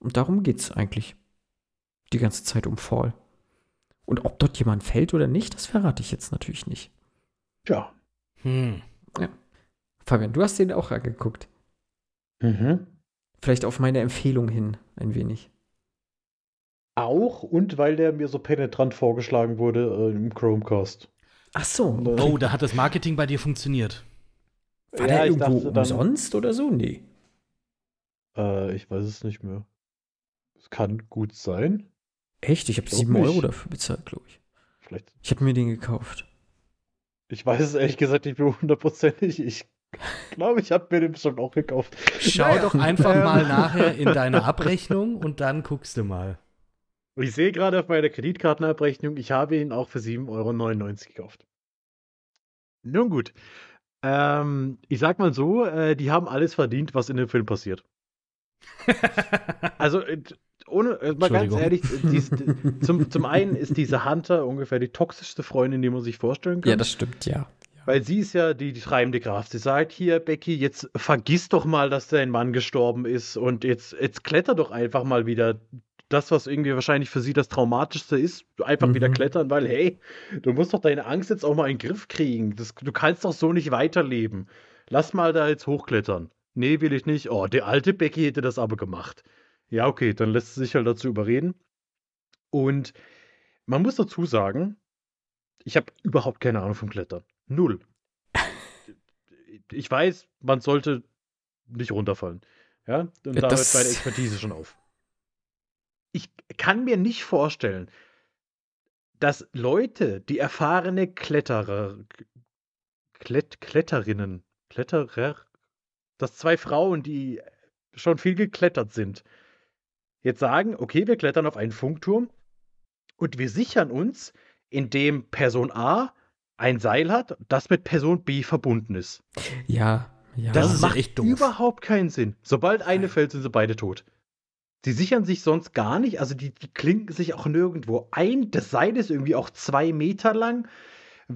Und darum geht's eigentlich. Die ganze Zeit um Fall. Und ob dort jemand fällt oder nicht, das verrate ich jetzt natürlich nicht. Ja. Hm. Ja. Fabian, du hast den auch angeguckt. Mhm. Vielleicht auf meine Empfehlung hin, ein wenig. Auch und weil der mir so penetrant vorgeschlagen wurde äh, im Chromecast. Ach so. Oh, da hat das Marketing bei dir funktioniert. War ja, der irgendwo dann, umsonst oder so? Nee. Äh, ich weiß es nicht mehr. Es kann gut sein. Echt? Ich habe sieben Euro dafür bezahlt, glaube ich. Vielleicht. Ich habe mir den gekauft. Ich weiß es ehrlich gesagt nicht mehr hundertprozentig. Ich glaube, ich habe mir den schon auch gekauft. Schau naja. doch einfach mal nachher in deine Abrechnung und dann guckst du mal. Ich sehe gerade auf meiner Kreditkartenabrechnung, ich habe ihn auch für 7,99 Euro gekauft. Nun gut. Ähm, ich sag mal so, äh, die haben alles verdient, was in dem Film passiert. also, äh, ohne, äh, mal ganz ehrlich, dies, zum, zum einen ist diese Hunter ungefähr die toxischste Freundin, die man sich vorstellen kann. Ja, das stimmt, ja. Weil sie ist ja die, die treibende Kraft. Sie sagt hier, Becky, jetzt vergiss doch mal, dass dein Mann gestorben ist und jetzt, jetzt kletter doch einfach mal wieder das, was irgendwie wahrscheinlich für sie das Traumatischste ist, einfach mhm. wieder klettern, weil, hey, du musst doch deine Angst jetzt auch mal in den Griff kriegen. Das, du kannst doch so nicht weiterleben. Lass mal da jetzt hochklettern. Nee, will ich nicht. Oh, der alte Becky hätte das aber gemacht. Ja, okay, dann lässt sie sich halt dazu überreden. Und man muss dazu sagen, ich habe überhaupt keine Ahnung vom Klettern. Null. Ich weiß, man sollte nicht runterfallen. Ja, und da hört meine Expertise schon auf ich kann mir nicht vorstellen, dass Leute, die erfahrene Kletterer, Klett, Kletterinnen, Kletterer, dass zwei Frauen, die schon viel geklettert sind, jetzt sagen, okay, wir klettern auf einen Funkturm und wir sichern uns, indem Person A ein Seil hat, das mit Person B verbunden ist. Ja, ja. Das, das macht echt doof. überhaupt keinen Sinn. Sobald eine fällt, sind sie beide tot. Die sichern sich sonst gar nicht, also die, die klinken sich auch nirgendwo ein. Das Seil ist irgendwie auch zwei Meter lang.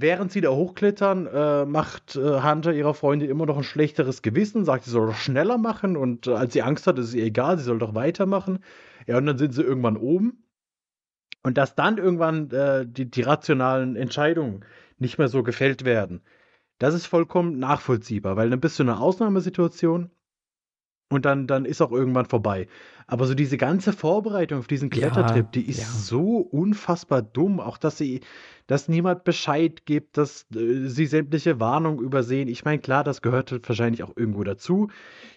Während sie da hochklettern, äh, macht äh, Hunter ihrer Freundin immer noch ein schlechteres Gewissen, sagt, sie soll doch schneller machen und äh, als sie Angst hat, ist es ihr egal, sie soll doch weitermachen. Ja, und dann sind sie irgendwann oben. Und dass dann irgendwann äh, die, die rationalen Entscheidungen nicht mehr so gefällt werden, das ist vollkommen nachvollziehbar, weil dann bist du in einer Ausnahmesituation und dann, dann ist auch irgendwann vorbei. Aber so diese ganze Vorbereitung auf diesen Klettertrip, ja, die ist ja. so unfassbar dumm. Auch, dass sie, dass niemand Bescheid gibt, dass äh, sie sämtliche Warnungen übersehen. Ich meine, klar, das gehört halt wahrscheinlich auch irgendwo dazu.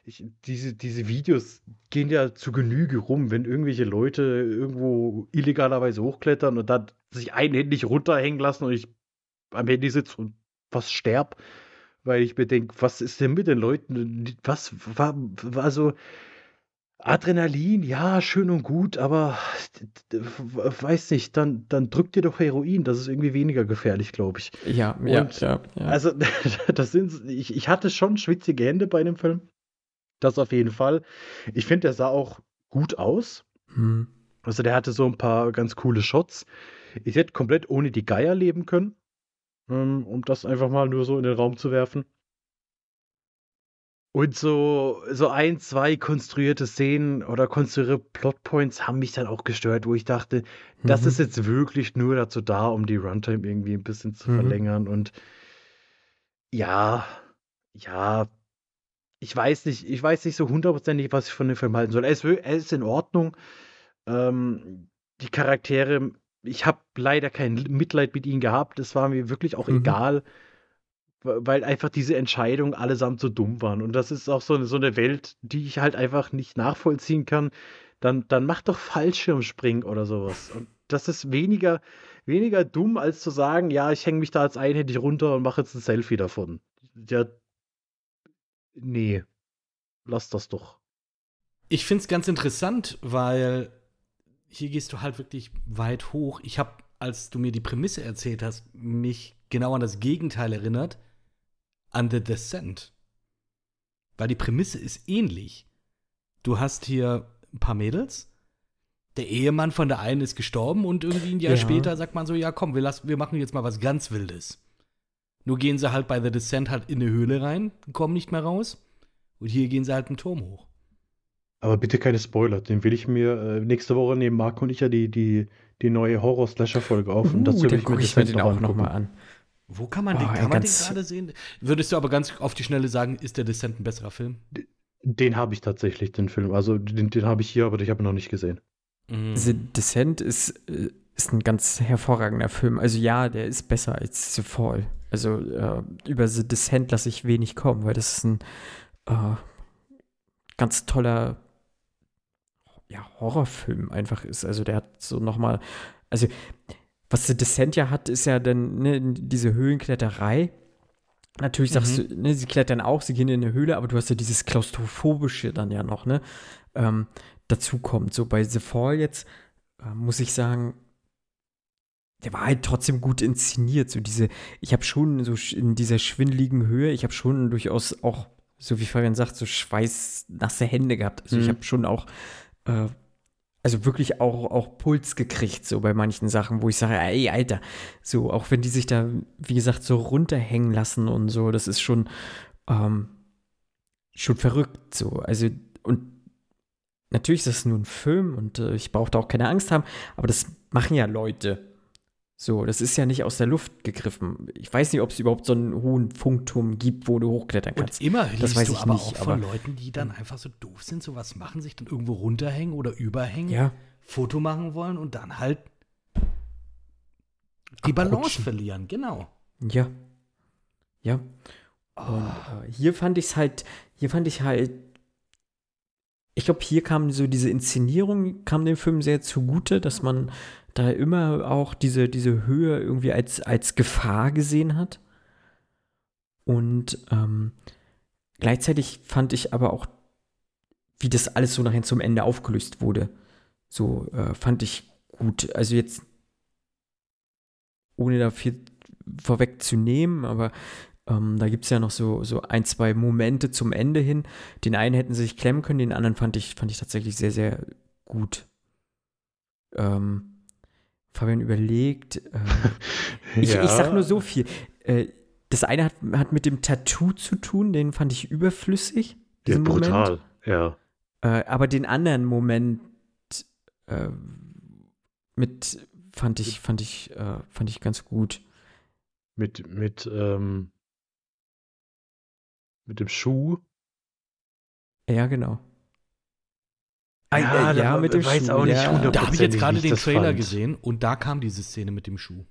Ich, diese, diese Videos gehen ja zu Genüge rum, wenn irgendwelche Leute irgendwo illegalerweise hochklettern und dann sich einhändig runterhängen lassen und ich am Handy sitze und fast sterb weil ich mir denke, was ist denn mit den Leuten? Was war, war so Adrenalin, ja, schön und gut, aber weiß nicht, dann, dann drückt dir doch Heroin, das ist irgendwie weniger gefährlich, glaube ich. Ja, ja, ja, ja, Also, das sind, ich, ich hatte schon schwitzige Hände bei dem Film. Das auf jeden Fall. Ich finde, der sah auch gut aus. Hm. Also, der hatte so ein paar ganz coole Shots. Ich hätte komplett ohne die Geier leben können ähm, um das einfach mal nur so in den Raum zu werfen. Und so, so ein, zwei konstruierte Szenen oder konstruierte Plotpoints haben mich dann auch gestört, wo ich dachte, mhm. das ist jetzt wirklich nur dazu da, um die Runtime irgendwie ein bisschen zu mhm. verlängern. Und ja, ja, ich weiß nicht, ich weiß nicht so hundertprozentig, was ich von dem Film halten soll. Er ist, er ist in Ordnung. Ähm, die Charaktere, ich habe leider kein Mitleid mit ihnen gehabt. Es war mir wirklich auch Mhm. egal, weil einfach diese Entscheidungen allesamt so dumm waren. Und das ist auch so eine, so eine Welt, die ich halt einfach nicht nachvollziehen kann. Dann, dann mach doch Fallschirmspringen oder sowas. Und das ist weniger, weniger dumm, als zu sagen, ja, ich hänge mich da jetzt einhändig runter und mache jetzt ein Selfie davon. Ja, nee. Lass das doch. Ich finde es ganz interessant, weil hier gehst du halt wirklich weit hoch. Ich habe, als du mir die Prämisse erzählt hast, mich genau an das Gegenteil erinnert, an The Descent. Weil die Prämisse ist ähnlich. Du hast hier ein paar Mädels. Der Ehemann von der einen ist gestorben und irgendwie ein Jahr Ja. später sagt man so, ja komm, wir, lassen, wir machen jetzt mal was ganz Wildes. Nur gehen sie halt bei The Descent halt in eine Höhle rein, kommen nicht mehr raus. Und hier gehen sie halt einen Turm hoch. Aber bitte keine Spoiler, den will ich mir äh, nächste Woche nehmen Marco und ich ja die, die, die neue Horror-Slasher-Folge auf. und Uh, dazu will dann ich mir gucke ich mir den noch auch nochmal an. Wo kann man Oh, den, kann man den gerade sehen? Würdest du aber ganz auf die Schnelle sagen, ist der Descent ein besserer Film? Den habe ich tatsächlich, den Film. Also den, den habe ich hier, aber ich habe ihn noch nicht gesehen. Mhm. The Descent ist, äh, ist ein ganz hervorragender Film. Also ja, der ist besser als The Fall. Also äh, über The Descent lasse ich wenig kommen, weil das ist ein äh, ganz toller ja, Horrorfilm einfach ist. Also der hat so nochmal, also was The Descent ja hat, ist ja dann ne, diese Höhlenkletterei. Natürlich sagst Mhm. du, ne, sie klettern auch, sie gehen in eine Höhle, aber du hast ja dieses Klaustrophobische dann ja noch, ne? Ähm, dazu kommt. So bei The Fall jetzt äh, muss ich sagen, der war halt trotzdem gut inszeniert. So diese, ich habe schon so in dieser schwindeligen Höhe, ich habe schon durchaus auch, so wie Fabian sagt, so schweißnasse Hände gehabt. Also ich Mhm. habe schon auch, äh, also wirklich auch, auch Puls gekriegt, so bei manchen Sachen, wo ich sage, ey, Alter, so, auch wenn die sich da, wie gesagt, so runterhängen lassen und so, das ist schon, ähm, schon verrückt, so. Also, und natürlich ist das nur ein Film und äh, ich brauche da auch keine Angst haben, aber das machen ja Leute. So, das ist ja nicht aus der Luft gegriffen. Ich weiß nicht, ob es überhaupt so einen hohen Funkturm gibt, wo du hochklettern kannst. Und immer Das weiß du ich aber nicht, auch von aber- Leuten, die dann einfach so doof sind, sowas machen, sich dann irgendwo runterhängen oder überhängen, Ja, Foto machen wollen und dann halt die Balance Abrutschen. verlieren. Genau. ja, ja. Und äh, hier fand ich es halt, hier fand ich halt, ich glaube, hier kam so diese Inszenierung, kam dem Film sehr zugute, dass man da immer auch diese, diese Höhe irgendwie als, als Gefahr gesehen hat. Und ähm, gleichzeitig fand ich aber auch, wie das alles so nachher zum Ende aufgelöst wurde, so äh, fand ich gut. Also jetzt, ohne da viel vorwegzunehmen, aber ähm, da gibt es ja noch so, so ein, zwei Momente zum Ende hin. Den einen hätten sie sich klemmen können, den anderen fand ich, fand ich tatsächlich sehr, sehr gut. Ähm, Fabian überlegt. Ähm, ich, ich sag nur so viel. Äh, das eine hat, hat mit dem Tattoo zu tun, den fand ich überflüssig. Ja, diesen Moment. brutal. Ja. Äh, aber den anderen Moment äh, mit fand ich, fand ich, äh, fand ich ganz gut. Mit, mit, ähm, mit dem Schuh. Ja, genau. Ah, Ja, äh, ja, da mit dem weiß Schuh. auch nicht ja. Da habe ich jetzt gerade den Trailer fand. gesehen und da kam diese Szene mit dem Schuh.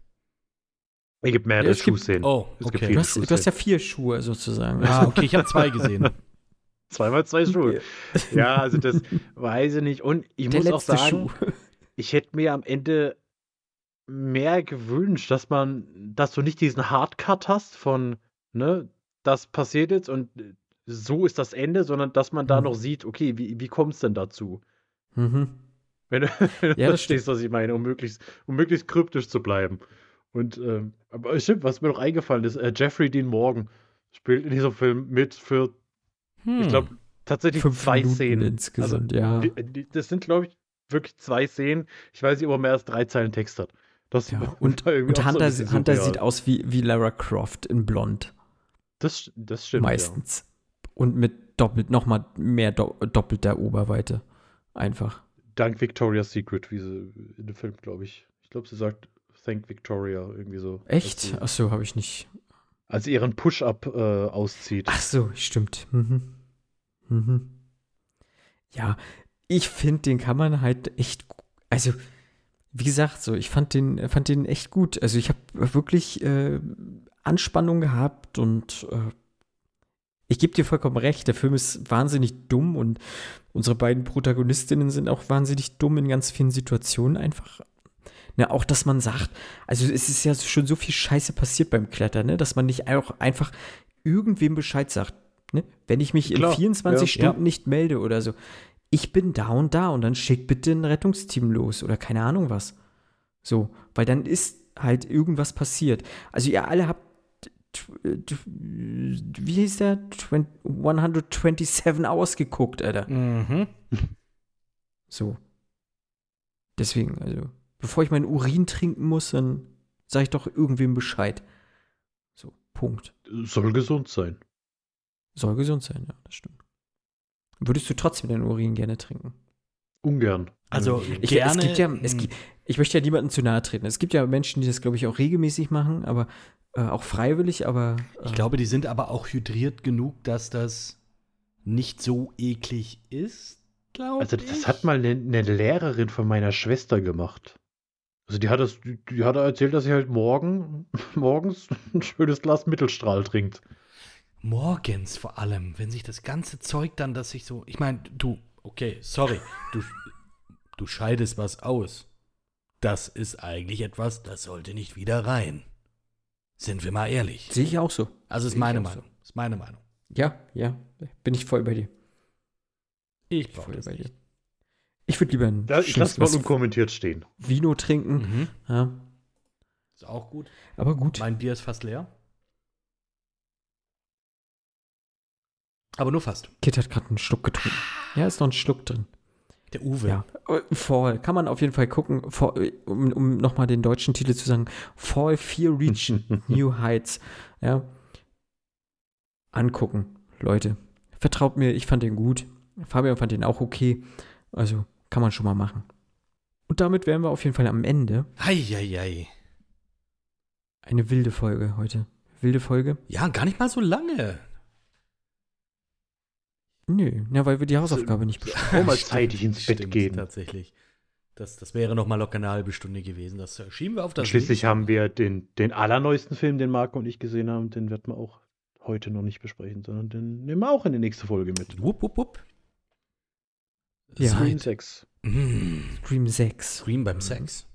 Es gibt mehrere Ja, es gibt- Schuhszenen. Oh, Es gibt okay. Du hast, du hast ja vier Schuhe sozusagen. Ah, okay, ich habe zwei gesehen. Zweimal zwei Schuhe. Ja, also das weiß ich nicht. Und ich Der muss auch sagen, Schuh. ich hätte mir am Ende mehr gewünscht, dass man, dass du nicht diesen Hardcut hast von, ne, das passiert jetzt und so ist das Ende, sondern dass man da Mhm. noch sieht, okay, wie, wie kommt es denn dazu? Mhm. Wenn du, Ja, verstehst, was ich meine, um möglichst, um möglichst kryptisch zu bleiben. Und, ähm, aber stimmt, was mir noch eingefallen ist, äh, Jeffrey Dean Morgan spielt in diesem Film mit für, Hm. ich glaube, tatsächlich Fünf zwei Minuten Szenen. insgesamt, also, ja. Die, die, das sind, glaube ich, wirklich zwei Szenen. Ich weiß nicht, ob er mehr als drei Zeilen Text hat. Das ja. Und, und auch so Hunter, Hunter sieht aus wie, wie Lara Croft in Blond. Das, das stimmt. meistens. Und mit doppelt, nochmal mehr do, doppelter Oberweite. Einfach. Dank Victoria's Secret, wie sie in dem Film, glaube ich. Ich glaube, sie sagt Thank Victoria, irgendwie so. Echt? Sie, Achso, habe ich nicht. als sie ihren Push-Up äh, auszieht. Ach so, stimmt. Mhm. Mhm. Ja, ich finde, den kann man halt echt, also wie gesagt, so, ich fand den, fand den echt gut. Also ich habe wirklich äh, Anspannung gehabt und äh, ich gebe dir vollkommen recht, der Film ist wahnsinnig dumm und unsere beiden Protagonistinnen sind auch wahnsinnig dumm in ganz vielen Situationen einfach. Ne, auch, dass man sagt, also es ist ja schon so viel Scheiße passiert beim Klettern, ne, dass man nicht auch einfach irgendwem Bescheid sagt. Ne? Wenn ich mich Klar, in 24 ja. Stunden nicht melde oder so, ich bin da und da und dann schickt bitte ein Rettungsteam los oder keine Ahnung was. So, weil dann ist halt irgendwas passiert. Also ihr alle habt, wie hieß der? 20 127 Hours geguckt, Alter. Mhm. So. Deswegen, also, bevor ich meinen Urin trinken muss, dann sage ich doch irgendwem Bescheid. So, Punkt. Soll gesund sein. Soll gesund sein, ja, das stimmt. Würdest du trotzdem deinen Urin gerne trinken? Ungern. Also Ich, gerne. es gibt ja, es gibt, ich möchte ja niemandem zu nahe treten. Es gibt ja Menschen, die das, glaube ich, auch regelmäßig machen, aber äh, auch freiwillig, aber. Äh, ich glaube, die sind aber auch hydriert genug, dass das nicht so eklig ist, glaube Also ich. das hat mal eine, eine Lehrerin von meiner Schwester gemacht. Also die hat das, die, die hat erzählt, dass sie halt morgen, morgens ein schönes Glas Mittelstrahl trinkt. Morgens vor allem, wenn sich das ganze Zeug dann, dass sich so. Ich meine, du, okay, sorry, du, du scheidest was aus. Das ist eigentlich etwas, das sollte nicht wieder rein. Sind wir mal ehrlich. Sehe ich auch so. Also ist Sehe meine Meinung. Ist meine Meinung. Ja, ja, bin ich voll bei dir. Ich brauche Voll das bei dir. nicht. Ich würde lieber ein Ja, ich lasse mal unkommentiert stehen. Vino trinken. Mhm. Ja, Ist auch gut. aber gut. Mein Bier ist fast leer. Aber nur fast. Kit hat gerade einen Schluck getrunken. Ja, ist noch ein Schluck drin. Der Uwe. Ja. Fall. Kann man auf jeden Fall gucken. Fall, um um nochmal den deutschen Titel zu sagen. Fall Fear Reach New Heights. Ja. Angucken, Leute. Vertraut mir, ich fand den gut. Fabian fand den auch okay. Also kann man schon mal machen. Und damit wären wir auf jeden Fall am Ende. Heieiei. Eine wilde Folge heute. Wilde Folge? Ja, gar nicht mal so lange. Nö, ja, weil wir die Hausaufgabe nicht besprechen. Auch mal zeitig ins Bett Stimmt, gehen. Tatsächlich. Das, das wäre noch mal locker eine halbe Stunde gewesen. Das schieben wir auf Und das schließlich nächste haben wir den, den allerneuesten Film, den Marco und ich gesehen haben, den werden wir auch heute noch nicht besprechen, sondern den nehmen wir auch in die nächste Folge mit. Wupp, wupp, wupp. Ja. Scream Seit- 6. Mm, Scream 6. Scream beim Sex.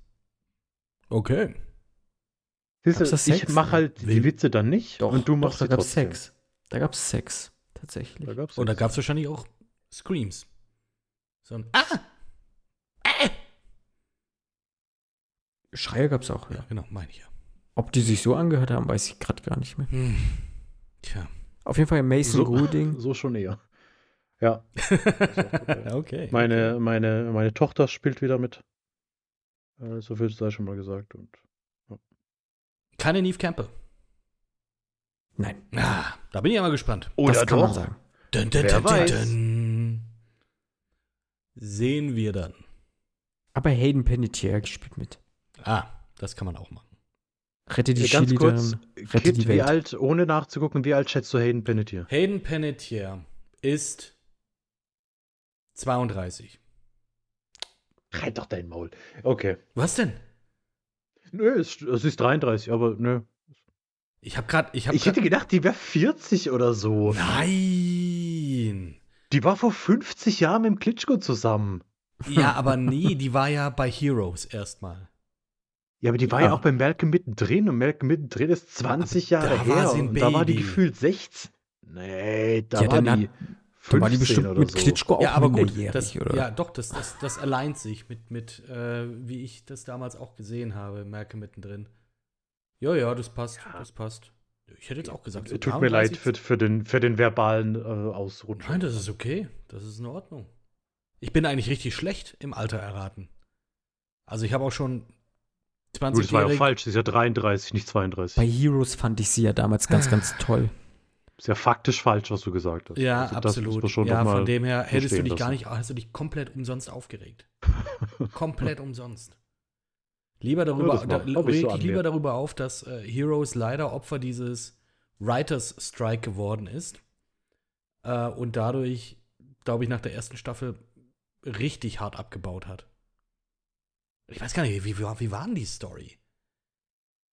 Okay. Siehst du, ich mache halt die Will- Witze dann nicht und du machst doch, da trotzdem. Sex. Da gab's Sex. Tatsächlich. Da gab's Und da gab es wahrscheinlich auch Screams. So ein Ah! Äh! Schreie gab's auch, ja. Ja, genau, meine ich ja. Ob die sich so angehört haben, weiß ich gerade gar nicht mehr. Hm. Tja. Auf jeden Fall Mason So- Gooding. So schon eher. Ja, okay. meine, meine, meine Tochter spielt wieder mit. Äh, so viel sei schon mal gesagt. Und Keine Neve Campbell. Nein, Ah, da bin ich ja mal gespannt. das kann man sagen. Dun, dun, Wer dun, dun, weiß. dun. Sehen wir dann. Aber Hayden Panettiere gespielt mit. Ah, das kann man auch machen. Rette die Äh, ganz kurz, rette Kit, die wie Welt. alt, ohne nachzugucken, wie alt schätzt du Hayden Panettiere? Hayden Panettiere ist 32. Reit doch dein Maul. Okay. Was denn? Nö, es, es ist 33, aber nö. Ich habe gerade, ich habe Ich hätte gedacht, die wäre 40 oder so. Nein. Die war vor 50 Jahren mit dem Klitschko zusammen. Ja, aber nee, die war ja bei Heroes erstmal. Ja, aber die war Ja. ja, auch bei Malcolm mittendrin und Malcolm mittendrin ist 20 Aber Jahre da war her. und da war die gefühlt 16. Nee, da Ja, war die Da war die 15 bestimmt oder mit so. Klitschko auch ja, aber gut, das, oder? ja, doch, das, das, das alleint sich mit, mit äh, wie ich das damals auch gesehen habe, Merke mittendrin. Ja, ja, das passt, Ja. das passt. Ich hätte jetzt auch gesagt, so Tut mir leid 33. für, für, den, für den verbalen äh, Ausrutsch. Nein, das ist okay. Das ist in Ordnung. Ich bin eigentlich richtig schlecht im Alter erraten. Also ich habe auch schon Gut, das war ja auch 20 falsch. Sie ist ja 33, nicht 32. Bei Heroes fand ich sie ja damals ganz, ganz toll. ist ja faktisch falsch, was du gesagt hast. Ja, Also absolut. ja, von dem her hättest du dich gar lassen. nicht, hast du dich komplett umsonst aufgeregt. komplett umsonst. Lieber darüber, mach- da, hab ich so lieber mir. darüber auf, dass äh, Heroes leider Opfer dieses Writers Strike geworden ist äh, und dadurch glaube ich, nach der ersten Staffel richtig hart abgebaut hat. Ich weiß gar nicht, wie, wie, wie war denn die Story?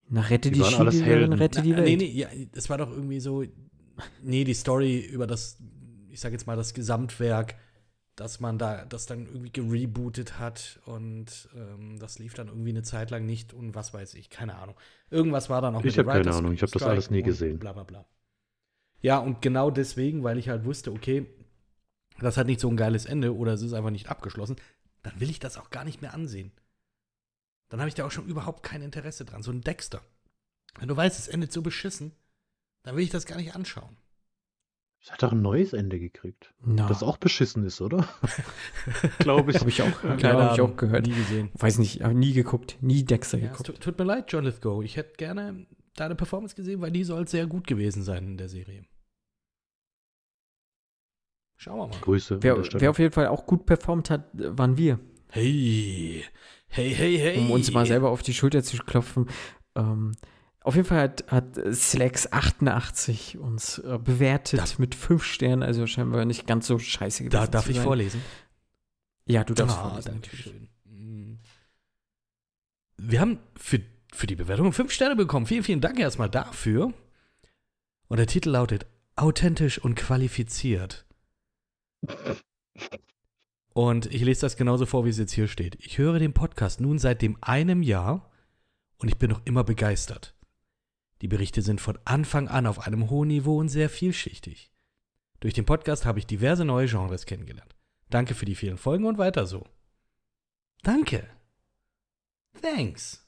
Na, rette Die die, Helden. rette die Welt. Nee, nee, ja, es war doch irgendwie so, nee, die Story über das, ich sag jetzt mal, das Gesamtwerk, dass man da das dann irgendwie gerebootet hat und ähm, das lief dann irgendwie eine Zeit lang nicht und was weiß ich, keine Ahnung. Irgendwas war dann auch Ich dem hab keine Ahnung, ich hab das alles nie gesehen. Bla bla bla. Ja, und genau deswegen, weil ich halt wusste, okay, das hat nicht so ein geiles Ende oder es ist einfach nicht abgeschlossen, dann will ich das auch gar nicht mehr ansehen. Dann habe ich da auch schon überhaupt kein Interesse dran. So ein Dexter. Wenn du weißt, es endet so beschissen, dann will ich das gar nicht anschauen. Es hat doch ein neues Ende gekriegt. Na, Das auch beschissen ist, oder? Glaube ich. habe ich auch, Keine hab ich auch gehört. Nie gesehen. Weiß nicht, habe nie geguckt, nie Dexter Ja, geguckt. tut, mir leid, John Lithgow. Ich hätte gerne deine Performance gesehen, weil die soll sehr gut gewesen sein in der Serie. Schauen wir mal. Grüße. Wer, wer auf jeden Fall auch gut performt hat, waren wir. Hey, hey, hey, hey. um uns mal selber auf die Schulter zu klopfen. Ähm, auf jeden Fall hat, hat Slacks88 uns äh, bewertet Darf- mit fünf Sternen, also scheinbar nicht ganz so scheiße gewesen. Da, darf ich sein. vorlesen? Ja, du darfst Ah, vorlesen, danke natürlich. schön. Mm. Wir haben für, für die Bewertung fünf Sterne bekommen. Vielen, vielen Dank erstmal dafür. Und der Titel lautet Authentisch und qualifiziert. Und ich lese das genauso vor, wie es jetzt hier steht. Ich höre den Podcast nun seit dem einem Jahr und ich bin noch immer begeistert. Die Berichte sind von Anfang an auf einem hohen Niveau und sehr vielschichtig. Durch den Podcast habe ich diverse neue Genres kennengelernt. Danke für die vielen Folgen und weiter so. Danke. Thanks.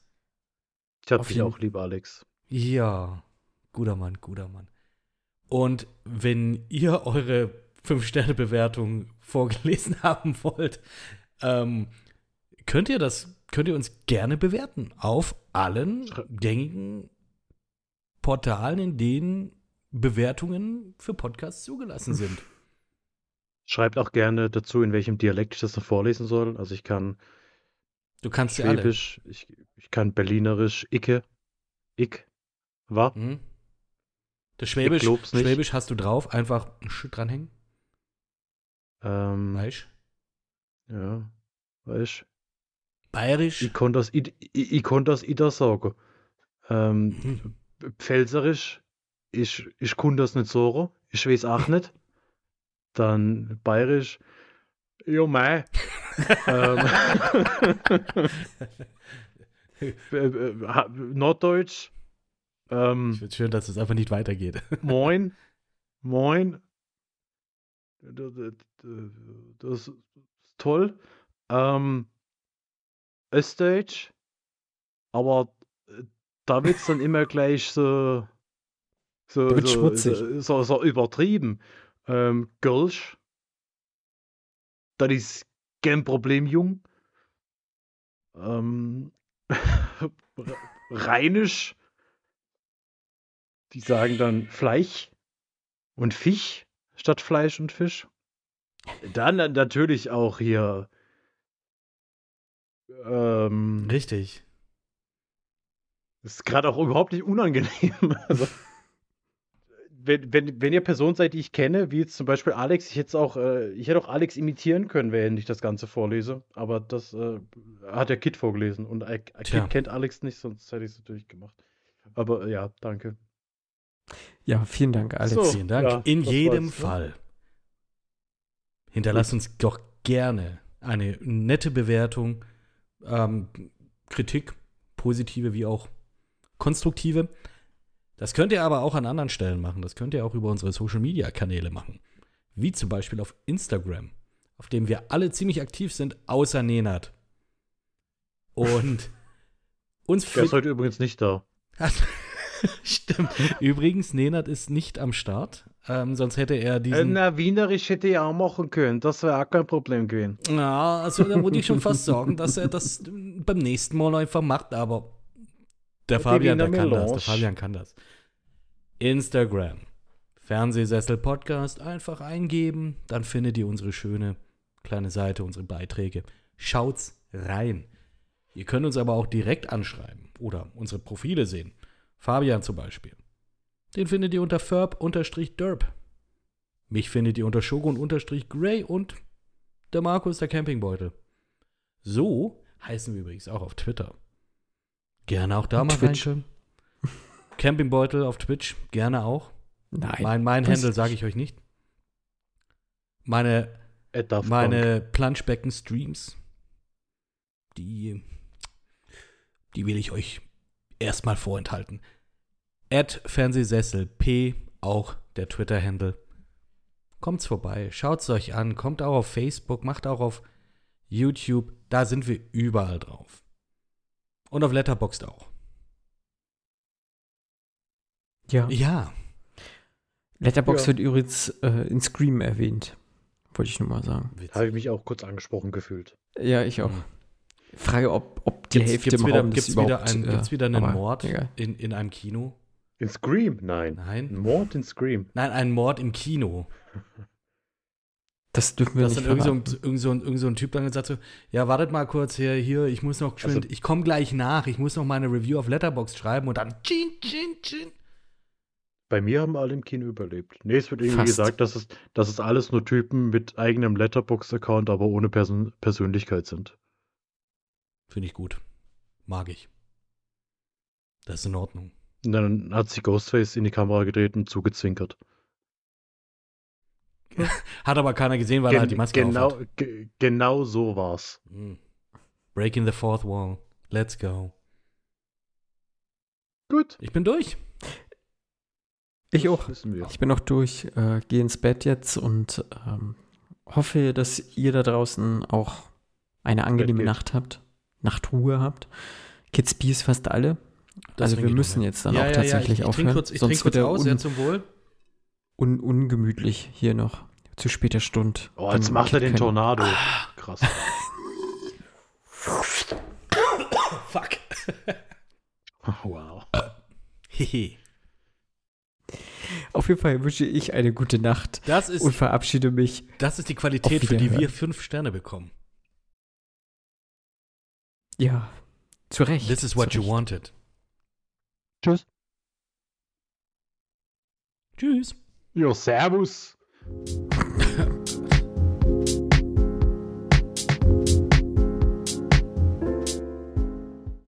Ich hab Auf dich auch lieb, Alex. Ja, guter Mann, guter Mann. Und wenn ihr eure 5-Sterne-Bewertung vorgelesen haben wollt, ähm, könnt ihr das, könnt ihr uns gerne bewerten auf allen gängigen Portalen, in denen Bewertungen für Podcasts zugelassen sind. Schreibt auch gerne dazu, in welchem Dialekt ich das noch vorlesen soll. Also ich kann Du kannst sie alle. Schwäbisch, ich, ich kann Berlinerisch, Icke, Ick, wa? Hm? Das Schwäbisch. Schwäbisch hast du drauf, einfach dranhängen. Ähm, Weißt ja, weißt Bayerisch. ich konnte das, ich, ich, ich das ida sagen. Ähm, Hm. Pfälzerisch, ich, ich kann das nicht sagen, ich weiß auch nicht. Dann Bayerisch, ja mei. ähm, äh, äh, Norddeutsch, ähm, Ich finde schön, dass es einfach nicht weitergeht. Moin. Moin. Das, ist toll. Ähm, Östdeutsch. Aber äh, da wird es dann immer gleich so. So, so, so, so, übertrieben. Ähm, Gölsch. Das ist kein Problem, Jung. Ähm, Rheinisch. Die sagen dann Fleisch und Fisch statt Fleisch und Fisch. Dann na- natürlich auch hier. Ähm, Richtig. Ist gerade auch überhaupt nicht unangenehm. Also, wenn, wenn, wenn ihr Personen seid, die ich kenne, wie jetzt zum Beispiel Alex, ich hätte auch, äh, ich hätte auch Alex imitieren können, während ich das Ganze vorlese. Aber das äh, hat der Kid vorgelesen und äh. Kid kennt Alex nicht, sonst hätte ich es natürlich gemacht. Aber äh, ja, danke. Ja, vielen Dank, Alex. So. Vielen Dank. ja, In das jedem ne? Fall. Hinterlasst uns doch gerne eine nette Bewertung, ähm, Kritik, positive wie auch konstruktive. Das könnt ihr aber auch an anderen Stellen machen. Das könnt ihr auch über unsere Social Media Kanäle machen. Wie zum Beispiel auf Instagram, auf dem wir alle ziemlich aktiv sind, außer Nenad. Und uns Der ist heute übrigens nicht da. Stimmt. Übrigens, Nenad ist nicht am Start. Ähm, sonst hätte er diesen. na, Wienerisch hätte ich auch machen können. Das wäre auch kein Problem gewesen. Ja, also da würde ich schon fast sagen, dass er das beim nächsten Mal einfach macht, aber der Fabian, der kann das. Der. Fabian kann das. Instagram. Fernsehsessel Podcast einfach eingeben, dann findet ihr unsere schöne kleine Seite, unsere Beiträge. Schaut's rein. Ihr könnt uns aber auch direkt anschreiben oder unsere Profile sehen. Fabian zum Beispiel. Den findet ihr unter ferb-derb. Mich findet ihr unter Shogun-Gray und der Markus der Campingbeutel. So heißen wir übrigens auch auf Twitter. Gerne auch da mal Twitch. reinschauen. Campingbeutel auf Twitch, gerne auch. Nein. Mein, mein Handle sage ich euch nicht. Meine, meine Planschbecken-Streams, die, die will ich euch erstmal vorenthalten. Ad Fernsehsessel P, auch der Twitter-Handle. Kommt's vorbei, schaut's euch an, kommt auch auf Facebook, macht auch auf YouTube, da sind wir überall drauf. Und auf Letterboxd auch. Ja. Ja, Letterbox Ja. wird übrigens äh, in Scream erwähnt. Wollte ich nur mal sagen. Habe ich mich auch kurz angesprochen gefühlt. Ja, ich auch. Hm. Frage, ob, ob die Gibt's, Hälfte gibt's im wieder, Raum gibt's wieder, überhaupt, ein, äh, gibt's wieder einen aber Mord in, in einem Kino? In Scream? Nein. Ein Nein. Mord in Scream. Nein, einen Mord im Kino. Das dürfen wir dass nicht dann irgend so, ein, irgend, so ein, irgend so ein Typ dann gesagt so, ja, wartet mal kurz hier, hier, ich muss noch geschwind, Also- ich komme gleich nach, ich muss noch meine Review auf Letterboxd schreiben und dann tschin, tschin, tschin. Bei mir haben alle im Kino überlebt. Nee, es wird irgendwie Fast. gesagt, dass es, dass es alles nur Typen mit eigenem Letterbox-Account, aber ohne Person Persönlichkeit sind. Finde ich gut. Mag ich. Das ist in Ordnung. Und dann hat sich Ghostface in die Kamera gedreht und zugezwinkert. Hat aber keiner gesehen, weil Gen- er halt die Maske genau, auf hat. ge genau so war's. Hm. Breaking the fourth wall. Let's go. Gut. Ich bin durch. Ich auch. Ich bin auch durch, äh, gehe ins Bett jetzt und ähm, hoffe, dass ihr da draußen auch eine angenehme. Nacht habt, Nachtruhe habt. Kids Bees fast alle. Das also wir müssen jetzt dann ja, auch ja, tatsächlich ja, ich, ich aufhören. Trink kurz, ich sonst trinke kurz wird er aus, ja, zum Wohl. Un ungemütlich hier noch zu später Stunde. Oh, jetzt Dann macht er den kann- Tornado. Krass. Fuck. wow. Hehe. Auf jeden Fall wünsche ich eine gute Nacht Das ist, und verabschiede mich. das ist die Qualität, für die wir fünf Sterne bekommen. Ja, zu Recht. This is what you wanted. Tschüss. Tschüss. Ja, servus.